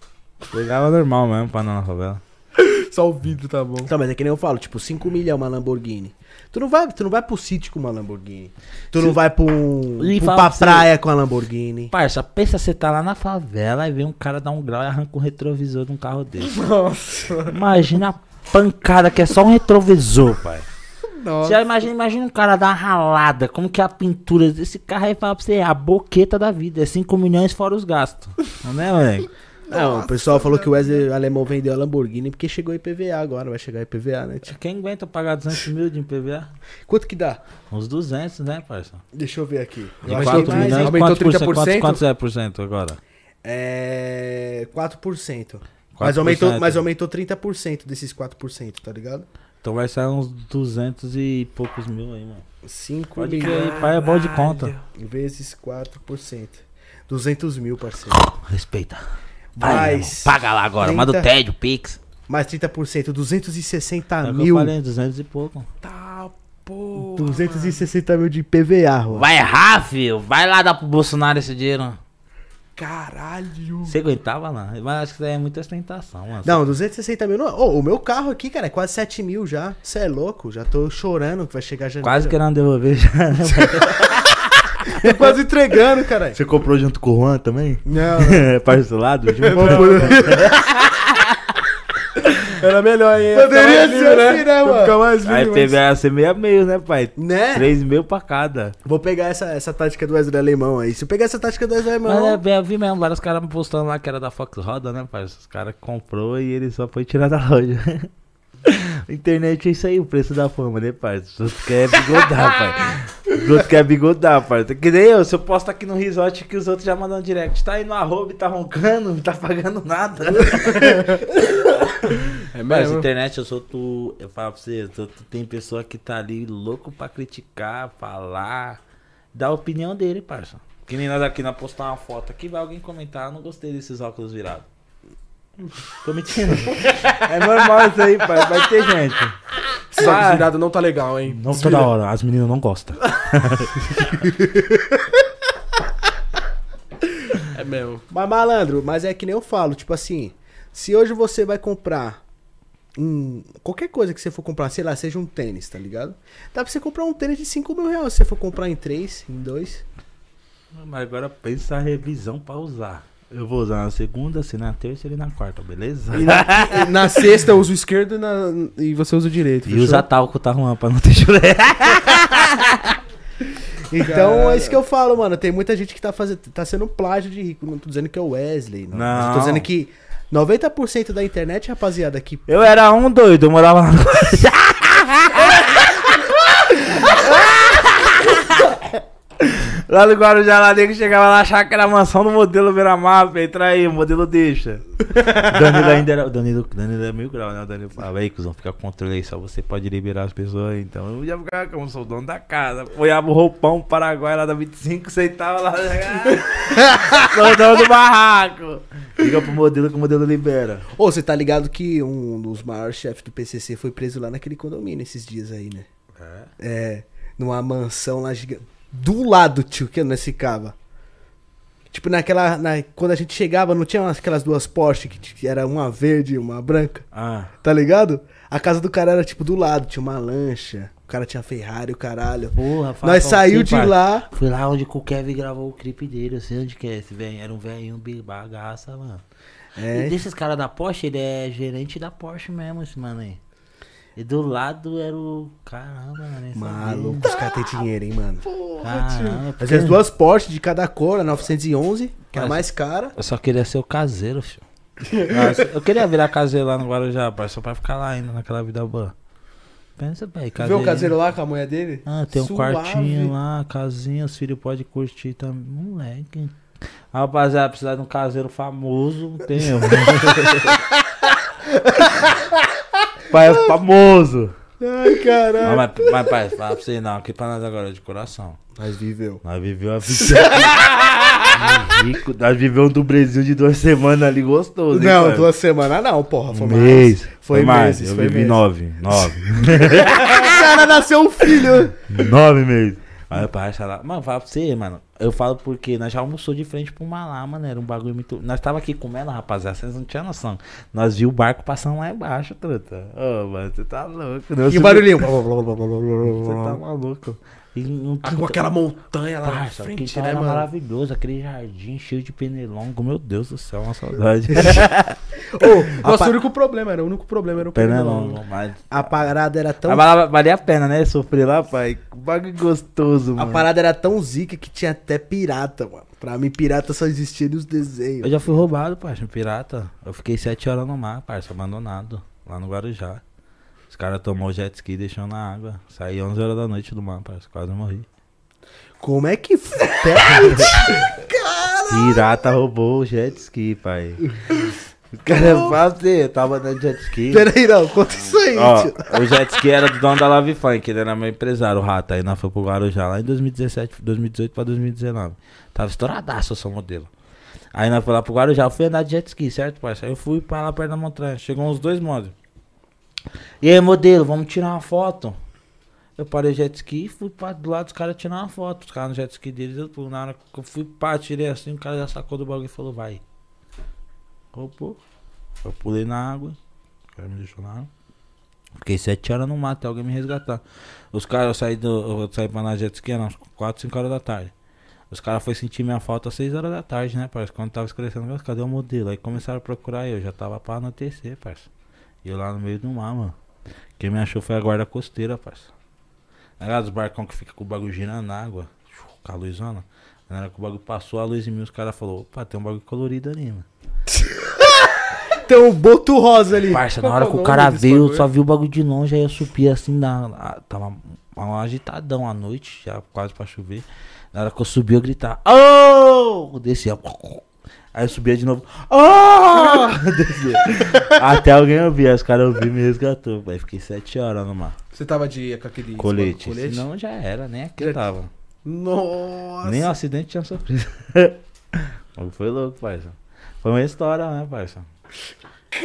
B: Pegava normal mesmo pra andar na favela. [LAUGHS]
C: Só o vidro tá bom.
A: Então, mas é que nem eu falo, tipo, 5 milhões uma Lamborghini. Tu não vai, tu não vai pro sítio com uma Lamborghini. Tu não vai pra um.
B: E
A: pra,
B: você-
A: praia com a Lamborghini.
B: Parça, pensa você tá lá na favela e vê um cara dar um grau e arranca um retrovisor de um carro desse. [LAUGHS]
C: Nossa.
B: Imagina a pancada que é só um retrovisor, pai.
C: Nossa.
B: Já imagina, imagina um cara dar uma ralada. Como que é a pintura desse carro aí fala pra você, é a boqueta da vida. É 5 milhões fora os gastos. Não é, moleque?
A: Não, o pessoal falou que o Wesley Alemão vendeu a Lamborghini porque chegou IPVA agora. Vai chegar IPVA, né? tio?
B: Quem aguenta pagar 200 mil de IPVA?
A: Quanto que dá?
B: Uns 200, né, parça?
A: Deixa eu ver aqui. Eu acho
B: 4
A: que mais?
C: Aumentou
B: quantos por cento?
C: 30%?
B: Quantos, quantos é por cento agora?
A: É. 4%. Mas aumentou, mas aumentou 30% desses 4%, tá ligado?
B: Então vai sair uns 200 e poucos mil aí, mano.
A: 5
B: Pode
A: milhões
B: crer, pai é bom de conta.
A: vezes 4%. 200 mil, parceiro.
B: Respeita. Vai,
A: Mais
B: irmão, paga lá agora, manda o
A: 30.
B: TED, o Pix.
A: Mais 30%, 260
B: É que eu
A: mil.
B: falei, 200 e pouco.
C: Tá, porra.
A: 260 mil de PVA, Rô.
B: Vai errar, filho. Vai lá dar pro Bolsonaro esse dinheiro.
C: Caralho.
B: Você aguentava lá? Mas acho que isso daí é muita ostentação, mano.
A: Não, 260 mil. Não. Ô, o meu carro aqui, cara, é quase 7 mil já. Você é louco? Já tô chorando que vai chegar janeiro.
B: Quase querendo devolver já, né? [LAUGHS]
A: Tô quase entregando, cara.
B: Você comprou junto com o Juan também?
A: Não, [LAUGHS]
B: Parcelado? Junto? [LAUGHS]
C: Era melhor, hein?
A: Poderia ser
C: lindo,
A: assim, né,
C: Ia
A: mano?
C: ficar mais
B: Aí
C: lindo,
B: PBA ia ser meio a meio, né, pai?
A: Né?
B: Três meio pra cada.
A: Vou pegar essa, essa tática do Wesley Alemão aí. Se eu pegar essa tática do Wesley
B: Mas
A: Alemão.
B: é, bem, eu vi mesmo vários caras me postando lá que era da Fox Roda, né, pai? Os caras comprou e ele só foi tirar da loja. [LAUGHS] [LAUGHS] Internet é isso aí, o preço da fama, né, pai? Os outros querem bigodar, pai. Os outros querem bigodar, pai. Que nem eu, se eu posto aqui no resort que os outros já mandam direct. Tá aí no arroba e tá roncando, não tá pagando nada.
C: É
B: Mas
C: mesmo?
B: internet, eu sou tu. Eu falo pra você, tu- tem pessoa que tá ali louco pra criticar, falar, dar a opinião dele, parça. Que nem nós aqui, nós postar uma foto aqui, vai alguém comentar, "Ah, não gostei desses óculos virados. Tô mentindo. é normal isso aí, pai. Vai ter gente.
C: Esse
B: Ah.
C: virado não tá legal, hein?
B: Não
C: Desvira.
B: toda hora, as meninas não gostam. [LAUGHS]
C: É mesmo.
A: Mas malandro, mas é que nem eu falo, tipo assim, se hoje você vai comprar um. Qualquer coisa que você for comprar, sei lá, seja um tênis, tá ligado? Dá pra você comprar um tênis de 5 mil reais se você for comprar em 3, em 2.
B: Mas agora pensa a revisão pra usar. Eu vou usar na segunda, se na terça e na quarta, beleza?
C: E na, [LAUGHS] e na sexta eu uso o esquerdo e, na- e você usa o direito.
B: E
C: fechou?
B: usa talco, tá arrumando pra não ter chulé. [LAUGHS]
A: Então
C: Cara.
A: é isso que eu falo, mano. Tem muita gente que tá, fazendo, tá sendo plágio de rico. Não tô dizendo que é o Wesley, não. Eu tô
B: Não.
A: dizendo que 90% da internet, rapaziada, que.
B: Eu era um doido, eu morava lá no... [LAUGHS] Lá no Guarujá, lá nego chegava lá, achava que era a mansão do modelo Miramar, entra aí, o modelo deixa. [LAUGHS] Danilo ainda era. Danilo, Danilo é mil grau, né? O Danilo falava, aí, cuzão, fica com controle aí, só você pode liberar as pessoas aí. Então eu ia ficar como sou o dono da casa. Apoiava o roupão Paraguai lá da 25, sentava lá. [LAUGHS] sou o dono do barraco. Liga pro modelo que o modelo libera.
A: Ô, você tá ligado que um dos maiores chefes do PCC foi preso lá naquele condomínio esses dias aí, né? É, numa mansão lá gigante. Do lado, tio, que nós ficava. Tipo, naquela. na- quando a gente chegava, não tinha aquelas duas Porsche que, t- era uma verde e uma branca,
B: Ah.
A: tá ligado? A casa do cara era tipo do lado, tinha uma lancha. O cara tinha Ferrari, o caralho.
B: Porra, fala
A: Nós
B: pra
A: saiu de
B: pai.
A: lá.
B: Foi lá onde que o Kevin gravou o clipe dele. Eu sei onde que é esse velho. Era um velhinho bagaça, mano.
A: É.
B: E desses caras da Porsche, ele é gerente da Porsche mesmo, esse mano aí. E do lado era o. Caramba, mano.
A: Maluco, os caras têm dinheiro, hein, mano.
B: Caramba,
A: Mas
B: porque
A: as duas Porsche de cada cor, a 911, que é a mais cara.
B: Eu só queria ser o caseiro, filho. [LAUGHS] Nossa, eu queria virar caseiro lá no Guarujá, pai, só pra ficar lá ainda naquela vida boa. Pensa bem,
A: Vê o caseiro lá com a mulher dele?
B: Ah, tem um
A: Suave.
B: quartinho lá, casinha, os filhos podem curtir também. Moleque. Ah, Rapaziada, precisar de um caseiro famoso, não tem eu. [LAUGHS] pai é famoso.
A: Ai, caralho.
B: Não, mas, mas, pai, fala pra você não, aqui pra nós agora é de coração.
A: Mas viveu.
B: Nós viveu a vida. rico, [LAUGHS] nós vivemos do Brasil de duas semanas ali gostoso. hein,
A: Não,
B: pai?
A: duas semanas não, porra. Foi
B: Um
A: mais.
B: mês.
A: Foi
B: mais.
A: meses,
B: Eu
A: foi
B: vivi
A: meses.
B: nove. Nove. [LAUGHS]
A: O cara nasceu um filho.
B: Nove meses. Aí o parça lá. Mano, fala pra você, mano. Eu falo porque nós já almoçou de frente pro mar lá, mano. Era um bagulho muito. Nós tava aqui comendo, rapaziada. Vocês não tinham noção. Nós viu o barco passando lá embaixo, truta. Ô, mano, você tá louco. Não,
A: Que
B: você-
A: barulhinho.
B: Você tá maluco. Não
C: Ah, com aquela montanha lá na
B: Parça,
C: frente,
B: aquele
C: né,
B: era
C: mano?
B: maravilhoso, aquele jardim cheio de pernilongo, meu Deus do céu, uma saudade. [LAUGHS]
A: Ô, a,
C: Nossa,
A: pa-
C: o único problema era, o único problema era o
B: pernilongo,
C: pernilongo.
B: mas...
A: a parada era tão.
B: Mas valia a pena, né, sofrer lá, pai. Que bagulho gostoso,
A: A
B: mano.
A: parada era tão zica que tinha até pirata, mano. Pra mim, pirata só existia nos desenhos.
B: Eu já fui roubado, parça, pirata. Eu fiquei sete horas no mar, parça, abandonado, lá no Guarujá. Caras tomou o jet ski e deixou na água. Saí 11 horas da noite do mar, parça, quase morri.
A: Como é que. [LAUGHS]
B: Pirata roubou o jet ski, pai. O cara você, eu tava andando de jet ski.
A: Pera aí, não. Conta isso aí,
B: Ó,
A: tio.
B: o jet ski era do dono da Lave Funk, ele era meu empresário, o Rato. Aí nós fomos pro Guarujá lá em 2017, 2018 pra 2019. Tava estouradaço o seu modelo. Aí nós fomos lá pro Guarujá, eu fui andar de jet ski, certo, parceiro? Aí eu fui pra lá perto da montanha, chegou uns dois modos. E aí, modelo, vamos tirar uma foto? Eu parei o jet ski e fui pra, do lado dos caras tirar uma foto. Os caras no jet ski deles, eu, na hora que eu fui pá, tirei assim, o cara já sacou do bagulho e falou, vai. Roubou. Eu pulei na água, o cara me deixou na água. Fiquei sete horas no mato até alguém me resgatar. Os caras, eu saí, do, eu saí pra na jet ski, eram 4, 5 horas da tarde. Os caras foram sentir minha falta às 6 horas da tarde, né, parceiro? Quando tava escurecendo, cadê o modelo? Aí começaram a procurar eu, já tava pra anoitecer, parceiro. E eu lá no meio do mar, mano. Quem me achou foi a guarda costeira, parça. Era dos barcão que fica com o bagulho girando na água. Com a luzona. Na hora que o bagulho passou a luz em mim, os caras falaram, opa, tem um bagulho colorido ali, mano. [LAUGHS]
A: Tem um boto rosa ali.
B: Parça, na [LAUGHS] hora
C: que o
B: cara veio, eu só vi o bagulho de longe, aí eu subi assim, na, tava um agitadão à noite, já quase pra chover. Na hora que eu subi, eu gritava, oh! Descia. Aí eu subia de novo, oh! [LAUGHS] Descia. Até alguém ouvir, os caras ouviram e me resgatou. Aí fiquei sete horas no mar.
C: Você tava de com aquele
B: Colete.
C: colete?
B: Senão já era, nem aqui
C: Já-
B: eu tava.
C: Nossa.
B: Nem o acidente tinha sofrido. [LAUGHS] Foi louco, parça. Foi uma história, né, parça?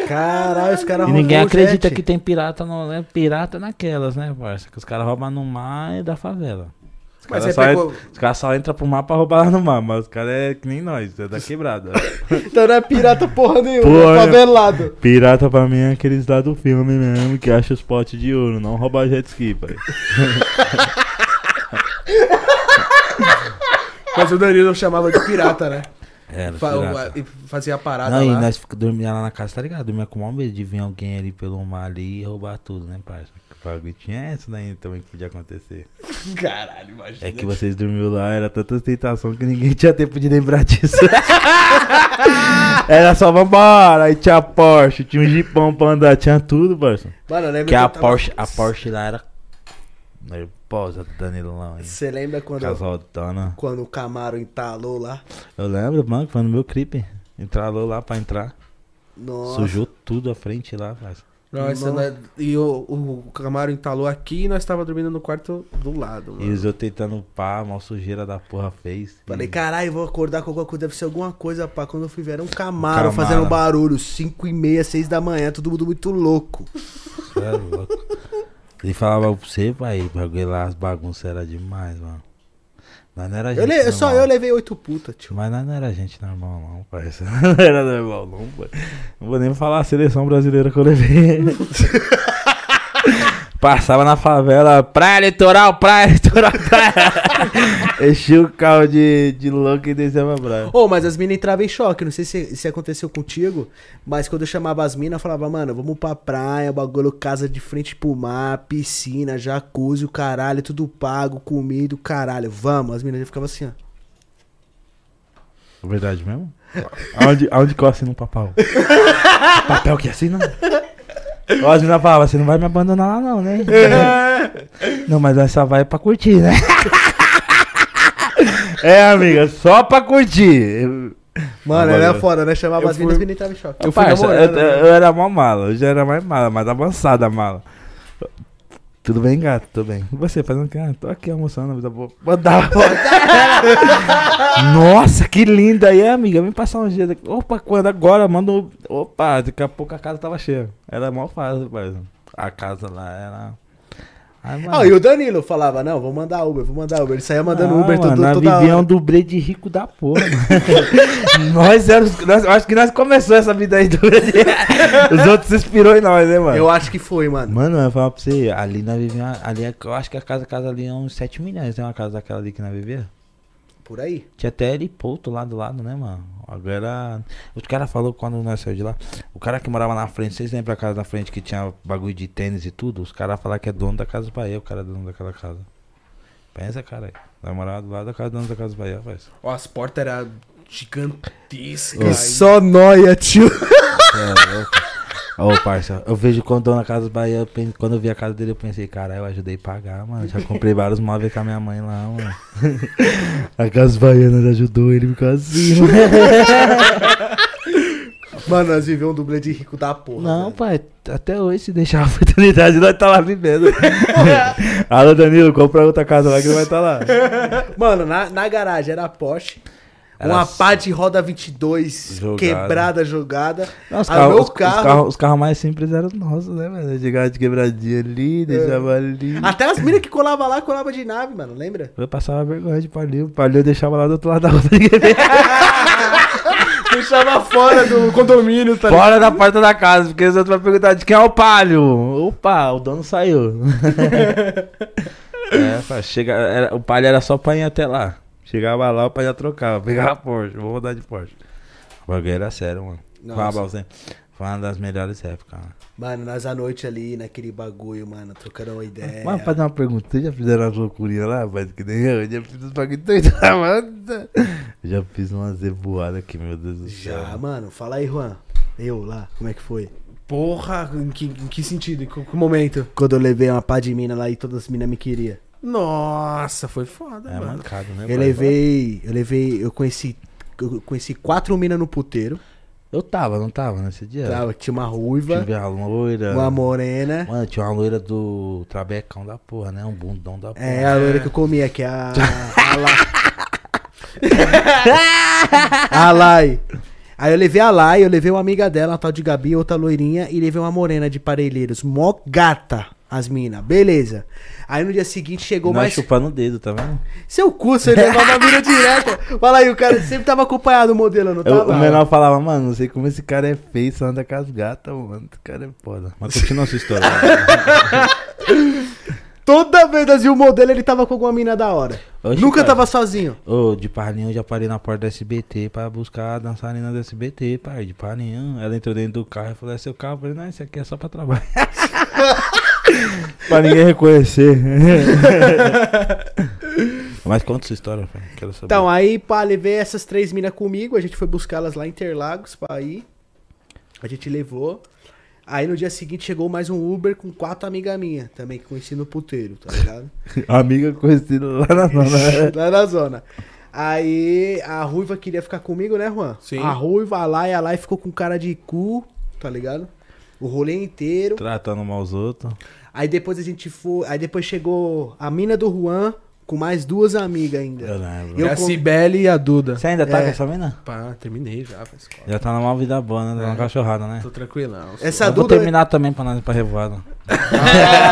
A: Caralho, os caras
B: ninguém
A: roubam o
B: acredita
A: jet.
B: que tem pirata no, né? Pirata naquelas, né, parça? Que os caras roubam no mar e da favela. Os
C: Mas
B: caras só,
C: pegou...
B: en- os caras só entram pro mar pra roubar lá no mar, mas os caras é que nem nós, é da quebrada. [LAUGHS]
A: Então não é pirata porra nenhuma,
B: Porra,
A: é favelado.
B: Pirata pra mim é aqueles lá do filme mesmo, que acha os potes de ouro, não roubar jet ski, pai. [LAUGHS]
C: Mas o Danilo chamava de pirata, né?
B: Era,
C: Fa-
B: pirata.
C: e fazia a parada
B: Não, e
C: lá.
B: nós fica- dormia lá na casa, tá ligado? Dormia com o maior medo de vir alguém ali pelo mar ali e roubar tudo, né, parça? O bagulho tinha essa daí também que podia acontecer. [LAUGHS]
C: Caralho, imagina.
B: É que vocês dormiam lá, era tanta tentação que ninguém [LAUGHS] tinha tempo de lembrar disso. [LAUGHS] era só vambora, aí tinha Porsche, tinha um jipão pra andar, tinha tudo, parça.
A: Mano, eu lembro
B: Que a
A: tava-
B: Porsche, a Porsche lá era nervosa do Danilão, hein?
A: Você lembra quando,
B: Casaldona.
A: quando o Camaro entalou lá?
B: Eu lembro, mano, que foi no meu clipe. Entralou lá pra entrar.
A: Nossa.
B: Sujou tudo a frente lá, parça.
C: Nossa, né? E o, o Camaro entalou aqui e nós tava dormindo no quarto do lado, mano.
B: E os eu tentando pá, mal sujeira da porra fez.
A: Falei,
B: E-
A: caralho, vou acordar com alguma coisa, deve ser alguma coisa, pá. Quando eu fui ver, era um Camaro,
B: Camaro.
A: fazendo barulho, 5 e meia, 6 da manhã, todo mundo muito louco.
B: Cê é louco. Ele falava pra você, pai, bagulho lá, as bagunças era demais, mano. Mas não era
A: Eu
B: gente
A: le- só eu levei oito putas, tio.
B: Mas nós não era gente normal, não, parça. [LAUGHS] Não era normal, não, pai. Não vou nem falar a seleção brasileira que eu levei. [LAUGHS] Passava na favela, praia litoral, praia litoral, praia. [LAUGHS] Enchia o carro de, de louco e descia pra praia.
A: Ô, mas as minas entravam em choque, não sei se, se aconteceu contigo, mas quando eu chamava as minas, eu falava, mano, vamos pra praia, bagulho, casa de frente pro mar, piscina, jacuzzi, o caralho, tudo pago, comida, o caralho, vamos. As minas já ficavam assim, ó.
B: É Verdade mesmo? Aonde, aonde que eu assino um papel? [LAUGHS] papel que assina? Ó, as meninas falavam, você não vai me abandonar lá não, né? [LAUGHS] não, mas só vai pra curtir, né? [LAUGHS] é, amiga, só pra curtir.
A: Mano,
B: Agora-
A: era foda, né? Chamava
C: Eu
A: as minas,
C: fui-
A: as minas entravam em choque.
C: Eu fui
B: Parça,
C: namorando,
B: eu,
C: né?
B: eu era mó mala, eu já era mais mala, mais avançada a mala. Tudo bem, gato? Tudo bem. E você, fazendo o quê? Ah, tô aqui almoçando, vida boa. Mandar Nossa, que linda aí, amiga. Vem passar um dia daqui. Opa, quando agora? Manda. Opa, daqui a pouco a casa tava cheia. Era mó fácil, parça. A casa lá era... Mano.
A: Ah, e o Danilo falava, não, vou mandar Uber, vou mandar Uber. Ele saía mandando
B: Não,
A: Uber
B: mano,
A: todo,
B: nós
A: toda
B: vivia um
A: hora.
B: dublê de rico da porra, mano. [LAUGHS] nós éramos. Nós, acho que nós começou essa vida aí do Os outros se inspirou em nós, né, mano?
A: Eu acho que foi, mano.
B: Mano, eu falar pra você, ali nós vivíamos. Ali, é- eu acho que a casa, casa ali é uns 7 milhões. Tem uma casa daquela ali que nós vivia.
A: Por aí.
B: Tinha até heliporto lá do lado, né, mano? Agora. Os caras falaram quando nós saímos de lá. O cara que morava na frente, vocês lembram a casa da frente que tinha bagulho de tênis e tudo? Os caras falaram que é dono da Casa Bahia, o cara é dono daquela casa. Pensa, cara aí. Vai morar do lado da casa dono da Casa Bahia, rapaz.
C: Ó, as portas eram gigantescas.
A: Só nóia, tio.
B: É louco. Ô, parça, eu vejo quando dono da Casa Bahia, eu quando eu vi a casa dele, eu pensei, cara, eu ajudei a pagar, mano. Já comprei vários móveis com a minha mãe lá, mano. [LAUGHS] a Casa Baiana ajudou ele causa assim, mano. [LAUGHS]
A: Mano, nós vivemos um dublê de rico da porra.
B: Não,
A: velho.
B: pai, até hoje, se deixar a oportunidade, nós tá lá vivendo. [LAUGHS] Alô, Danilo, compra outra casa lá que ele vai estar lá.
A: Mano, na, na garagem era Porsche.
B: Era
A: uma pá de roda 22
B: Jogada.
A: quebrada, jogada.
B: Não, os,
A: Ah,
B: carros,
A: meu
B: os,
A: carro-
B: os carros mais simples eram os nossos, né, mano? Chegava de quebradinha ali, deixava ali.
A: Até as minas que colavam lá, colavam de nave, mano, lembra?
B: Eu passava vergonha de palio. Palio eu deixava lá do outro lado da ver.
C: Deixava [LAUGHS] fora do condomínio, tá
B: Fora da porta da casa, porque os outros vão perguntar de quem é o palio. Opa, o dono saiu. [LAUGHS] [LAUGHS] é, chega, era- o palio era só pra ir até lá. Chegava lá, o pai já trocava. Pegava a Porsche, vou rodar de Porsche. O bagulho era sério, mano. Fala você. Foi uma das melhores épocas, mano.
A: Mano, nós à noite ali, naquele bagulho, mano, trocando uma ideia.
B: Mas fazer uma pergunta, vocês já fizeram as loucurinhas lá, rapaz? Que nem eu, eu já fiz os bagulho doido mano. Eu Já fiz uma zeboada aqui, meu Deus do céu.
A: Já, mano, fala aí, Juan. Eu lá, como é que foi?
C: Porra, em que, em que sentido? Em que, que momento?
A: Quando eu levei uma pá de mina lá e todas as minas me queriam.
C: Nossa, foi foda,
B: É
C: mano.
B: mancado, né?
A: Eu levei, eu levei, eu conheci, eu conheci quatro minas no puteiro.
B: Eu tava, não tava nesse dia?
A: Tava, tinha uma ruiva,
B: Tive a loira.
A: uma morena.
B: Mano, tinha uma loira do Trabecão da porra, né? Um bundão da porra.
A: É, a loira que eu comia, que é a. [LAUGHS] A, La... a Lai. Aí eu levei a Lai, eu levei uma amiga dela, uma tal de Gabi, outra loirinha, e levei uma morena de parelheiros. Mó gata, as minas. Beleza. Aí no dia seguinte chegou
B: Nós
A: mais.
B: chupando o dedo, tá vendo?
A: Seu cu, você levava a mina direta. Fala aí, o cara sempre tava acompanhado o modelo, não
B: Eu-
A: tava?
B: o menor falava, mano, não sei como esse cara é feio, só anda com as gatas, mano. Esse cara é foda. Mas continua a sua história. [LAUGHS]
A: Toda vez nós vimos o modelo, ele tava com alguma mina da hora.
B: Oxe,
A: Nunca
B: cara.
A: tava sozinho.
B: Ô, de Paninho eu já parei na porta do SBT pra buscar a dançarina do SBT, pai. De Paninho. Ela entrou dentro do carro e falou: é seu carro? Eu falei: não, esse aqui é só pra trabalho. [LAUGHS] [LAUGHS] pra ninguém reconhecer. [LAUGHS] Mas conta sua história, pai. Quero saber.
A: Então, aí, pá, levei essas três minas comigo. A gente foi buscá-las lá em Interlagos pra ir. A gente levou. Aí no dia seguinte chegou mais um Uber com quatro amigas minhas, também que conheci no puteiro, tá ligado? [LAUGHS]
B: Amiga conhecida lá na zona.
A: lá na zona. Aí a Ruiva queria ficar comigo, né, Juan?
C: Sim.
A: A Ruiva, a Lai, a Lai ficou com cara de cu, tá ligado? O rolê inteiro.
B: Tratando mal os outros.
A: Aí depois a gente foi. Aí depois chegou a mina do Juan com mais duas amigas ainda.
B: Eu lembro.
A: Eu
C: É a
A: com-
C: Cibele e a Duda.
B: Você ainda tá
A: É.
B: com essa mina?
C: Pá, terminei já pra escola.
B: Já tá numa vida boa, né? Tá uma
C: É.
B: cachorrada, né?
C: Tô tranquilão.
A: Essa
B: Eu vou
A: Duda.
B: terminar também pra nós ir pra revoada. [LAUGHS]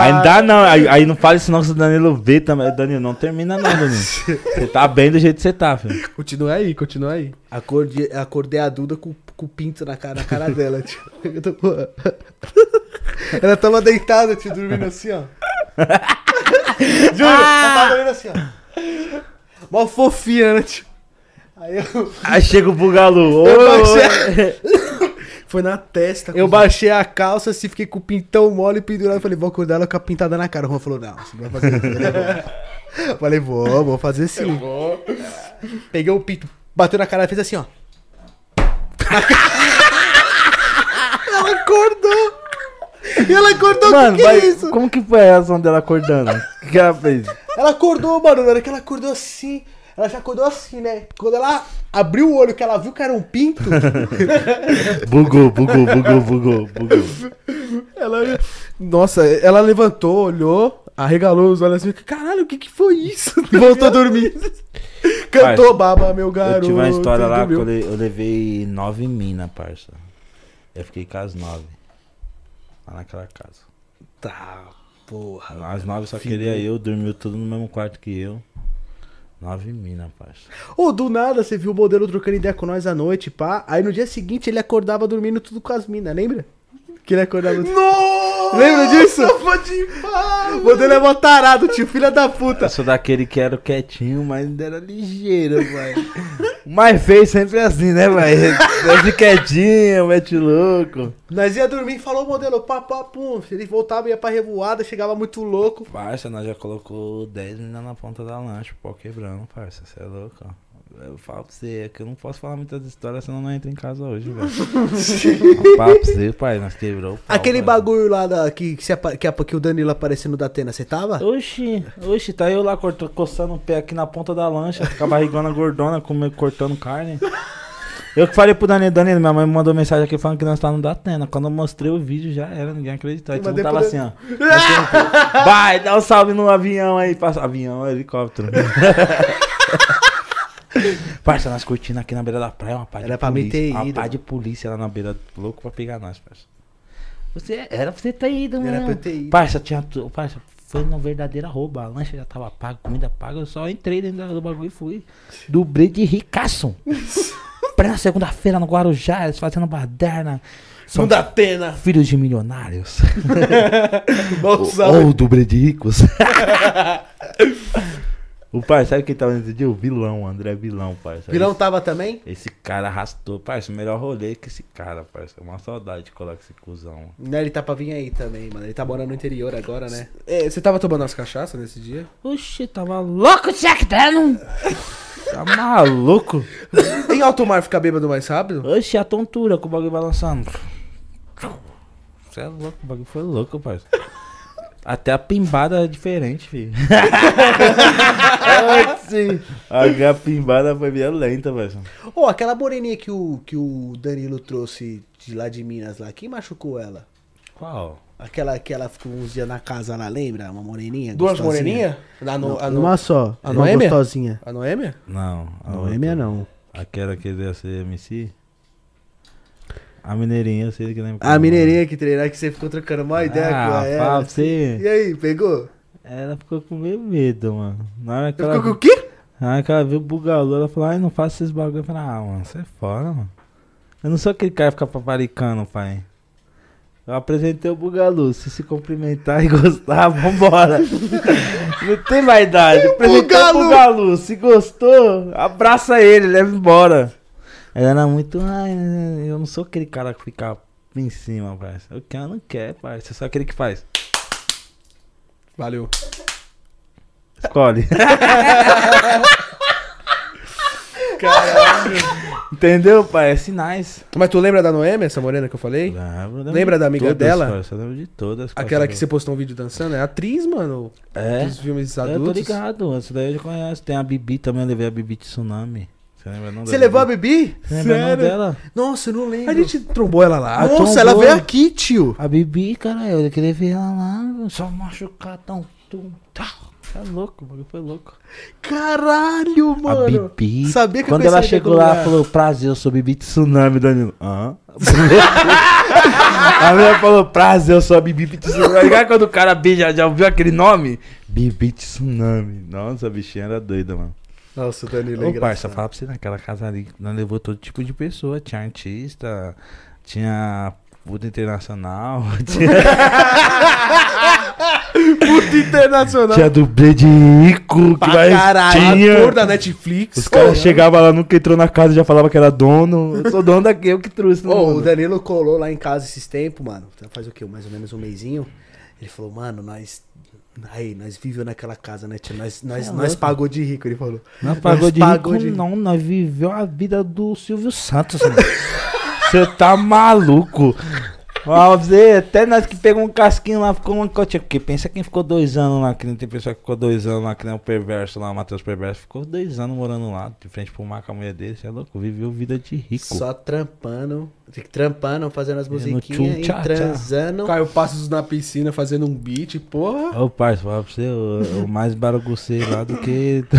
B: Ainda não, aí, aí não fale isso não se o Danilo vê também. Danilo, não termina não, Danilo. [LAUGHS] Você tá bem do jeito que você tá, filho.
C: Continua aí, continua aí.
A: Acordei, acordei a Duda com, com o pinto na cara, na cara dela, [LAUGHS] tio. Eu tô [LAUGHS] Ela tava deitada, tio, dormindo assim, ó. [LAUGHS] Juro, ela tava dormindo assim, ó. Mó fofinha, né, tio? Aí eu,
B: Aí chega o Bugalu.
A: Eu baixei-
C: Foi na testa.
A: eu baixei a calça, assim, fiquei com o pintão mole pendurado. Falei, vou acordar ela com a pintada na cara. O Juan falou, não, você não vai fazer isso. Eu falei, vou, vou fazer sim. Peguei o pinto, bateu na cara, fez assim, ó. Ela acordou. E ela acordou,
B: Mano,
A: o que, que é isso?
B: como que foi a reação dela acordando? O que que ela fez?
A: Ela acordou, mano. Na hora que ela acordou assim, ela já acordou assim, né? Quando ela abriu o olho, que ela viu que era um pinto, [LAUGHS]
B: Bugou, bugou, bugou, bugou, bugou.
C: Ela, nossa, ela levantou, olhou, arregalou os olhos assim, caralho, o que que foi isso? Voltou a dormir. [LAUGHS] Cantou baba, meu garoto.
B: Eu tive uma história lá
C: dormiu.
B: eu, le- eu levei nove mina, parça. Eu fiquei com as nove. Lá naquela casa.
A: Tá, porra.
B: As nove só queria eu, dormiu tudo no mesmo quarto que eu. Nove mina, parça.
A: Ô, do nada, você viu o modelo trocando ideia com nós à noite, pá. Aí no dia seguinte ele acordava dormindo tudo com as minas, lembra? Que ele acordava.
C: Nossa, [LAUGHS]
A: Lembra disso? O modelo é mó tarado, tio, filha da puta.
B: Eu sou daquele que era quietinho, mas ainda era ligeiro, pai. O [LAUGHS] mais feio sempre é assim, né, pai? Desce quietinho, mete louco.
A: Nós ia dormir e falou o modelo, pá, pá, pum. Ele voltava, ia pra revoada, chegava muito louco.
B: Parça, nós já colocou 10 meninas na ponta da lancha, pau quebrando, parça. Você é louco, ó. Eu falo pra você, é que eu não posso falar muitas histórias, senão não entra em casa hoje, velho. [LAUGHS] Eu falo pra você, pai, nós quebrou o pau,
A: Aquele bagulho lá da, que, que, que, que o Danilo apareceu no Datena, você tava?
B: Oxi, oxi, tá eu lá corto- coçando o pé aqui na ponta da lancha, com a barrigona gordona, comendo, cortando carne. Eu que falei pro Danilo, Danilo, minha mãe me mandou mensagem aqui falando que nós tá no Datena. Quando eu mostrei o vídeo já era, ninguém acreditou. Aí
A: Eu
B: todo mundo
A: mandei
B: tava assim, ó. Vai, dá um salve no avião aí, passa. Avião, helicóptero. [LAUGHS] [LAUGHS] Parça, nós curtindo aqui na beira da praia, uma pá de
A: Era pra mim
B: polícia.
A: ter
B: uma
A: ido,
B: pá
A: mano.
B: de polícia lá na beira, louco pra pegar nós, parça. Você, era pra você ter ido, mano.
A: Era pra eu ter ido.
B: Parça, tinha parça, foi uma verdadeira rouba. A lancha já tava paga, comida paga. Eu só entrei dentro do bagulho e fui. Dublê de ricaço. [LAUGHS] Plena segunda-feira no Guarujá, eles fazendo baderna. São
A: No Datena.
B: filhos de milionários. [LAUGHS] Ou dublê de ricos. O pai, sabe quem tava nesse dia? O vilão, o André Vilão, parça.
A: Vilão tava também?
B: Esse cara arrastou, parça. O melhor rolê que esse cara, parça. Uma saudade de colar com esse cuzão.
A: Né, ele tá pra vir aí também, mano. Ele tá morando no interior agora, né?
C: É, você tava tomando as cachaças nesse dia?
B: Oxi, tava louco, Jack Dano. Tá maluco?
C: em alto mar fica bêbado mais rápido?
B: Oxi, a tontura com o bagulho balançando. Você é louco, o bagulho foi louco, parça. Até a pimbada é diferente, filho. [LAUGHS] Oxi. A pimbada foi violenta, parça.
A: Ô, aquela moreninha que o, que o Danilo trouxe de lá de Minas lá, quem machucou ela?
B: Qual?
A: Aquela que ela ficou uns dias na casa lá, lembra? Uma moreninha?
C: Duas
A: gostosinha.
C: moreninhas? A, no, a, no-
A: Uma só.
C: a
A: uma
C: Noêmia?
A: gostosinha.
C: a Noêmia?
B: Não. a
A: Noêmia
B: outra.
A: não.
B: Aquela que ia ser MC? A mineirinha, eu sei que lembra.
A: A mineirinha que treinar que você ficou trocando uma ideia
B: ah,
A: com ela.
B: você.
A: E aí, pegou?
B: Ela ficou com meio medo, mano. Na hora que
A: Ficou
B: ela,
A: com o quê?
B: na hora que ela viu o bugalu, ela falou, ai, não faça esses bagulho. Eu falei, ah, mano, você é fora, mano. Eu não sou aquele cara que fica paparicando, pai. Eu apresentei o bugalu, se se cumprimentar e [LAUGHS] gostar, vambora. [LAUGHS] não tem vaidade. Apresentei
A: Bugalu.
B: o bugalu, se gostou, abraça ele, leva embora. Ela era muito, ai, eu não sou aquele cara que fica em cima, parça. Eu quero, não quer, parça. Eu sou aquele que faz.
C: Valeu.
B: Escolhe. [LAUGHS] Entendeu, pai? É sinais.
C: Mas tu lembra da Noêmia, essa morena que eu falei?
B: Lembro, lembro
C: Lembra
B: de
C: da amiga
B: todas,
C: dela?
B: parça, eu lembro de todas.
C: Aquela que você postou um vídeo dançando? É atriz, mano.
B: É.
C: Dos filmes
B: Eu tô
C: adultos.
B: ligado. Essa daí eu já conheço. Tem a Bibi também, eu levei a Bibi de tsunami. Você lembra não
A: Você
B: da
A: levou a
B: Bibi? Você lembra não dela?
A: Nossa, eu não lembro.
C: A gente trombou ela lá.
A: Nossa, ela
B: tombou.
A: veio aqui, tio.
B: A Bibi, cara, eu queria ver ela lá. Só machucar tão. tum, tá. É louco, o bagulho foi louco.
A: Caralho, mano.
B: A Bibi.
A: Sabia que eu
B: Quando ela chegou lá,
A: lugar.
B: falou: Prazer, eu sou Bibi Tsunami, Danilo. Hã? [LAUGHS] a mulher falou: Prazer, eu sou a Bibi Tsunami. Tá ligado quando o cara beija, já ouviu aquele nome? Bibi Tsunami. Nossa, a bichinha era doida, mano.
A: Nossa, o Danilo é
B: Ô, parça, fala pra você, naquela casa ali, nós levou todo tipo de pessoa. Tinha artista, tinha puta internacional, [LAUGHS] tinha, [LAUGHS]
C: Puta internacional.
B: tinha dublê de que mais
A: caralho,
B: tinha.
C: Ator da Netflix.
B: Os caras chegavam lá, nunca entrou na casa e já falava que era dono. Eu sou dono daqui, eu que trouxe. né,
A: Ô, o? Danilo colou lá em casa esses tempos, mano. Faz o quê? Mais ou menos um mêsinho. Ele falou, mano, nós. Aí, nós viveu naquela casa, né, tia? Nós, nós,
B: É
A: nós pagou de rico, ele falou.
B: Nós pagou de
A: pagou
B: rico,
A: de-
B: não, nós viveu a vida do Silvio Santos. Você tá maluco. Você, até nós que pegou um casquinho lá, ficou uma cotinha. Porque pensa quem ficou dois anos lá, que não tem pessoa que ficou dois anos lá, que nem o perverso lá, o Matheus Perverso. Ficou dois anos morando lá, de frente pro mar com a mulher dele, você é louco, viveu vida de rico.
A: Só trampando. Trampando, fazendo as musiquinhas e
B: tchum-tchá-tchá.
A: transando.
C: Caio Passos na piscina fazendo um beat, porra.
B: Ô, parça, fala pra você, o, o mais baragucei lá do que. [LAUGHS]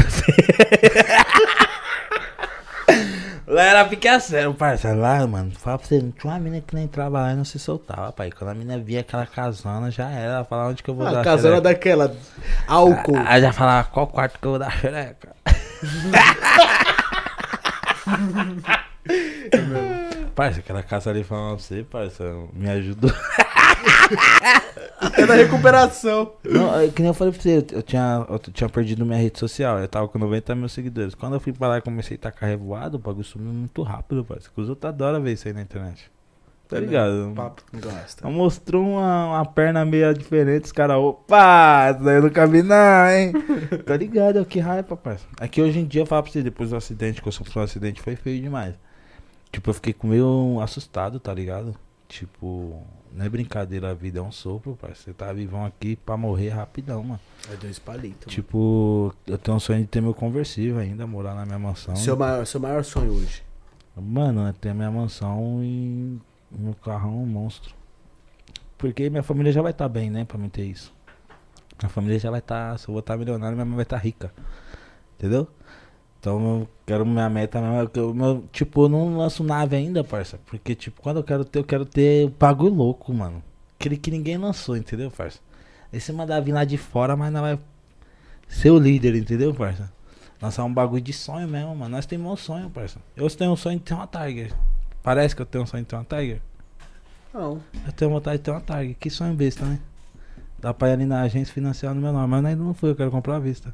B: lá era pique a sério, parça. Lá, mano, fala pra você, não tinha uma mina que nem entrava lá e não se soltava, pai. Quando a mina via aquela casona, já era. Ela falava onde que eu vou
A: Ah,
B: dar
A: casona
B: xereca.
A: daquela. Álcool.
B: Aí já falava qual quarto que eu vou dar xereca. [LAUGHS] Parça, aquela casa ali falando pra você, parça, me ajudou. [LAUGHS]
C: É da recuperação.
B: Não, é que nem eu falei pra você, eu, tinha, eu tinha perdido minha rede social, eu tava com 90 mil seguidores. Quando eu fui pra lá e comecei a tacar revoado, o bagulho sumiu muito rápido, parceiro. Os outros adoram ver isso aí na internet. Tá ligado?
C: Papo.
A: Gosta.
B: Mostrou uma, uma perna meio diferente, os caras, opa, isso daí eu não cabe não, hein? [LAUGHS] tá ligado, que raiva, parceiro. Aqui hoje em dia eu falo pra você, depois do acidente, que eu sofri um acidente, foi feio demais. Tipo, eu fiquei com meio assustado, tá ligado? Tipo, não é brincadeira, a vida é um sopro, parceiro. Você tá vivão aqui pra morrer rapidão, mano.
A: É dois palitos.
B: Tipo, eu tenho um sonho de ter meu conversível ainda, morar na minha mansão.
A: Seu maior, seu maior sonho hoje.
B: Mano, é ter a minha mansão e meu carrão um monstro. Porque minha família já vai estar bem, né? Pra mim ter isso. Minha família já vai estar. se eu vou estar milionário, minha mãe vai estar rica. Entendeu? Então eu quero minha meta mesmo. é meu, tipo, eu não lanço nave ainda, parça. Porque, tipo, quando eu quero ter, eu quero ter o bagulho louco, mano. Aquele que ninguém lançou, entendeu, parça? Você mandar vir lá de fora, mas não vai ser o líder, entendeu, parça? Lançar um bagulho de sonho mesmo, mano. Nós temos um sonho, parça. Eu tenho um sonho de ter uma Tiger. Parece que eu tenho um sonho de ter uma Tiger.
A: Não.
B: Eu tenho vontade de ter uma Tiger. Que sonho besta, né? Dá pra ir ali na agência financiar no meu nome. Mas ainda não fui, eu quero comprar à vista.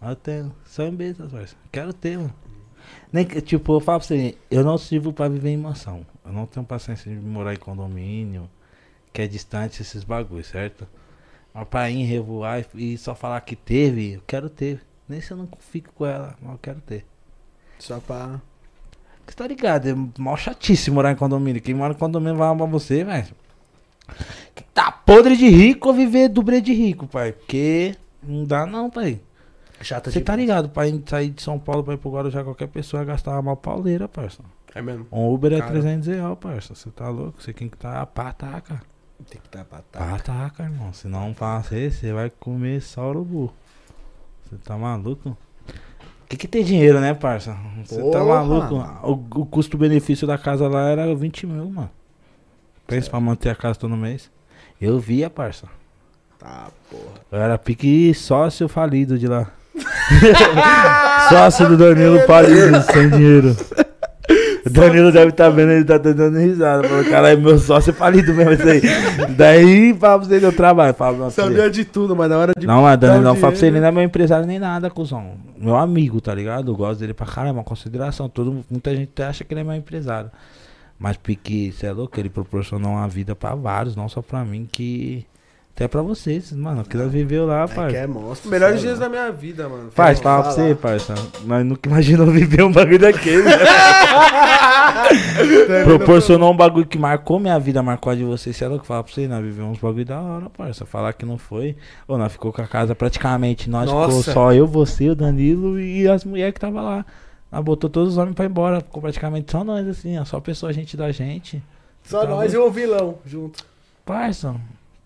B: Eu tenho. São bestas, parça. Quero ter, mano. Nem que, tipo, eu falo pra você, eu não sirvo pra viver em mansão. Eu não tenho paciência de morar em condomínio, que é distante esses bagulhos, certo? Mas pra ir revoar e só falar que teve, eu quero ter. Nem se eu não fico com ela, mas eu quero ter.
A: Só pra.
B: Você tá ligado? É mó chatice morar em condomínio. Quem mora em condomínio vai amar você, velho. Tá podre de rico ou viver dublê de rico, pai. Porque não dá não, pai.
A: Chata
B: Você tá ligado? Pra ir- sair de São Paulo pra ir pro Guarujá, qualquer pessoa gastar uma pauleira, parça.
C: É mesmo.
B: Um Uber é
C: Cara.
B: 300 reais, parça. Você tá louco? Você tem que tá pataca.
A: Tem que tá.
B: Pataca, irmão. Se não fazer, você vai comer só urubu. Você tá maluco? O que, que tem dinheiro, né, parça? Você tá maluco? O, o custo-benefício da casa lá era 20 mil, mano. Pensa pra manter a casa todo mês. Eu via, parça.
A: Tá, porra.
B: Eu era pique sócio falido de lá. [LAUGHS] sócio do Danilo falido, sem dinheiro. O Danilo deve estar vendo, ele tá dando risada. Falando, caralho, meu sócio é falido mesmo isso aí. Daí, fala pra você que eu trabalho. Fala.
C: Sabia de tudo, mas na hora de.
B: Não, mas Danilo, não fala pra você, ele não é meu empresário nem nada, cuzão. Meu amigo, tá ligado? Eu gosto dele pra caralho, é uma consideração. Todo, muita gente acha que ele é meu empresário. Mas Pique, você é louco, ele proporcionou uma vida pra vários, não só pra mim, que. Até pra vocês, mano. Que nós viveu lá,
A: É
B: pai.
A: que é monstro.
C: Melhores
A: é
C: dias da minha vida, mano.
B: Faz,
A: Fala,
B: pra você, parça. Nós nunca imaginou [LAUGHS] viver um bagulho daquele. né? [LAUGHS] Proporcionou um bagulho que marcou minha vida, marcou a de vocês. Você é louco? Fala pra você, nós vivemos uns bagulho da hora, parça. Falar que não foi. Ou nós ficou com a casa praticamente. Nós ficou
C: Nossa.
B: só eu, você, o Danilo e as mulheres que tava lá. Nós botou todos os homens pra ir embora. Ficou praticamente só nós, assim, ó. Só pessoa, gente da gente.
A: Só nós e o vilão junto.
B: Parça,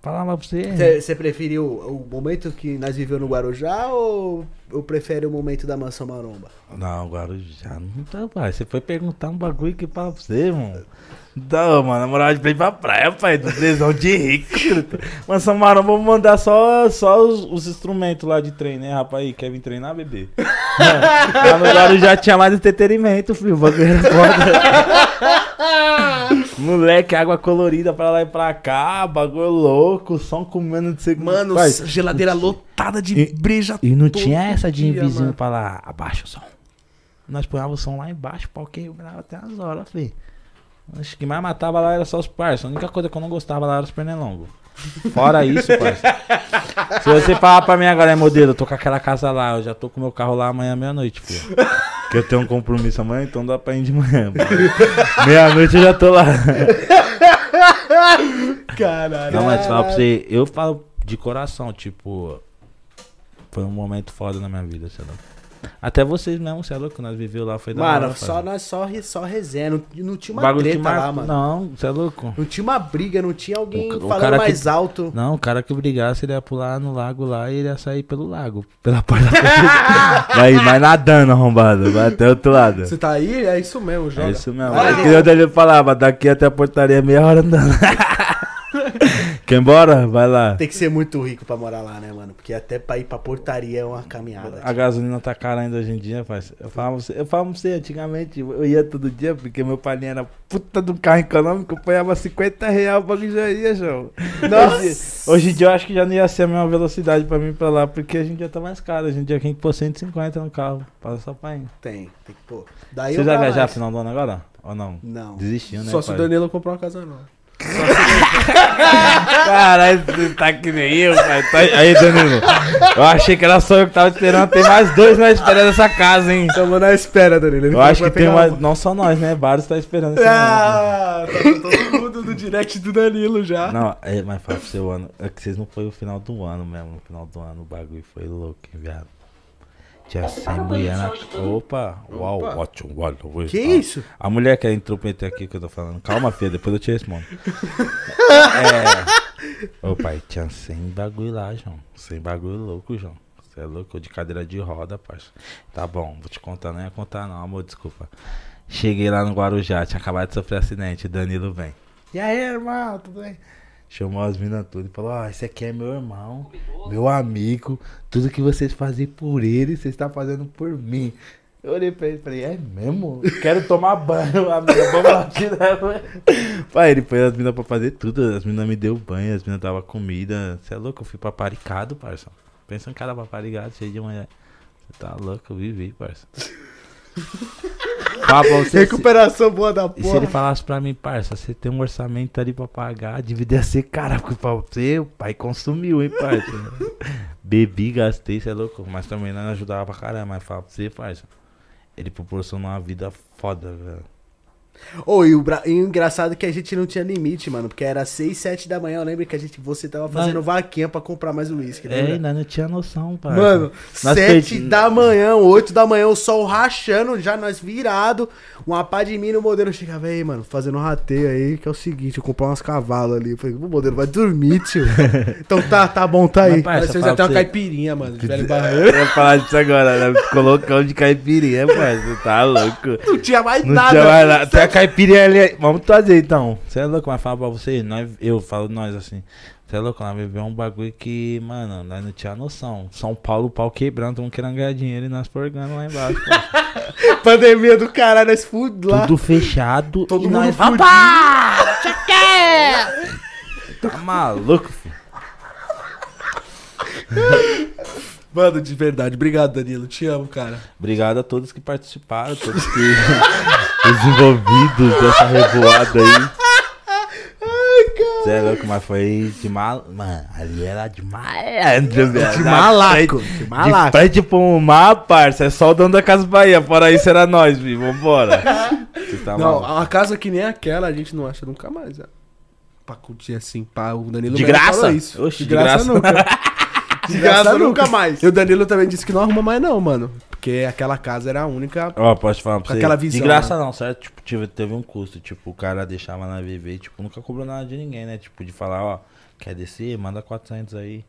B: falava pra você.
A: Você preferiu o momento que nós viveu no Guarujá ou, ou prefere o momento da Mansão Maromba?
B: Não, Guarujá não tá, pai. Você foi perguntar um bagulho que fala pra você, mano. Não, mano, na moral de pra ir pra praia, pai, do lesão de rico. [LAUGHS] Mas Samarão, vamos mandar só, só os, os instrumentos lá de treino, né, rapaz? Aí, quer vir treinar, bebê? [LAUGHS] Não, lá no Guarujá tinha mais entretenimento, filho. O bagulho era foda. [LAUGHS] Moleque, água colorida pra lá e pra cá, bagulho louco, som comendo de segundo.
C: Mano, geladeira lotada de
B: E-
C: breja
B: e não tinha essa de
C: dia,
B: vizinho
C: mano.
B: pra lá, abaixa o som. Nós punhava o som lá embaixo, o pau quebrava até as horas, filho. Acho que mais matava lá era só os parça. A única coisa que eu não gostava lá era os pernilongos. Fora isso, parça. Se você falar pra mim agora, é modelo, eu tô com aquela casa lá, eu já tô com meu carro lá amanhã meia-noite, filho. Que eu tenho um compromisso amanhã, então dá pra ir de manhã. Meia-noite eu já tô lá.
C: Caralho.
B: Não, mas fala pra você, eu falo de coração, tipo, foi um momento foda na minha vida, sei lá. Até vocês mesmo, você é louco, nós viveu lá, foi da
A: Mano,
B: hora,
A: só nós só, só resenha. Não, não tinha uma
B: Bagulho que
A: treta lá,
B: marca-
A: mano.
B: Não, você é louco.
A: Não tinha uma briga, não tinha alguém
B: O
A: falando
B: cara que-
A: mais alto.
B: Não, o cara que brigasse, ele ia pular no lago lá e ele ia sair pelo lago, pela porta [LAUGHS] vai, vai nadando, arrombado, vai até outro lado.
C: Você tá aí? É isso mesmo, joga.
B: É isso mesmo. Que eu dele falava, daqui até a portaria é meia hora andando. [LAUGHS] Quer ir embora? Vai lá.
A: Tem que ser muito rico pra morar lá, né, mano? Porque até pra ir pra portaria é uma caminhada.
B: A gasolina tá cara ainda hoje em dia, parceiro. Eu falava, pra você- eu pra você, antigamente, eu ia todo dia, porque meu pai era puta um carro econômico, eu apanhava 50 reais, o bagulho já ia, João. Hoje, hoje em dia eu acho que já não ia ser a mesma velocidade pra mim ir pra lá, porque a gente já tá mais caro. Hoje em dia tem que pôr 150 no carro, passa só pra ir.
A: Tem, tem que pôr. Daí
B: Você
A: vou
B: viajar
A: mais.
B: final do ano agora? Ou não?
A: Não.
B: Desistiu, né,
C: Só se o? Danilo comprar uma casa nova.
B: Caralho, você tá que nem eu, pai. Tá- Aí, Danilo. Eu achei que era só eu que tava esperando. Tem mais dois na espera dessa casa, hein?
A: Tamo na espera, Danilo. Ele
B: Eu acho que tem mais.
A: uma.
B: Não só nós, né? Vários tá esperando esse momento.
C: Ah, tá todo mundo no direct do Danilo já.
B: Não, é, mas fala pro seu ano. É que vocês não foi o final do ano mesmo. No final do ano o bagulho foi louco, hein, viado. Tinha 100 mulher na. Opa! Uau,
C: Opa.
B: ótimo, oi,
A: Que
B: ah.
A: isso?
B: A mulher que entrou pra aqui que eu tô falando. Calma, filha, depois eu te respondo. é. Ô pai, tinha 100 bagulho lá, João. 100 bagulho louco, João. Você é louco de cadeira de roda, parça. Tá bom, vou te contar, não ia contar não, amor, desculpa. Cheguei lá no Guarujá, tinha acabado de sofrer acidente, Danilo vem. E aí, irmão, tudo bem? Chamou as minas tudo e falou, ó, esse aqui é meu irmão, meu amigo, tudo que vocês fazem por ele, vocês estão fazendo por mim. Eu olhei pra ele e falei, é mesmo? Quero tomar banho, [LAUGHS] amiga, vamos lá tirar banho. Pai, ele foi as minas pra fazer tudo, as minas me deu banho, as minas davam comida. Você é louco, eu fui paparicado, parça. Pensa um cara paparicado, cheio de mulher. Tá louco, eu vivi, parça. [LAUGHS] Você, se-
A: Recuperação boa da
B: E se ele
A: porra.
B: falasse pra mim, parça, você tem um orçamento ali pra pagar, a dívida ia ser cara, porque pra você, o pai consumiu, hein, parça. [LAUGHS] Bebi, gastei, você é louco. Mas também não ajudava pra caramba, mas fala pra você, parça. Ele proporcionou uma vida foda, velho.
A: Ô, e o, bra- e o engraçado é que a gente não tinha limite, mano. Porque era 6, 7 da manhã. Eu lembro que a gente, você tava fazendo
B: Não.
A: vaquinha pra comprar mais uísque,
B: É,
A: lembra?
B: ainda não tinha noção, parça.
A: Mano,
B: Nós
A: 7
B: perdi-
A: da manhã, 8 da manhã, o sol rachando, já nós virado. Uma pá de mim no modelo chegava aí, mano, fazendo um rateio aí, que é o seguinte, eu comprar uns cavalos ali. Eu falei, o modelo vai dormir, tio. [LAUGHS] então tá, tá bom, tá aí.
B: Mas,
C: Mas vocês até uma
B: você-
C: caipirinha, mano. De velho [LAUGHS]
B: Eu
C: barreiro.
B: ia falar disso agora, né? Colocão de caipirinha, parça. Tá louco.
A: Não tinha mais
B: Não
A: nada.
B: tinha mais nada. A caipirinha ali. Vamos trazer então. Você é louco, mas fala pra você. Nós, eu falo nós assim. Você é louco, nós vivemos um bagulho que, mano, nós não tinha noção. São Paulo, o pau quebrando, mundo querendo ganhar dinheiro e nós porgando lá embaixo. [LAUGHS]
A: Pandemia do caralho, nós fude lá.
B: Tudo fechado.
A: Todo
B: e
A: mundo
B: nós,
A: fudido.
B: Você quer? Tá maluco, filho. [LAUGHS]
C: Mano, de verdade. Obrigado, Danilo. Te amo, cara.
B: Obrigado a todos que participaram, todos que. [LAUGHS] os envolvidos dessa revoada aí. Você é louco, mas foi de mal. Mano, ali era de malandro, velho.
A: De malaco, de malaco.
B: De frente pro mar, parça. É só o dono da Casa Bahia. Fora isso era nós, vi. Vambora. Você tá
C: não,
B: maluco.
C: uma casa que nem aquela a gente não acha nunca mais, ó. Pra curtir assim, pá. O Danilo
B: De
C: mesmo
B: graça? Oxe,
C: de
B: de
C: graça,
B: graça.
C: nunca. [LAUGHS]
A: De graça nunca mais.
C: E o Danilo também disse que não arruma mais, não, mano. Porque aquela casa era a única.
B: Ó, posso falar pra
C: Com
B: você?
C: aquela visão,
B: de graça
C: né?
B: não, certo? Tipo, tive- teve um custo. Tipo, o cara deixava na viver, tipo, nunca cobrou nada de ninguém, né? Tipo, de falar, ó, quer descer? Manda 400 aí.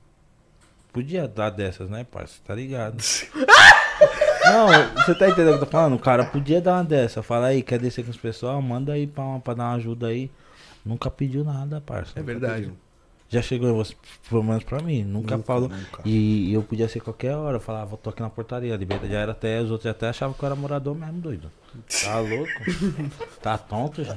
B: Podia dar dessas, né, parça? Tá ligado? [LAUGHS] não, você tá entendendo o que eu tô falando? O cara podia dar uma dessa. Fala aí, quer descer com os pessoal? Manda aí pra, pra dar uma ajuda aí. Nunca pediu nada, parça.
C: É verdade.
B: pediu. Já chegou, em você, pelo menos pra mim. Nunca,
A: Nunca,
B: falou.
A: nunca.
B: E, e eu podia ser qualquer hora. Eu falava, tô aqui na portaria. A liberdade já era até, os outros até achavam que eu era morador mesmo, doido. Tá [LAUGHS] louco? tá tonto, já?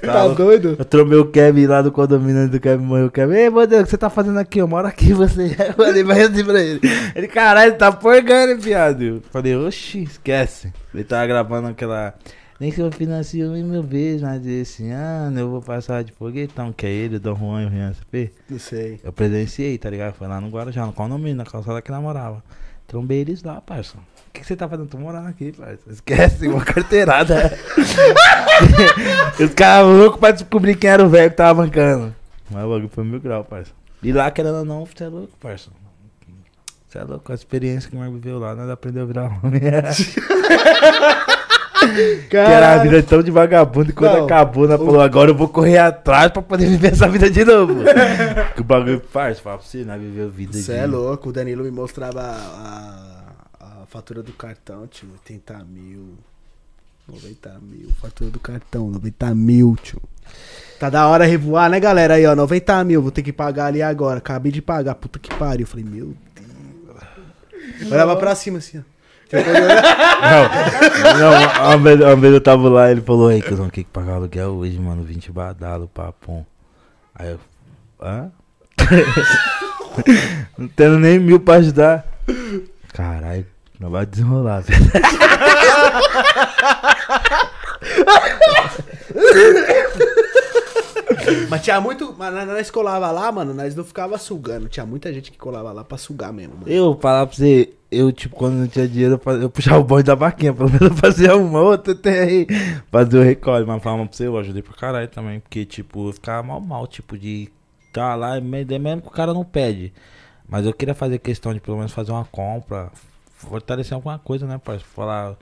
A: Tá
B: louco?
A: doido?
B: Eu tromei o Kevin lá do condomínio do Kevin morreu. O Kevin, ei, meu Deus, o que você tá fazendo aqui? Eu moro aqui, [LAUGHS] você. Eu falei, vai assim pra ele. Ele, caralho, tá porgando, viado. Eu falei, oxi, esquece. Ele tava gravando aquela. Nem que eu financie um mil vezes, mas esse ano eu vou passar de foguetão, que é ele, o Dom Juan e o Rian CP.
A: Não sei.
B: Eu presenciei, tá ligado? Foi lá no Guarujá, no condomínio, na calçada que namorava. Trombei eles lá, parça. O que, que você tá fazendo? Tô morando aqui, parça. Esquece, uma [LAUGHS] carteirada. [LAUGHS] Os caras loucos pra descobrir quem era o velho que tava bancando. Mas o bagulho foi mil grau, parça. E lá, querendo ou não, você é louco, parça. Você é louco, a experiência que o Marco viveu lá, nós aprendeu a virar homem. [LAUGHS] [LAUGHS] que era a vida tão de vagabundo e quando
A: Não,
B: acabou, nós falou, agora eu vou correr atrás pra poder viver essa vida de novo. [LAUGHS] que o bagulho, parça, fala pra você, nós viveu vida
A: Você
B: de...
A: é louco, o Danilo me mostrava a, a fatura do cartão, tio, 80 mil, 90 mil, fatura do cartão, 90 mil, tio. Tá da hora revoar, né, galera? Aí, ó, 90 mil, vou ter que pagar ali agora. Acabei de pagar, puta que pariu. Eu falei, meu Deus. Olhava pra cima assim, ó.
B: Não, não uma, vez, uma vez eu tava lá, ele falou, aí, que que pagar aluguel hoje, mano, 20 badalo, papum. Aí eu, hã? [LAUGHS] não tendo nem mil pra ajudar. Caralho, não vai desenrolar, velho. [LAUGHS]
A: Mas tinha muito. Mas nós- nós colava lá, mano, nós não ficava sugando. Tinha muita gente que colava lá pra sugar mesmo, mano.
B: Eu falar pra você, eu, tipo, quando não tinha dinheiro, eu, fazia- eu puxava o bonde da vaquinha, pelo menos eu fazia uma outra, tem aí. Fazia o recolhe, mas falava pra você, eu ajudei pra caralho também, porque, tipo, eu ficava mal, mal, tipo, de tá lá, me- mesmo que o cara não pede. Mas eu queria fazer questão de pelo menos fazer uma compra, fortalecer alguma coisa, né, parceiro? Falar,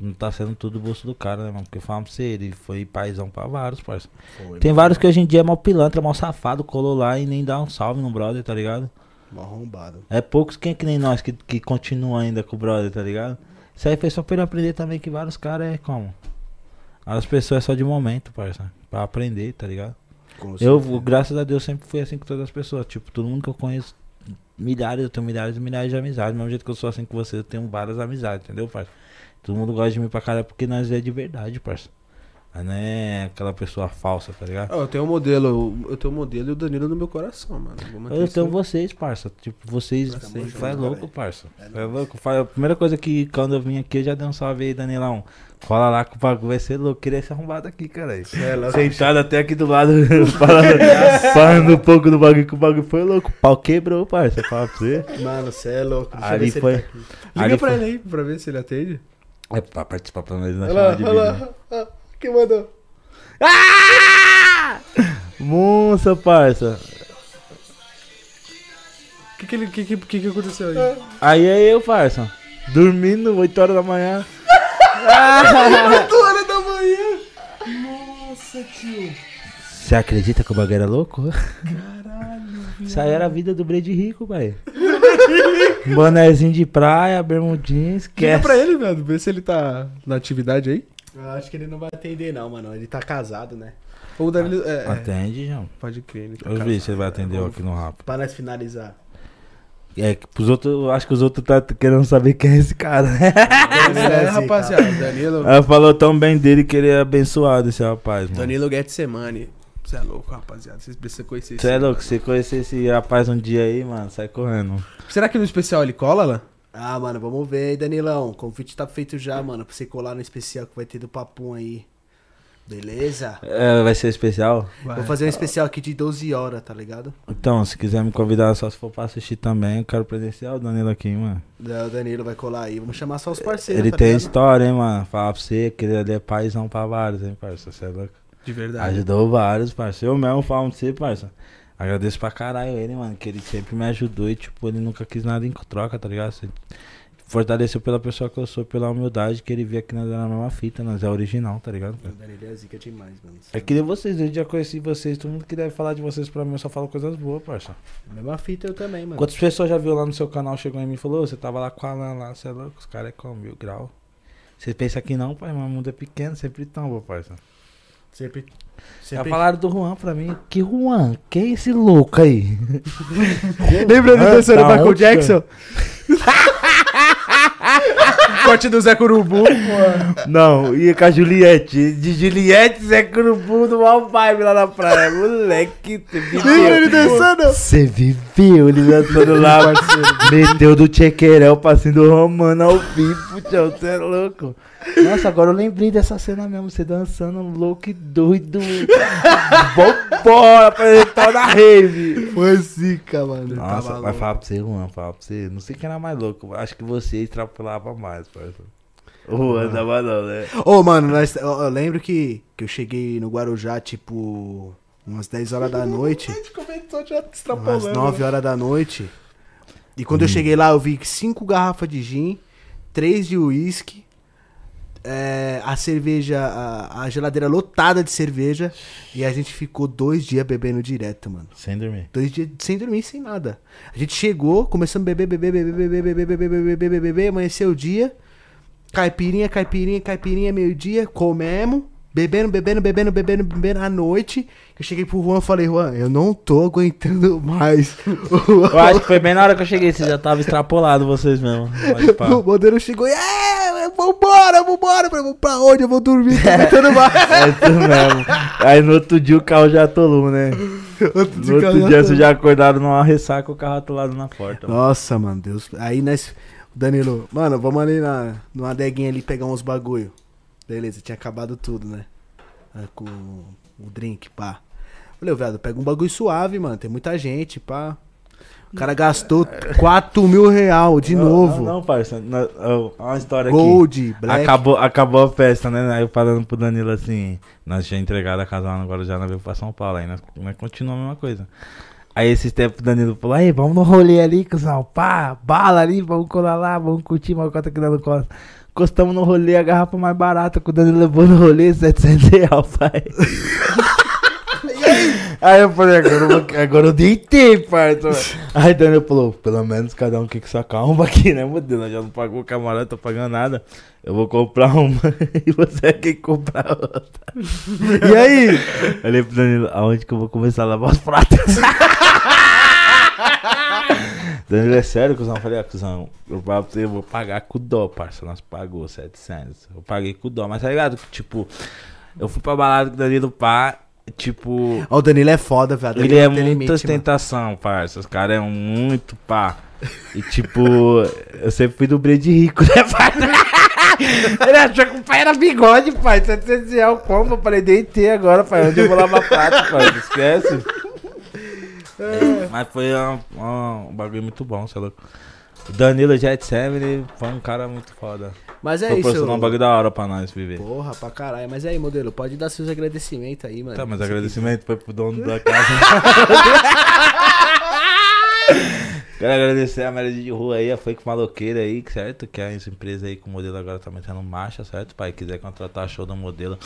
B: não tá sendo tudo do bolso do cara, né, mano? Porque falava pra você, ele foi paizão pra vários, parceiro. Tem vários que hoje em dia é mal pilantra, mal safado, colou lá e nem dá um salve no brother, tá ligado?
A: Mó arrombado.
B: É poucos quem é que nem nós que, que continuam ainda com o brother, tá ligado? Isso aí foi só pra ele aprender também que vários caras é como? As pessoas é só de momento, parça. Pra aprender, tá ligado? Eu, graças a Deus, sempre fui assim com todas as pessoas. Tipo, todo mundo que eu conheço, milhares, eu tenho milhares e milhares de amizades. Do mesmo jeito que eu sou assim com você, eu tenho várias amizades, entendeu, parça? Todo mundo gosta de mim pra caralho porque nós é de verdade, parça. Aí não é aquela pessoa falsa, tá ligado?
C: Ah, eu tenho um modelo, eu tenho um modelo e o Danilo no meu coração, mano.
B: Eu
C: isso
B: tenho vocês, parça. Tipo, vocês.
A: Junto,
B: é louco, parça. É louco. Fa- A primeira coisa que quando eu vim aqui, eu já dei um salve aí, Danilão. Cola lá que o bagulho vai ser louco. Queria ser arrombado aqui, cara.
C: É, louco.
B: Sentado até aqui do lado, [LAUGHS] falando, falando um pouco do bagulho, que o bagulho foi louco. O pau quebrou, parça. Fala pra você.
A: Mano, você é louco. Deixa eu
B: Ali
A: ele
B: foi.
A: tá.
C: Liga
B: ali
C: pra
B: foi-
C: ele aí pra ver se ele atende.
B: É pra participar pra nós na
C: Olha
B: chamada
C: lá,
B: de
C: olha
B: vídeo.
C: Ah, Quem mandou?
B: Ah! Monça, parça.
C: O que que, ele- que, que, que que aconteceu aí?
B: Aí é eu, parça. Dormindo, 8 horas da manhã.
C: 8 horas da manhã. Nossa, tio.
B: Você acredita que o bagulho era louco? Caralho. Isso aí era a vida do Brede Rico, velho. Bonezinho de praia, bermudinha,
C: Liga
B: esquece.
C: pra ele, velho. Vê se ele tá na atividade aí.
A: Eu acho que ele não vai atender, não, mano. Ele tá casado, né?
C: Ou o Danilo. É, é,
B: Atende, João.
C: pode crer, ele tá
B: Eu vi
C: casado.
B: se ele vai atender aqui no rap.
A: Pra nós finalizar.
B: É que pros outros, eu acho que os outros tá querendo saber quem é esse cara.
C: É, rapaziada, Danilo.
B: Ela falou tão bem dele que ele é abençoado, esse rapaz, mano.
C: Danilo Getsemani. Você é louco, rapaziada. Vocês precisam conhecer
B: Você é louco, se você conhecer esse rapaz um dia aí, mano, sai correndo.
C: Será que no especial ele cola lá?
A: Ah, mano, vamos ver aí, Danilão. O convite tá feito já, mano. Pra você colar no especial que vai ter do Papum aí. Beleza?
B: É, vai ser especial?
A: Vou fazer um especial aqui de 12 horas, tá ligado?
B: Então, se quiser me convidar só se for pra assistir também, eu quero presenciar o Danilo aqui, mano.
A: Da- O Danilo vai colar aí. Vamos chamar só os parceiros,
B: Ele
A: tá
B: tem
A: ligado?
B: história, hein, mano. Falar pra você que ele é paizão pra vários, hein, parça. Você é louco.
C: De verdade.
B: Ajudou vários, parça. Eu mesmo falo pra você, parça. Agradeço pra caralho ele, mano, que ele sempre me ajudou e, tipo, ele nunca quis nada em troca, tá ligado? Você fortaleceu pela pessoa que eu sou, pela humildade que ele via que nós era a mesma fita, nós é original, tá ligado?
A: O Danilo é zica demais, mano.
B: É que nem vocês, eu já conheci vocês, todo mundo que deve falar de vocês pra mim, eu só falo coisas boas, parça.
A: Mesma fita eu também, mano.
B: Quantas pessoas já viu lá no seu canal, chegou em mim e falou, "Ô, você tava lá com a Alan lá, você é louco, os caras é com mil grau. Você pensa que não, pai, mas o mundo é pequeno, sempre tão, parça.
A: Sempre.
B: Já
A: sempre...
B: falaram do Juan pra mim. Que Juan? Quem é esse louco aí? [LAUGHS]
C: Lembra do
B: tá
C: Michael Jackson? [LAUGHS] Corte do Zé Curubu.
B: Não, ia com a Juliette. De Juliette, Zé Curubu do Mal Vibe lá na praia. Moleque, você
C: Lembra ele
B: viveu.
C: dançando?
B: Você viveu ele dançando lá, Meteu do Chequerel, passinho do Romano ao vivo, tchau, você é louco. Nossa, agora eu lembrei dessa cena mesmo, você dançando louco e doido. [LAUGHS] Vambora, apresentar na rave.
A: Foi zica, mano.
B: Nossa,
A: Tava
B: vai
A: louco.
B: falar pra você, Juan, falar pra você. Não sei quem era mais louco. Acho que você extrapolava mais, parça. O Juan tava não, né?
A: Ô, mano, nós, eu, eu lembro que, que eu cheguei no Guarujá, tipo, umas 10 horas da noite.
C: A gente começou já
A: Umas
C: extrapolando.
A: 9 horas da noite. E quando eu cheguei lá, eu vi cinco garrafas de gin, três de uísque, é, a cerveja, a, a geladeira lotada de cerveja. E a gente ficou dois dias bebendo direto, mano.
B: Sem dormir.
A: Dois dias sem dormir, sem nada. A gente chegou, começamos a beber, beber, beber, beber, beber, beber, beber, beber, beber, amanheceu o dia. Caipirinha, caipirinha, caipirinha, meio-dia, comemos. Bebendo, bebendo, bebendo, bebendo, bebendo à noite. Eu cheguei pro Juan e falei, Juan, eu não tô aguentando mais.
B: Eu acho que foi bem na hora que eu cheguei, você já tava extrapolado vocês mesmo.
A: O modelo chegou e, é, vambora, vambora. Eu falei, pra onde? Eu vou dormir, tô aguentando mais. [LAUGHS]
B: É isso mesmo. Aí no outro dia o carro já atolou, né?
A: Outro [LAUGHS]
B: No outro dia vocês já acordaram numa ressaca, o carro atolado na porta. mano.
A: Nossa, mano, Deus. Aí nós. Danilo, mano, vamos ali na, numa adeguinha ali pegar uns bagulho. Beleza, tinha acabado tudo, né? Ah, Com o drink, pá. Falei, velho, pega um bagulho suave, mano. Tem muita gente, pá. O cara gastou 4 mil real de
B: Não,
A: novo.
B: Não, não, parça. Não, uma história aqui.
A: Gold, black.
B: Acabou, acabou a festa, né? Aí eu falando pro Danilo assim, nós tínhamos entregado a casa lá no Guarujá, nós veio pra São Paulo, aí nós, nós continuamos a mesma coisa. Aí esse tempo o Danilo falou, aí, vamos no rolê ali, cuzão, pá, bala ali, vamos colar lá, vamos curtir uma cota aqui dando costa. Encostamos no rolê, a garrafa mais barata que o Danilo levou no rolê, 700 reais, pai. [LAUGHS] Aí eu falei, agora eu, vou- agora eu deitei, parça. Aí o Danilo falou, pelo menos cada um que sua calma aqui, né, meu Deus? Já não pagou o camarada, tô pagando nada. Eu vou comprar uma [LAUGHS] e você é quem comprar outra. E aí? Eu falei pro Danilo, aonde que eu vou começar a lavar os pratos? [LAUGHS] Danilo, é sério, cuzão? Eu falei, ah, cuzão, eu vou pagar com dó, parça. Nós pagou 700. Eu paguei com dó, mas tá ligado? Tipo, Eu fui pra balada com o Danilo Pá, tipo.
A: Ó, o Danilo é foda, velho.
B: Ele é muita
A: limite, mano.
B: ostentação, parça. Os caras é muito pá. E tipo, [LAUGHS] eu sempre fui do Brede rico, [LAUGHS] né, pai? Ele achou que o pai era bigode, pai. 700 reais como? Eu falei, deitei agora, pai. Onde eu vou lavar prato, pai? [LAUGHS] Esquece. É, mas foi um, um- um bagulho muito bom, sei lá. O Danilo Jet 7 foi um cara muito foda.
A: Mas é isso.
B: Proporcionou um bagulho da hora pra nós viver.
A: Porra, pra caralho. Mas aí, modelo, pode dar seus agradecimentos aí, mano.
B: Tá, mas agradecimento foi pro dono da [LAUGHS] casa. [LAUGHS] Quero agradecer a Maria de Rua aí, a Fake Maloqueira aí, certo? Que é essa empresa aí que o modelo agora tá metendo marcha, certo? Pai, quiser contratar show do modelo,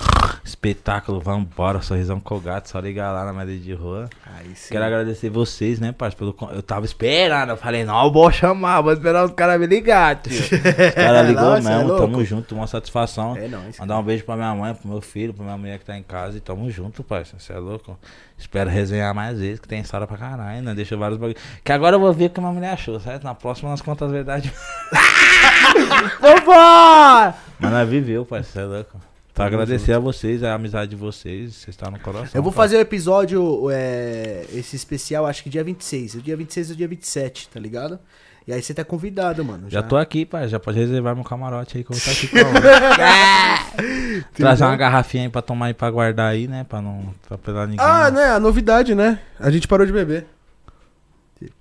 B: espetáculo, vambora, sorrisão colgado, só ligar lá na Maria de Rua.
A: Aí sim.
B: Quero agradecer vocês, né, pai, pelo... Eu tava esperando, eu falei, não, eu vou chamar, vou esperar os caras me ligar, tio. Os caras [LAUGHS] ligou
A: é
B: mesmo,
A: louco.
B: tamo junto, uma satisfação.
A: É nóis.
B: Mandar um beijo pra minha mãe, pro meu filho, pra minha mulher que tá em casa e tamo junto, parça. Você é louco? Espero resenhar mais vezes, que tem história pra caralho, né? Deixa vários bagulho. Que agora eu vou ver o que minha mulher achou, certo? Na próxima nós contamos a verdade. [LAUGHS] Vambora! Mas nós viveu, você é louco. Pra agradecer a vocês, a amizade de vocês, vocês estão no coração.
A: Eu vou
B: parça.
A: fazer o episódio, é, esse especial, acho que dia 26. O dia 26 e o dia 27, tá ligado? E aí você tá convidado, mano.
B: Já tô aqui, pai. Já pode reservar meu camarote aí que eu vou estar aqui com [LAUGHS] Trazer uma garrafinha aí pra tomar e pra guardar aí, né? Pra não atropelar ninguém.
C: Ah, né? A novidade, né? A gente parou de beber.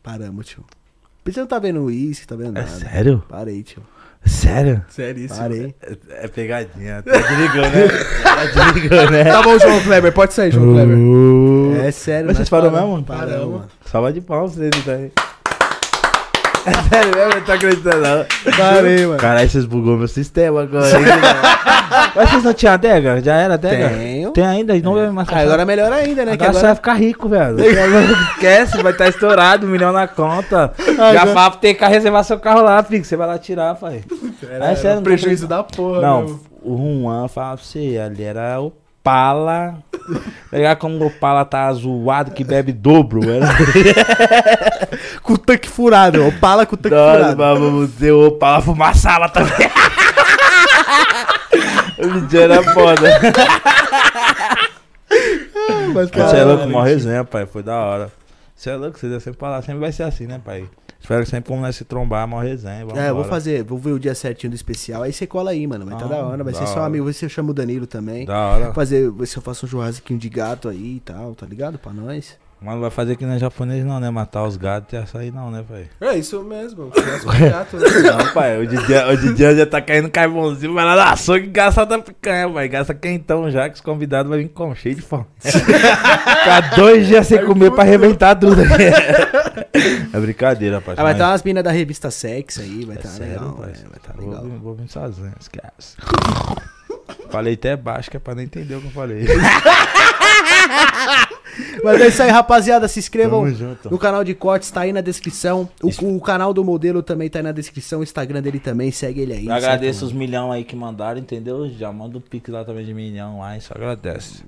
A: Paramos, tio. Você não tá vendo uísque, tá vendo
B: É
A: nada.
B: sério?
A: Parei, tio.
B: Sério?
C: Seríssimo.
A: Parei.
B: É, é pegadinha. Tá desligou, né? Tá desligou, né?
C: Tá bom, João Kleber. Pode sair, João Kleber.
A: É sério,
B: Mas vocês parou
A: paramos,
B: mesmo?
A: Paramos.
C: Paramos.
B: Salva de palmas pra vocês aí. É sério mesmo? Não tô acreditando não.
A: Parei, mano.
B: Caralho, vocês bugou meu sistema agora. hein? [LAUGHS] Mas vocês não tinham adega? Já era adega?
A: Tenho.
B: Tem ainda? Não bebe mais
A: Ah, agora é melhor ainda, né? Que
B: Agora você vai
A: agora...
B: ficar rico, velho. [LAUGHS] Esquece, vai estar estourado, um milhão na conta. Já
A: Agora-
B: fala pra ter que reservar seu carro lá, filho. Você vai lá tirar, pai. É sério, não
C: prejuízo da porra,
B: Não,
C: meu.
B: o Juan fala pra você, ali era o Pala. Tá ligado como o Pala tá zoado que bebe dobro? Era [LAUGHS]
A: Com o tanque furado. Opala com o tanque
B: Nossa,
A: furado.
B: vamos dizer, [LAUGHS] o Pala fumaçava também. o vídeo era foda.
A: Mas,
B: Você é louco, mó resenha, pai. Foi da hora. Você é louco, devem sempre falar. Sempre vai ser assim, né, pai? Espero que sempre como nós se trombar, mó resenha.
A: É, eu vou fazer, vou ver o dia certinho do especial. Aí você cola aí, mano. Vai tá
B: Ah,
A: da hora. Vai
B: da
A: ser só
B: hora.
A: amigo. Vai ser eu chamo o Danilo também.
B: Da hora.
A: Vou fazer, ver se eu faço um churrasquinho de gato aí e tal, tá ligado? Pra nós.
B: Mas não vai fazer que nem japonês não, né? Matar os gatos e açaí não, né, pai?
C: É isso mesmo. Gato, né? [LAUGHS]
B: Não, pai, o Didi, o Didi já tá caindo carvãozinho, vai lá na açougue e gasta da picanha, pai. Gasta quentão já, que os convidados vão vir com cheio de fome. Ficar [LAUGHS] dois dias sem comer pra arrebentar tudo. [LAUGHS] é brincadeira, pai.
A: Ah, vai estar umas minas da revista Sex aí, vai
B: É
A: estar
B: sério,
A: legal.
B: pai?
A: é, vai estar
B: Vou
A: legal.
B: vir- Vou vir sozinho, esquece. Falei até baixo, que é pra não entender o que eu falei. [LAUGHS]
A: Mas é isso aí, rapaziada. Se inscrevam
B: Tamo junto.
A: no canal de cortes, tá aí na descrição. O, o canal do modelo também tá aí na descrição. O Instagram dele também, segue ele aí.
B: Eu agradeço
A: certo,
B: os milhão aí que mandaram, entendeu? Já manda o pix lá também de milhão lá só agradece.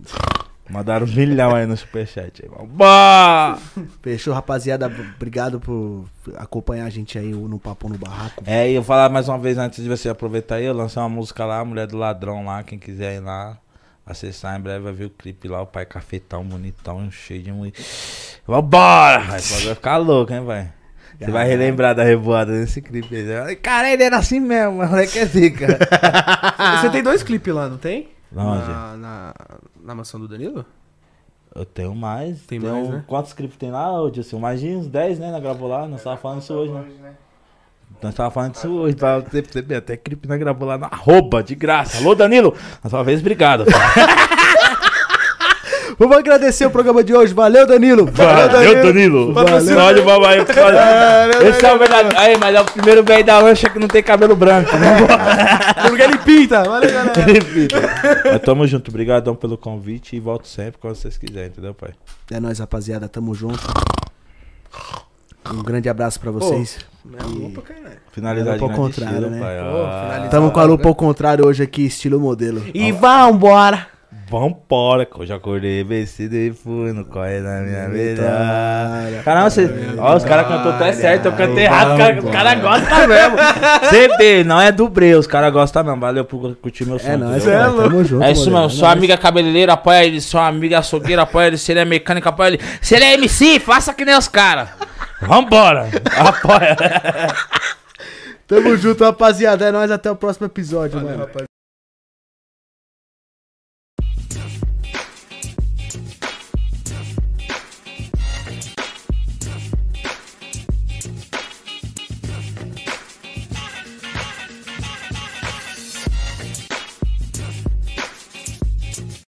B: Mandaram um milhão aí no superchat. aí. Vambora!
A: mano? [LAUGHS] Fechou, rapaziada. Obrigado por acompanhar a gente aí no Papo no Barraco.
B: É, e eu falar mais uma vez antes de você aproveitar aí, eu lancei uma música lá, Mulher do Ladrão lá, quem quiser ir lá, acessar em breve vai ver o clipe lá, o pai cafetão, bonitão, cheio de mulher. Vambora! Vai, vai ficar louco, hein, vai? Você vai relembrar da revoada nesse clipe aí. Cara, ele era assim mesmo, moleque é zica. [LAUGHS]
C: Você tem dois clipes lá, não tem?
B: Onde?
C: Na, na, na mansão do Danilo?
B: Eu tenho mais.
C: Tem
B: tenho-
C: mais, né?
B: Quantos clipes tem lá, ô Dilson? Mais de uns 10, né? Nós gravou lá, nós tava falando isso hoje, né? Nós tava falando disso hoje, pra você perceber. Até clipe nós gravou lá na arroba, de graça. Alô, Danilo? Mais uma vez, obrigado. [LAUGHS]
A: Vamos agradecer o programa de hoje. Valeu, Danilo.
B: Valeu, Danilo. Patrocínio, babai. Esse é o verdadeiro. Aí, mas é o primeiro velho da lancha que não tem cabelo branco. né? [LAUGHS]
C: Porque ele pinta. Valeu, [LAUGHS] galera.
B: Mas tamo junto. Obrigadão pelo convite e volto sempre quando vocês quiserem, entendeu, pai?
A: É nóis, rapaziada. Tamo junto. Um grande abraço pra vocês.
C: É bom pra caralho.
B: Finalizar
A: Era
B: de
A: pro
B: grande
A: contrário,
B: estilo,
A: né?
B: pai.
C: Pô,
B: Ah.
A: Tamo com a lupa ao contrário hoje aqui, estilo modelo.
C: E vambora.
B: Vambora, que eu já acordei vencido e fui no corre da minha vida.
A: cara.
B: Caramba, você... Ó, os caras cantou até certo, eu cantei errado, cara- os caras gostam mesmo. Não é dublê, os caras gostam mesmo. Valeu por curtir meu som.
A: É nóis,
B: entendeu?
A: cara. Tamo junto,
B: É isso mesmo, sua amiga cabeleireira apoia ele, sua amiga açougueira apoia ele, se ele é mecânico apoia ele, se ele é MC, faça que nem os caras. Vambora, apoia. [LAUGHS]
A: Tamo junto, rapaziada. É nóis, até o próximo episódio, mano.